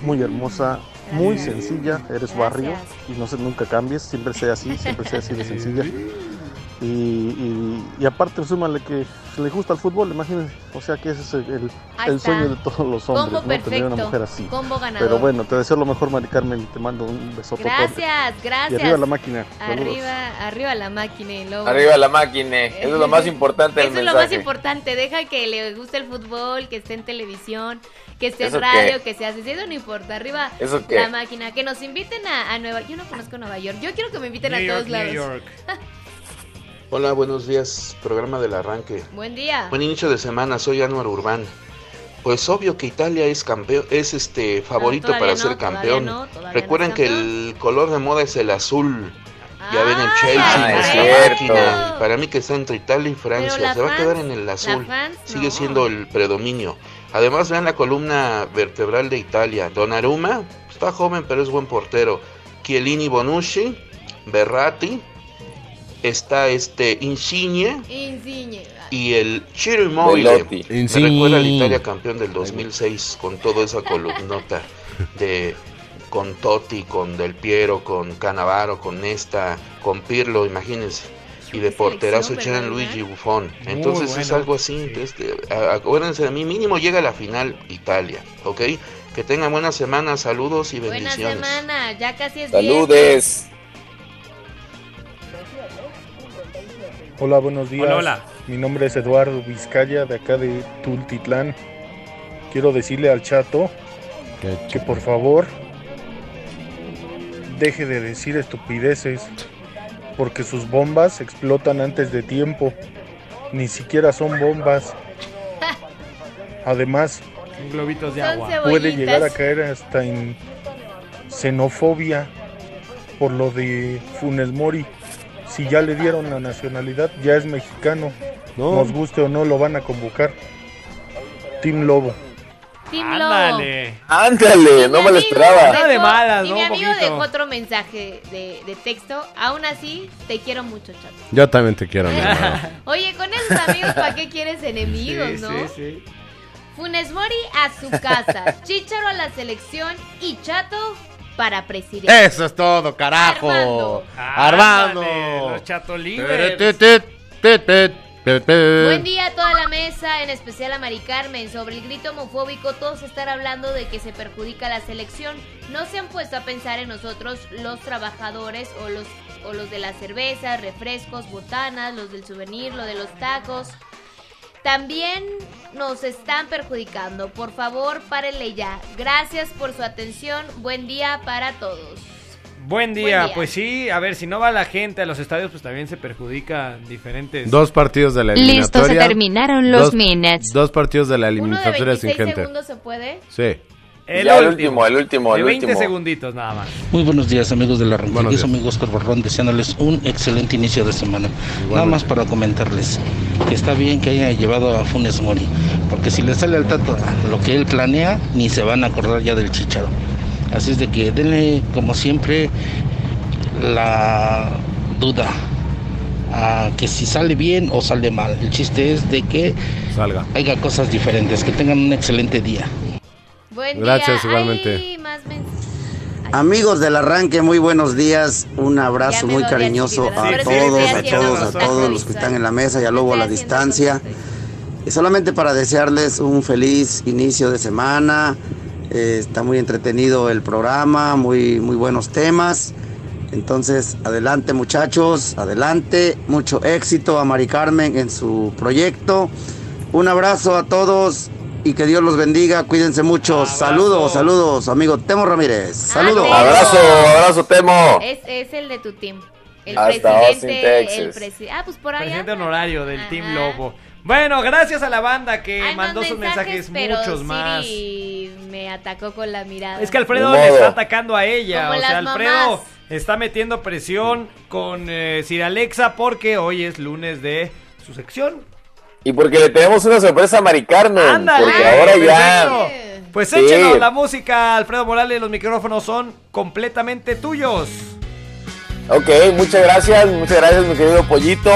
Speaker 27: muy hermosa, muy sencilla, eres barrio y no se nunca cambies, siempre sea así, siempre sea así de sencilla. Y, y- y aparte, súmale que se le gusta el fútbol, imagínense, o sea que ese es el, sueño de todos los hombres,
Speaker 5: Combo
Speaker 27: ¿no? Tener una mujer así.
Speaker 5: Combo ganador.
Speaker 27: Pero bueno, te deseo lo mejor, Mari Carmen, y te mando un besote.
Speaker 5: Gracias,
Speaker 27: Y
Speaker 5: gracias.
Speaker 27: arriba la máquina. Saludos.
Speaker 5: Arriba, arriba la máquina, y luego-
Speaker 6: Arriba la máquina. Eso es lo más importante del
Speaker 5: Eso es lo más importante. Deja que le guste el fútbol, que esté en televisión, que esté en
Speaker 6: ¿Eso
Speaker 5: radio,
Speaker 6: qué?
Speaker 5: que sea así. Eso no importa. Arriba
Speaker 6: ¿Eso
Speaker 5: la máquina. Que nos inviten a, a Nueva Yo no conozco Nueva York. Yo quiero que me inviten
Speaker 2: New
Speaker 5: a
Speaker 2: York,
Speaker 5: todos lados.
Speaker 2: New York.
Speaker 28: Hola, buenos días, programa del arranque.
Speaker 5: Buen día.
Speaker 28: Buen inicio de semana, soy Anuar Urbán. Pues obvio que Italia es campeón, es este favorito
Speaker 5: todavía
Speaker 28: para
Speaker 5: no,
Speaker 28: ser campeón.
Speaker 5: no,
Speaker 28: Recuerden que el color de moda es el azul. Ya ven el Chelsea,
Speaker 6: Ah,
Speaker 28: y Para mí que está entre Italia y Francia. Se va a quedar en el azul. Sigue siendo el predominio. Además, vean la columna vertebral de Italia. Donnarumma, está joven pero es buen portero. Chiellini Bonucci, Berratti, está este Insigne
Speaker 5: Insigne.
Speaker 28: y el Immobile.
Speaker 6: Velotti.
Speaker 28: Me
Speaker 4: Insigne.
Speaker 28: recuerda al Italia campeón del 2006 con toda esa columnota de con Totti, con Del Piero, con Canavaro, con Nesta, con Pirlo, imagínense. Y de porterazo
Speaker 5: ¿verdad?
Speaker 28: Luigi Buffon. Entonces es algo así. este, a- acuérdense de mí, mínimo llega a la final Italia, ¿ok? Que tengan buena semana, saludos y
Speaker 5: Buena
Speaker 28: bendiciones.
Speaker 5: semana, ya casi es
Speaker 6: Saludes.
Speaker 29: Hola, buenos días.
Speaker 2: Hola, hola.
Speaker 29: Mi nombre es Eduardo Vizcaya, de acá de Tultitlán. Quiero decirle al chato que por favor deje de decir estupideces, porque sus bombas explotan antes de tiempo. Ni siquiera son bombas. Además,
Speaker 2: globitos de agua.
Speaker 29: puede llegar a caer hasta en xenofobia por lo de Funes Mori. Si ya le dieron la nacionalidad, ya es mexicano.
Speaker 4: No.
Speaker 29: Nos guste o no, lo van a convocar. Team Lobo.
Speaker 5: Team Lobo.
Speaker 2: Ándale.
Speaker 6: Ándale, no me lo esperaba.
Speaker 2: Nada de malas,
Speaker 5: y
Speaker 2: ¿no?
Speaker 5: mi amigo
Speaker 2: poquito.
Speaker 5: dejó otro mensaje de, de texto. Aún así, te quiero mucho, chato.
Speaker 4: Yo también te quiero, mi hermano.
Speaker 5: Oye, con esos amigos, ¿para qué quieres enemigos,
Speaker 2: Sí,
Speaker 5: no?
Speaker 2: sí, sí.
Speaker 5: Funes Mori a su casa, Chicharo a la selección y Chato para presidente.
Speaker 4: Eso es todo, carajo.
Speaker 5: Armando.
Speaker 4: Armando.
Speaker 2: Ándale, Los chatolivers.
Speaker 5: Buen día a toda la mesa, en especial a Mari Carmen. Sobre el grito homofóbico, todos están hablando de que se perjudica la selección. No se han puesto a pensar en nosotros, los trabajadores o los, o los de las cervezas, refrescos, botanas, los del souvenir, lo de los tacos. También nos están perjudicando. Por favor, párenle ya. Gracias por su atención. Buen día para todos.
Speaker 2: Buen día.
Speaker 5: Buen día.
Speaker 2: pues sí, a ver, si no va la gente a los estadios, pues también se perjudica diferentes.
Speaker 4: Dos partidos de la
Speaker 18: Listo,
Speaker 4: eliminatoria.
Speaker 18: se terminaron los
Speaker 4: Dos-
Speaker 18: minutes.
Speaker 4: Dos partidos de la
Speaker 5: ¿Uno de
Speaker 4: eliminatoria sin
Speaker 5: 26
Speaker 4: gente.
Speaker 5: segundos se puede?
Speaker 4: Sí.
Speaker 2: El,
Speaker 6: Ya, el
Speaker 2: último,
Speaker 6: el último,
Speaker 2: De
Speaker 6: el
Speaker 2: 20
Speaker 6: último.
Speaker 2: segunditos nada más.
Speaker 30: Muy buenos días amigos de la
Speaker 4: Buenos
Speaker 30: Ranchería,
Speaker 4: días.
Speaker 30: su amigo Oscar deseándoles un excelente inicio de semana. Nada más para comentarles que está bien que haya llevado a Funes Mori, porque si le sale al Tato lo que él planea, ni se van a acordar ya del Chicharo. Así es de que denle como siempre la duda a que si sale bien o sale mal. El chiste es de que
Speaker 4: Salga.
Speaker 30: haya cosas diferentes, que tengan un excelente día.
Speaker 5: Buen
Speaker 4: Gracias,
Speaker 5: día.
Speaker 4: igualmente.
Speaker 5: Ay, más mensajes.
Speaker 31: Amigos del arranque, muy buenos días. Un abrazo muy cariñoso a todos, a todos, a todos los que están en la mesa y a luego a la distancia. Y solamente para desearles un feliz inicio de semana. Eh, está muy entretenido el programa, muy, muy buenos temas. Entonces, adelante muchachos, adelante. Mucho éxito a Mari Carmen en su proyecto. Un abrazo a todos y que Dios los bendiga. Cuídense mucho. Saludos, saludos, amigo Temo Ramírez. Saludos.
Speaker 6: Abrazo, abrazo, Temo.
Speaker 5: Es, es el de tu team. El
Speaker 6: Hasta
Speaker 5: presidente.
Speaker 6: Texas.
Speaker 5: El presi- ah, pues por ahí.
Speaker 2: Presidente
Speaker 5: anda.
Speaker 2: honorario del
Speaker 5: Ajá.
Speaker 2: Team Lobo. Bueno, gracias a la banda que
Speaker 5: Hay
Speaker 2: mandó sus mensajes,
Speaker 5: pero
Speaker 2: muchos más.
Speaker 5: Siri me atacó con la mirada.
Speaker 2: Es que Alfredo le está atacando a ella.
Speaker 5: Como
Speaker 2: o sea,
Speaker 5: las
Speaker 2: Alfredo
Speaker 5: mamás.
Speaker 2: está metiendo presión con eh, Sir Alexa porque hoy es lunes de su sección.
Speaker 6: Y porque le tenemos una sorpresa a Mari Carmen.
Speaker 2: Ándale,
Speaker 6: porque ahora ya.
Speaker 2: perfecto. Pues
Speaker 6: Sí.
Speaker 2: échenos la música, Alfredo Morales. Los micrófonos son completamente tuyos.
Speaker 6: Ok, muchas gracias, muchas gracias, mi querido Pollito.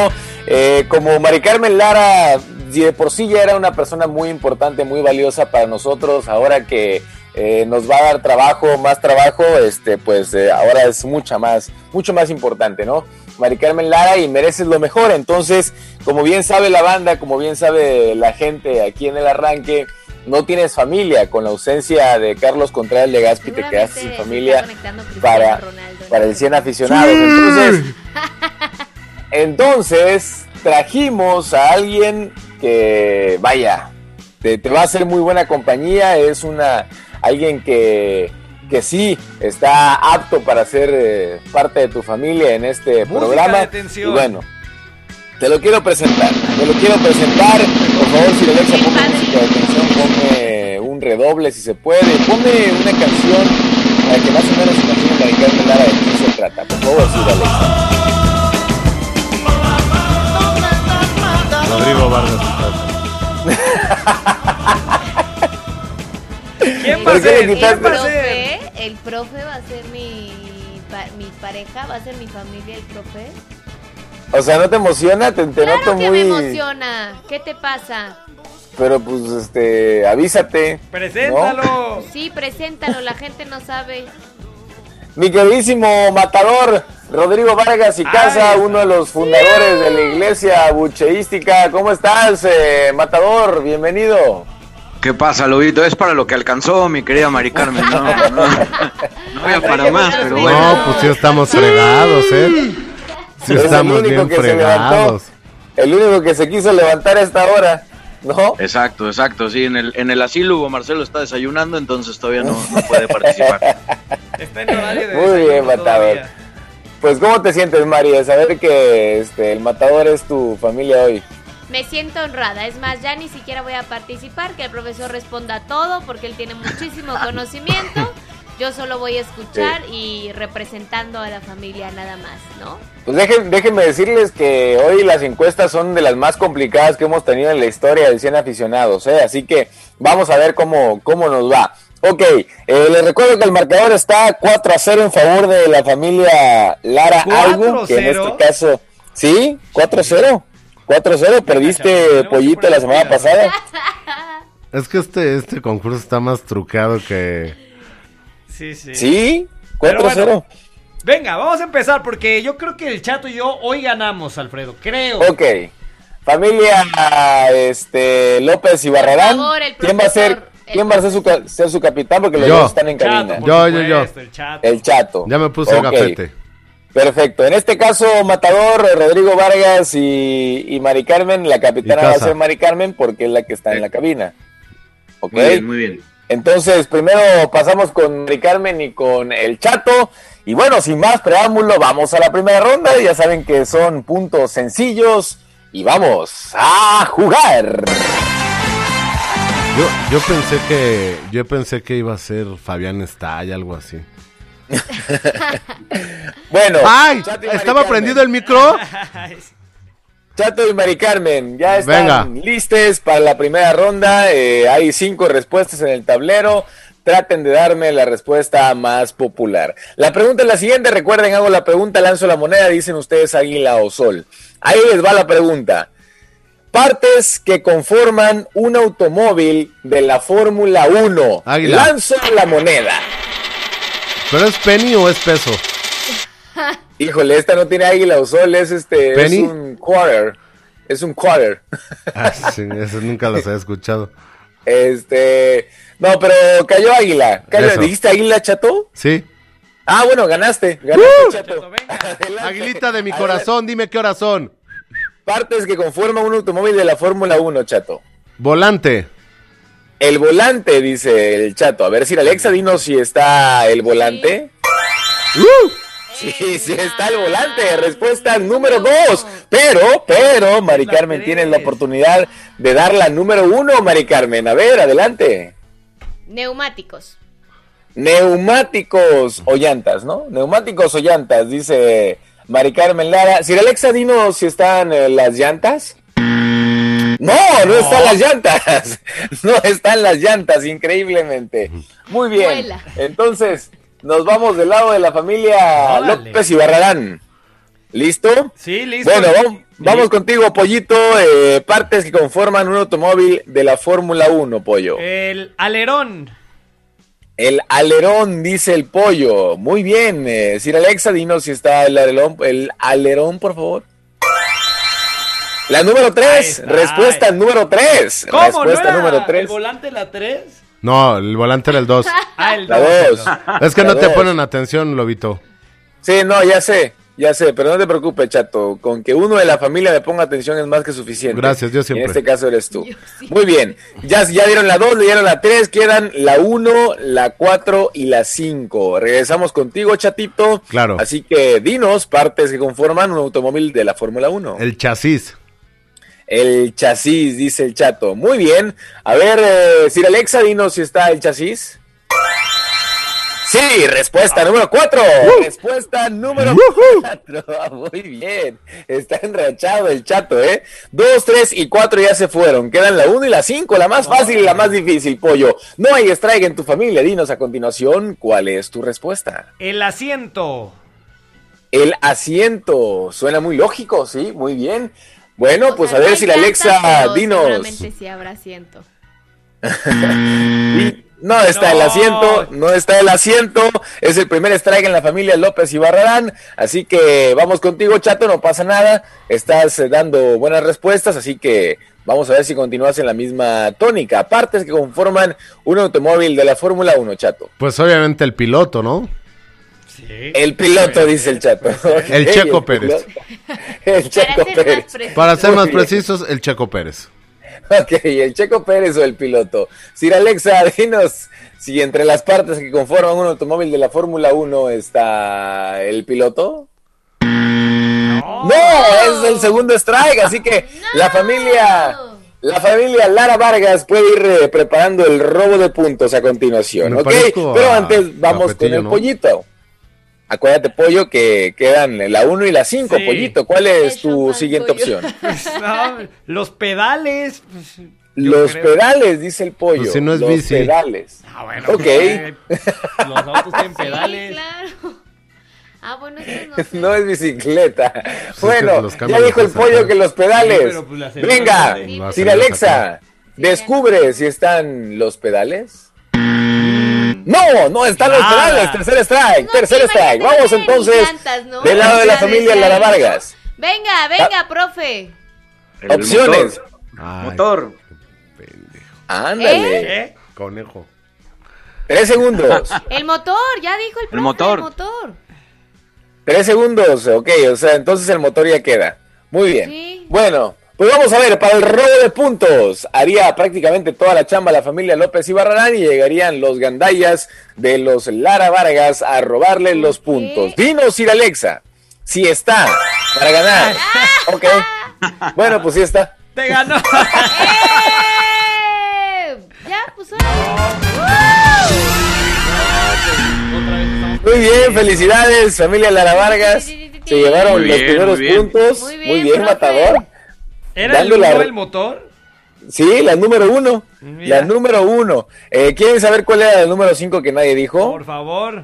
Speaker 6: Eh, como Mari Carmen Lara, de por sí ya era una persona muy importante, muy valiosa para nosotros, ahora que eh, nos va a dar trabajo, más trabajo, este, pues eh, ahora es mucha más, mucho más importante, ¿no? Mari Carmen Lara y mereces lo mejor. Entonces, como bien sabe la banda, como bien sabe la gente aquí en el arranque, no tienes familia. Con la ausencia de Carlos Contreras Legazpi, te quedaste sin familia para,
Speaker 5: Ronaldo.
Speaker 6: para el 100 aficionados. Entonces, entonces, trajimos a alguien que, vaya, te, te va a hacer muy buena compañía. Es una alguien que, que sí está apto para ser eh, parte de tu familia en este
Speaker 2: Música
Speaker 6: programa.
Speaker 2: de.
Speaker 6: Y bueno, Te lo quiero presentar, te lo quiero presentar. Por favor, si le Alexa, ponme música de atención, ponme un redoble si se puede. Ponme una canción para que más o menos imaginen la Ricardo Lara de qué se trata. Por favor, si Alexa.
Speaker 4: Rodrigo Vargas.
Speaker 2: ¿Quién
Speaker 6: va a ser?
Speaker 5: El profe va a ser mi, pa- mi pareja, va a ser mi familia el profe.
Speaker 6: O sea, ¿no te emociona? Te, te
Speaker 5: Claro
Speaker 6: noto
Speaker 5: que
Speaker 6: muy...
Speaker 5: me emociona. ¿Qué te pasa?
Speaker 6: Pero pues, este, avísate.
Speaker 2: Preséntalo.
Speaker 5: Sí, preséntalo, la gente no sabe.
Speaker 6: Mi queridísimo matador, Rodrigo Vargas y Casa, uno de los fundadores de la iglesia bucheística. ¿Cómo estás, eh, matador? Bienvenido.
Speaker 32: ¿Qué pasa, Lobito? Es para lo que alcanzó, mi querida Mari Carmen. No, no, no había para más, pero bueno.
Speaker 4: No, pues sí estamos fregados, ¿eh? Sí
Speaker 6: Es el
Speaker 4: estamos
Speaker 6: único
Speaker 4: bien
Speaker 6: que se levantó.
Speaker 4: fregados.
Speaker 6: El único que se quiso levantar a esta hora, ¿no?
Speaker 32: Exacto, exacto. Sí, en el, en el asilo Hugo Marcelo está desayunando, entonces todavía no, no puede participar.
Speaker 2: Está en horario de
Speaker 6: Muy bien, matador. Pues, ¿cómo te sientes, Mari, de saber que este, el matador es tu familia hoy?
Speaker 5: Me siento honrada. Es más, ya ni siquiera voy a participar, que el profesor responda todo, porque él tiene muchísimo conocimiento. Yo solo voy a escuchar y representando a la familia nada más, ¿no?
Speaker 6: Pues dejen, déjenme decirles que hoy las encuestas son de las más complicadas que hemos tenido en la historia del 100 aficionados, ¿eh? así que vamos a ver cómo, cómo nos va. Ok, eh, les recuerdo que el marcador está 4 a 0 en favor de la familia Lara Algo, que en
Speaker 2: 4-0.
Speaker 6: este caso, ¿sí? 4 a 0. 4 a 0, perdiste pollito la semana pasada.
Speaker 4: Es que este, este concurso está más trucado que...
Speaker 2: Sí, sí.
Speaker 6: ¿Sí?
Speaker 2: Pero
Speaker 6: 4 a 0.
Speaker 2: bueno, Venga, vamos a empezar porque yo creo que el Chato y yo hoy ganamos, Alfredo. Creo.
Speaker 6: Ok. Familia este, López y
Speaker 5: favor, el
Speaker 6: ¿Quién va a ser, quién va a ser su, ser su capitán? Porque los
Speaker 4: Yo.
Speaker 6: dos están en cabina.
Speaker 2: Chato,
Speaker 4: Yo, yo, yo.
Speaker 2: el Chato.
Speaker 6: El chato.
Speaker 4: Ya me puse el gafete.
Speaker 6: Perfecto. En este caso, Matador, Rodrigo Vargas y, y Mari Carmen. La capitana va a ser Mari Carmen porque es la que está en la cabina. ¿Ok?
Speaker 32: Muy bien, muy bien.
Speaker 6: Entonces, primero pasamos con Mari Carmen y con el Chato. Y bueno, sin más preámbulo, vamos a la primera ronda. Ya saben que son puntos sencillos. Y vamos a jugar.
Speaker 4: Yo, yo pensé que yo pensé que iba a ser Fabián Estalla, algo así.
Speaker 6: Bueno,
Speaker 4: ¡Ay!
Speaker 6: Mari
Speaker 4: ¿Estaba
Speaker 6: Carmen.
Speaker 4: prendido el micro?
Speaker 6: Chato y Mari Carmen, ya están
Speaker 4: Venga.
Speaker 6: listes para la primera ronda. Eh, hay cinco respuestas en el tablero. Traten de darme la respuesta más popular. La pregunta es la siguiente. Recuerden, hago la pregunta, lanzo la moneda. Dicen ustedes águila o sol. Ahí les va la pregunta. Partes que conforman un automóvil de la Fórmula 1.
Speaker 4: Águila.
Speaker 6: Lanzo la moneda.
Speaker 4: ¿Pero es penny o es peso?
Speaker 6: Híjole, esta no tiene águila o sol, es este, es
Speaker 4: ¿Penny?
Speaker 6: un quarter. Es un quarter.
Speaker 4: Ah, sí, eso nunca los he escuchado.
Speaker 6: Este, no, pero cayó águila. Cayó-
Speaker 4: Eso.
Speaker 6: ¿Dijiste águila, chato?
Speaker 4: Sí.
Speaker 6: Ah, bueno, ganaste. Ganaste,
Speaker 4: ¡Uh!
Speaker 6: chato.
Speaker 4: Aguilita de mi
Speaker 6: Adelante.
Speaker 4: corazón, dime qué horas son.
Speaker 6: Partes que conforman un automóvil de la Fórmula 1, chato.
Speaker 4: Volante.
Speaker 6: El volante, dice el chato. A ver si Alexa, dinos si está el volante.
Speaker 4: ¡Uh!
Speaker 6: Sí, sí está el volante. Respuesta número dos. Pero, pero, Mari Carmen, tienes la oportunidad de dar la número uno, Mari Carmen. A ver, adelante.
Speaker 5: Neumáticos.
Speaker 6: Neumáticos o llantas, ¿no? Neumáticos o llantas, dice Mari Carmen Lara. Si Alexa, dinos si están eh, las llantas. No, no están las llantas. No están las llantas, increíblemente. Muy bien.
Speaker 5: Vuela.
Speaker 6: Entonces, nos vamos del lado de la familia
Speaker 2: Órale.
Speaker 6: López y Barrarán. ¿Listo?
Speaker 2: Sí, listo.
Speaker 6: Bueno, vamos, vamos contigo, Pollito. eh, partes que conforman un automóvil de la Fórmula 1, Pollo.
Speaker 2: El alerón.
Speaker 6: El alerón, dice el pollo. Muy bien. Eh, Sir Alexa, dinos si está el alerón, el alerón, por favor. La número
Speaker 2: Ahí
Speaker 6: 3.
Speaker 2: está.
Speaker 6: Respuesta número 3.
Speaker 2: ¿Cómo?
Speaker 6: Respuesta
Speaker 2: ¿No era
Speaker 6: número
Speaker 2: el
Speaker 6: 3.
Speaker 2: volante la 3?
Speaker 4: No, el volante era el 2.
Speaker 2: Ah, el
Speaker 6: La
Speaker 2: 2.
Speaker 6: 2.
Speaker 4: Es que no te ponen atención, Lobito.
Speaker 6: Sí, no, ya sé. Ya sé, pero no te preocupes, chato. Con que uno de la familia me ponga atención es más que suficiente.
Speaker 4: Gracias, yo
Speaker 6: Y
Speaker 4: siempre.
Speaker 6: En este caso eres tú. Muy bien. Ya, ya dieron la 2, le dieron la 3, quedan la 1, la 4 y la 5. Regresamos contigo, chatito.
Speaker 4: Claro.
Speaker 6: Así que dinos partes que conforman un automóvil de la Fórmula 1.
Speaker 4: El chasis.
Speaker 6: El chasis, dice el chato. Muy bien. A ver, eh, Sir Alexa, dinos si está el chasis. Sí, respuesta número 4. Respuesta número 4. Muy bien. Está enrachado el chato, ¿eh? 2, 3 y 4 ya se fueron. Quedan la 1 y la 5, la más fácil y la más difícil, pollo. No hay strike en tu familia. Dinos a continuación cuál es tu respuesta.
Speaker 2: El asiento.
Speaker 6: El asiento. Suena muy lógico, sí, muy bien. Bueno, pues a ver si la Alexa, dinos.
Speaker 5: Seguramente sí habrá asiento.
Speaker 6: No está el asiento, no está el asiento. Es el primer strike en la familia López y Barrarán. Así que vamos contigo, chato, no pasa nada. Estás eh, dando buenas respuestas, así que vamos a ver si continúas en la misma tónica. Partes que conforman un automóvil de la Fórmula 1, chato.
Speaker 4: Pues obviamente el piloto, ¿no?
Speaker 6: El piloto, dice el chato.
Speaker 4: El Checo Pérez.
Speaker 6: El Checo Pérez.
Speaker 4: Para ser más precisos, el Checo Pérez.
Speaker 6: Ok, el Checo Pérez o el piloto. Sir Alexa, dinos si entre las partes que conforman un automóvil de la Fórmula 1 está el piloto. No, es el segundo strike, así que la familia, la familia Lara Vargas puede ir eh, preparando el robo de puntos a continuación,
Speaker 4: Me
Speaker 6: ¿ok? Pero
Speaker 4: a
Speaker 6: antes vamos con el
Speaker 4: ¿no?
Speaker 6: pollito. Acuérdate, pollo, que quedan la 1 y la 5.
Speaker 2: Sí.
Speaker 6: Pollito, ¿cuál es tu siguiente opción?
Speaker 2: Pues, no, los pedales. pues,
Speaker 6: Los
Speaker 2: creo.
Speaker 6: pedales, dice el pollo.
Speaker 4: Pues si no es
Speaker 6: los
Speaker 4: bici.
Speaker 6: pedales.
Speaker 2: Ah, bueno,
Speaker 6: Ok.
Speaker 2: pues, los autos tienen pedales.
Speaker 5: Claro. Ah, bueno, eso no sé.
Speaker 6: No es bicicleta. Bueno, ya dijo el pollo que los pedales.
Speaker 2: Sí, pues
Speaker 6: Venga, Sir Alexa, descubre si están los pedales. No, no están los
Speaker 2: Nada.
Speaker 6: pedales. Tercer strike,
Speaker 5: No,
Speaker 6: tercer strike. Vamos entonces
Speaker 5: llantas, ¿no?
Speaker 6: del lado de la familia Lara. Vargas.
Speaker 5: Venga, venga, profe.
Speaker 32: El
Speaker 6: Opciones.
Speaker 4: Ay,
Speaker 32: Motor.
Speaker 6: Ándale.
Speaker 2: ¿Eh?
Speaker 4: Conejo.
Speaker 6: Tres segundos.
Speaker 5: El motor, ya dijo el profe.
Speaker 32: motor.
Speaker 5: El motor.
Speaker 6: Tres segundos, ok, o sea, entonces el motor ya queda. Muy bien.
Speaker 5: Sí.
Speaker 6: Bueno, pues vamos a ver, para el robo de puntos, haría prácticamente toda la chamba la familia López y Barrarán y llegarían los gandayas de los Lara Vargas a robarle los puntos. Dinos, Sir Alexa, si está para ganar. Ok. Bueno, pues sí está.
Speaker 2: Te ganó.
Speaker 5: ¡Eh! Ya, pues
Speaker 6: Muy bien, felicidades, familia Lara Vargas. Se llevaron los primeros
Speaker 32: muy bien.
Speaker 6: puntos.
Speaker 5: Muy bien,
Speaker 6: matador.
Speaker 2: ¿Era el
Speaker 6: Dándola-
Speaker 2: uno el motor?
Speaker 6: Sí, la número uno.
Speaker 2: Mira.
Speaker 6: La número uno. Eh, ¿Quieren saber cuál era la número cinco que nadie dijo?
Speaker 2: Por favor.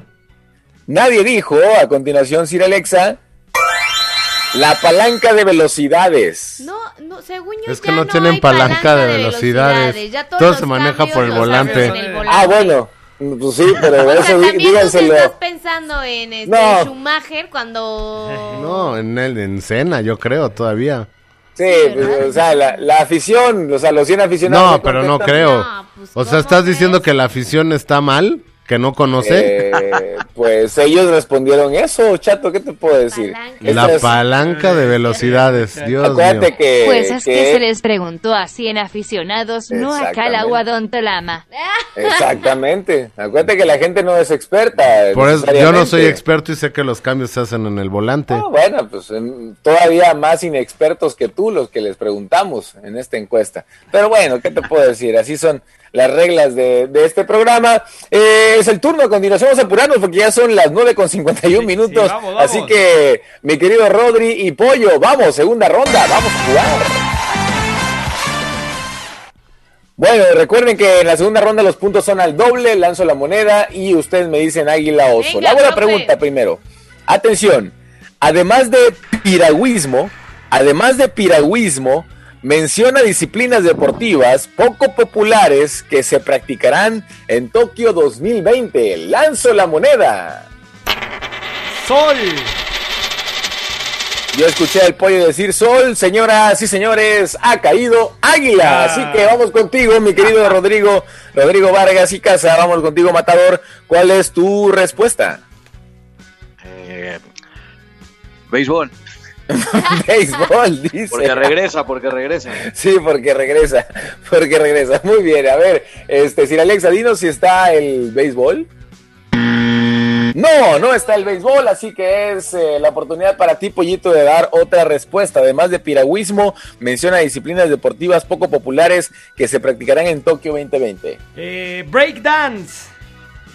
Speaker 6: Nadie dijo, a continuación, Sir Alexa, la palanca de velocidades.
Speaker 5: No, no, según yo
Speaker 4: Es que
Speaker 5: ya
Speaker 4: no
Speaker 5: no
Speaker 4: tienen
Speaker 5: hay
Speaker 4: palanca de velocidades.
Speaker 5: Ya todos
Speaker 4: Todo se maneja por el
Speaker 5: los
Speaker 4: volante.
Speaker 5: el.
Speaker 6: Ah, bueno, pues sí, pero
Speaker 5: O sea,
Speaker 6: eso
Speaker 5: tú
Speaker 6: díganselo.
Speaker 5: estás pensando en este
Speaker 6: No.
Speaker 5: Schumacher cuando...
Speaker 4: No, en el en cena, yo creo, todavía.
Speaker 6: Sí, pues, o sea, la, la afición, o sea, los 100 aficionados.
Speaker 4: No, pero no creo.
Speaker 5: No, pues,
Speaker 4: O sea,
Speaker 5: ¿cómo
Speaker 4: ¿estás
Speaker 5: crees?
Speaker 4: diciendo que la afición está mal? ¿Que no conoce?
Speaker 6: eh, pues ellos respondieron eso, chato, ¿qué te puedo decir?
Speaker 5: Palanca.
Speaker 4: La
Speaker 6: es-
Speaker 4: palanca de velocidades, Dios
Speaker 6: Acuérdate
Speaker 4: mío.
Speaker 6: que,
Speaker 18: Pues es que
Speaker 6: que-
Speaker 18: se les preguntó a 100 aficionados, no la Guadontolama.
Speaker 6: Exactamente. Acuérdate que la gente no es experta.
Speaker 4: Por eso, yo no soy experto y sé que los cambios se hacen en el volante.
Speaker 6: Ah, bueno, pues en- todavía más inexpertos que tú los que les preguntamos en esta encuesta. Pero bueno, ¿qué te puedo decir? Así son las reglas de, de este programa. Eh, es el turno, a continuación vamos a apurarnos porque ya son las 9 con 51 minutos.
Speaker 2: vamos, vamos.
Speaker 6: Así que, mi querido Rodri y Pollo, vamos, segunda ronda, vamos a jugar. Bueno, recuerden que en la segunda ronda los puntos son al doble, lanzo la moneda y ustedes me dicen águila o oso.
Speaker 5: Venga,
Speaker 6: Le hago la pregunta primero. Atención, además de piragüismo, además de piragüismo, menciona disciplinas deportivas poco populares que se practicarán en Tokio 2020. Lanzo la moneda.
Speaker 2: Sol.
Speaker 6: Yo escuché al pollo decir sol, señoras y señores, ha caído águila.
Speaker 2: Ah.
Speaker 6: Así que vamos contigo, mi querido Rodrigo, Rodrigo Vargas y Casa, vamos contigo, Matador. ¿Cuál es tu respuesta?
Speaker 32: Eh, Béisbol.
Speaker 6: Béisbol, dice.
Speaker 32: Porque regresa, porque regresa.
Speaker 6: Sí, porque regresa, porque regresa. Muy bien, a ver, este, Sir Alexa, dinos si está el béisbol. No, no está el béisbol, así que es eh, la oportunidad para ti, Pollito, de dar otra respuesta. Además de piragüismo, menciona disciplinas deportivas poco populares que se practicarán en Tokio 2020.
Speaker 2: Eh, breakdance.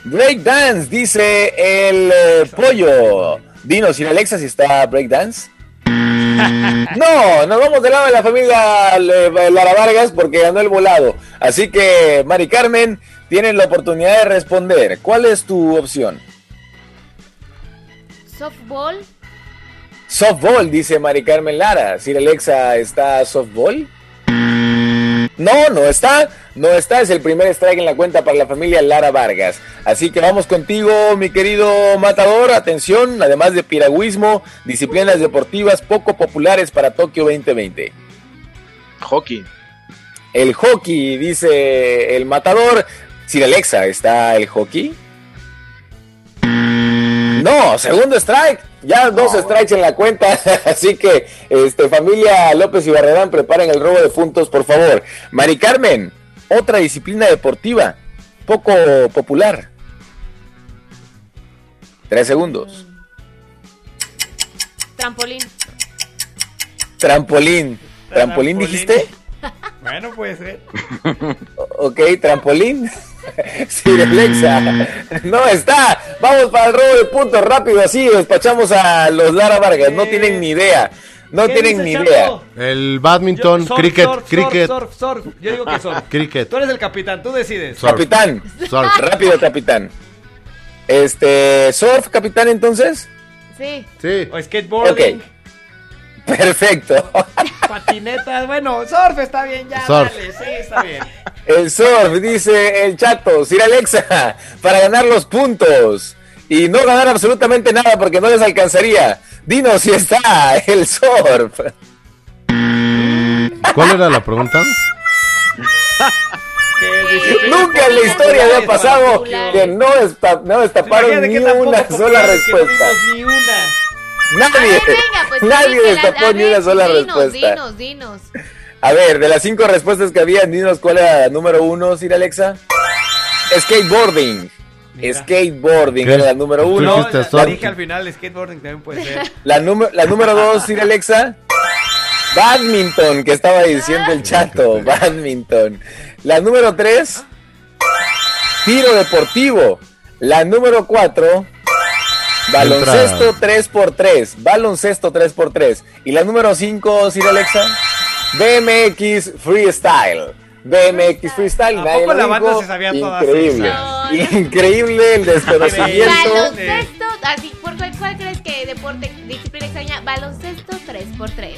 Speaker 6: Breakdance, dice el eh, pollo. Dinos, Sir Alexa, si está breakdance. No, nos vamos del lado de la familia eh, Lara Vargas porque ganó el volado. Así que, Mari Carmen, tienes la oportunidad de responder. ¿Cuál es tu opción?
Speaker 5: Softball.
Speaker 6: Softball, dice Mari Carmen Lara. Sir Alexa, ¿está softball? No, no está. No está. Es el primer strike en la cuenta para la familia Lara Vargas. Así que vamos contigo, mi querido matador. Atención, además de piragüismo, disciplinas deportivas poco populares para Tokio 2020.
Speaker 32: Hockey.
Speaker 6: El hockey, dice el matador. Sir Alexa, ¿está el hockey? No, segundo strike. Ya dos strikes en la cuenta. Así que, este, familia López y Barrerán, preparen el robo de puntos, por favor. Mari Carmen, otra disciplina deportiva poco popular. Tres segundos.
Speaker 5: Trampolín.
Speaker 6: Trampolín. ¿Trampolín dijiste?
Speaker 2: Bueno, puede ser.
Speaker 6: Ok, trampolín. Sí, Alexa. No está. Vamos para el robo de puntos rápido, así despachamos a los Lara Vargas. No tienen ni idea. No
Speaker 2: ¿Qué
Speaker 6: tienen ni idea.
Speaker 4: El badminton,
Speaker 2: Surf,
Speaker 4: cricket,
Speaker 2: surf,
Speaker 4: cricket.
Speaker 2: Surf, surf, surf. Yo digo que surf.
Speaker 4: Cricket.
Speaker 2: Tú eres el capitán, tú decides.
Speaker 4: Surf.
Speaker 6: Capitán.
Speaker 4: Surf.
Speaker 6: Rápido, capitán. Este, surf, capitán, entonces.
Speaker 5: Sí.
Speaker 4: Sí.
Speaker 2: O skateboarding.
Speaker 6: Ok. Perfecto.
Speaker 2: Patinetas. Bueno, surf está bien ya.
Speaker 4: Surf.
Speaker 2: Dale, sí, está bien.
Speaker 6: El surf, dice el chato. Sir Alexa, para ganar los puntos. Y no ganar absolutamente nada porque no les alcanzaría. Dinos si está el surf.
Speaker 4: ¿Cuál era la pregunta?
Speaker 6: Nunca en la historia había pasado que no, desta- no destaparon ni una sola respuesta.
Speaker 2: vimos ni una.
Speaker 6: Nadie,
Speaker 5: pues
Speaker 6: nadie destapó ni una sola respuesta.
Speaker 5: Dinos, dinos.
Speaker 6: A ver, de las cinco respuestas que había, dinos cuál era la número uno, Sir Alexa. Skateboarding. Skateboarding
Speaker 4: ¿Qué?
Speaker 6: era la número uno.
Speaker 4: dijiste
Speaker 2: La dije al final, skateboarding también puede ser.
Speaker 6: La, número- la número dos, Sir Alexa. Badminton, que estaba diciendo el chato. Badminton. La número tres. Tiro deportivo. La número cuatro. Baloncesto 3x3. Baloncesto 3x3. Y la número 5, Sir Alexa. BMX Freestyle. BMX Freestyle.
Speaker 2: ¿A
Speaker 6: nadie
Speaker 2: poco
Speaker 6: lo
Speaker 2: la banda
Speaker 6: dijo.
Speaker 2: se sabía todas
Speaker 6: Increíble.
Speaker 2: esas?
Speaker 6: Increíble el desconocimiento.
Speaker 5: Baloncesto, así, ¿por cuál, cuál crees que deporte, disciplina extraña? Baloncesto 3x3.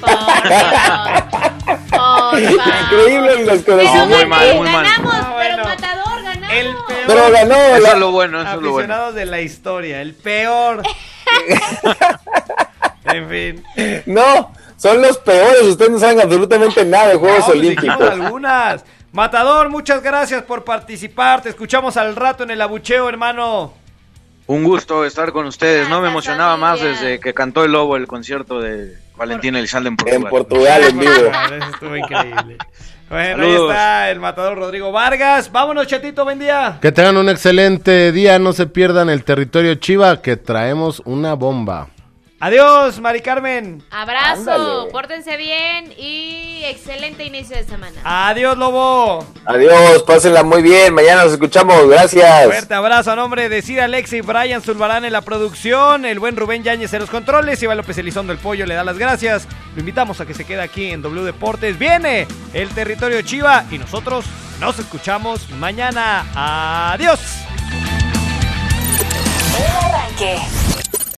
Speaker 5: Por favor.
Speaker 6: Increíble el desconocimiento.
Speaker 32: muy mal, muy mal.
Speaker 5: Ganamos,
Speaker 2: Ah,
Speaker 5: pero
Speaker 2: bueno.
Speaker 5: matador, ganamos.
Speaker 2: El peor
Speaker 6: Pero ganó.
Speaker 32: Eso
Speaker 6: la-
Speaker 32: es lo bueno, eso es lo bueno.
Speaker 2: de la historia. El peor. en fin.
Speaker 6: No, son los peores. Ustedes no saben absolutamente nada de Juegos
Speaker 2: No, pues
Speaker 6: Olímpicos.
Speaker 2: algunas. Matador, muchas gracias por participar. Te escuchamos al rato en el abucheo, hermano.
Speaker 32: Un gusto estar con ustedes. No me emocionaba más desde que cantó el lobo el concierto de Valentín Elizalde en Portugal.
Speaker 6: En Portugal, en vivo.
Speaker 2: Eso estuvo increíble. Bueno,
Speaker 32: Saludos.
Speaker 2: ahí está el matador Rodrigo Vargas. Vámonos, chatito, buen día.
Speaker 4: Que tengan un excelente día, no se pierdan el territorio Chiva, que traemos una bomba.
Speaker 2: Adiós, Mari Carmen.
Speaker 5: Abrazo,
Speaker 6: Ándale.
Speaker 5: pórtense bien y excelente inicio de semana.
Speaker 2: Adiós, Lobo.
Speaker 6: Adiós, pásenla muy bien. Mañana nos escuchamos. Gracias.
Speaker 2: Fuerte abrazo a nombre de Cira Alex y Brian Zulbarán en la producción, el buen Rubén Yáñez en los controles, Iván López Elizondo el Pollo le da las gracias. Lo invitamos a que se quede aquí en W Deportes. Viene el territorio Chiva y nosotros nos escuchamos mañana. Adiós.
Speaker 1: Arranque.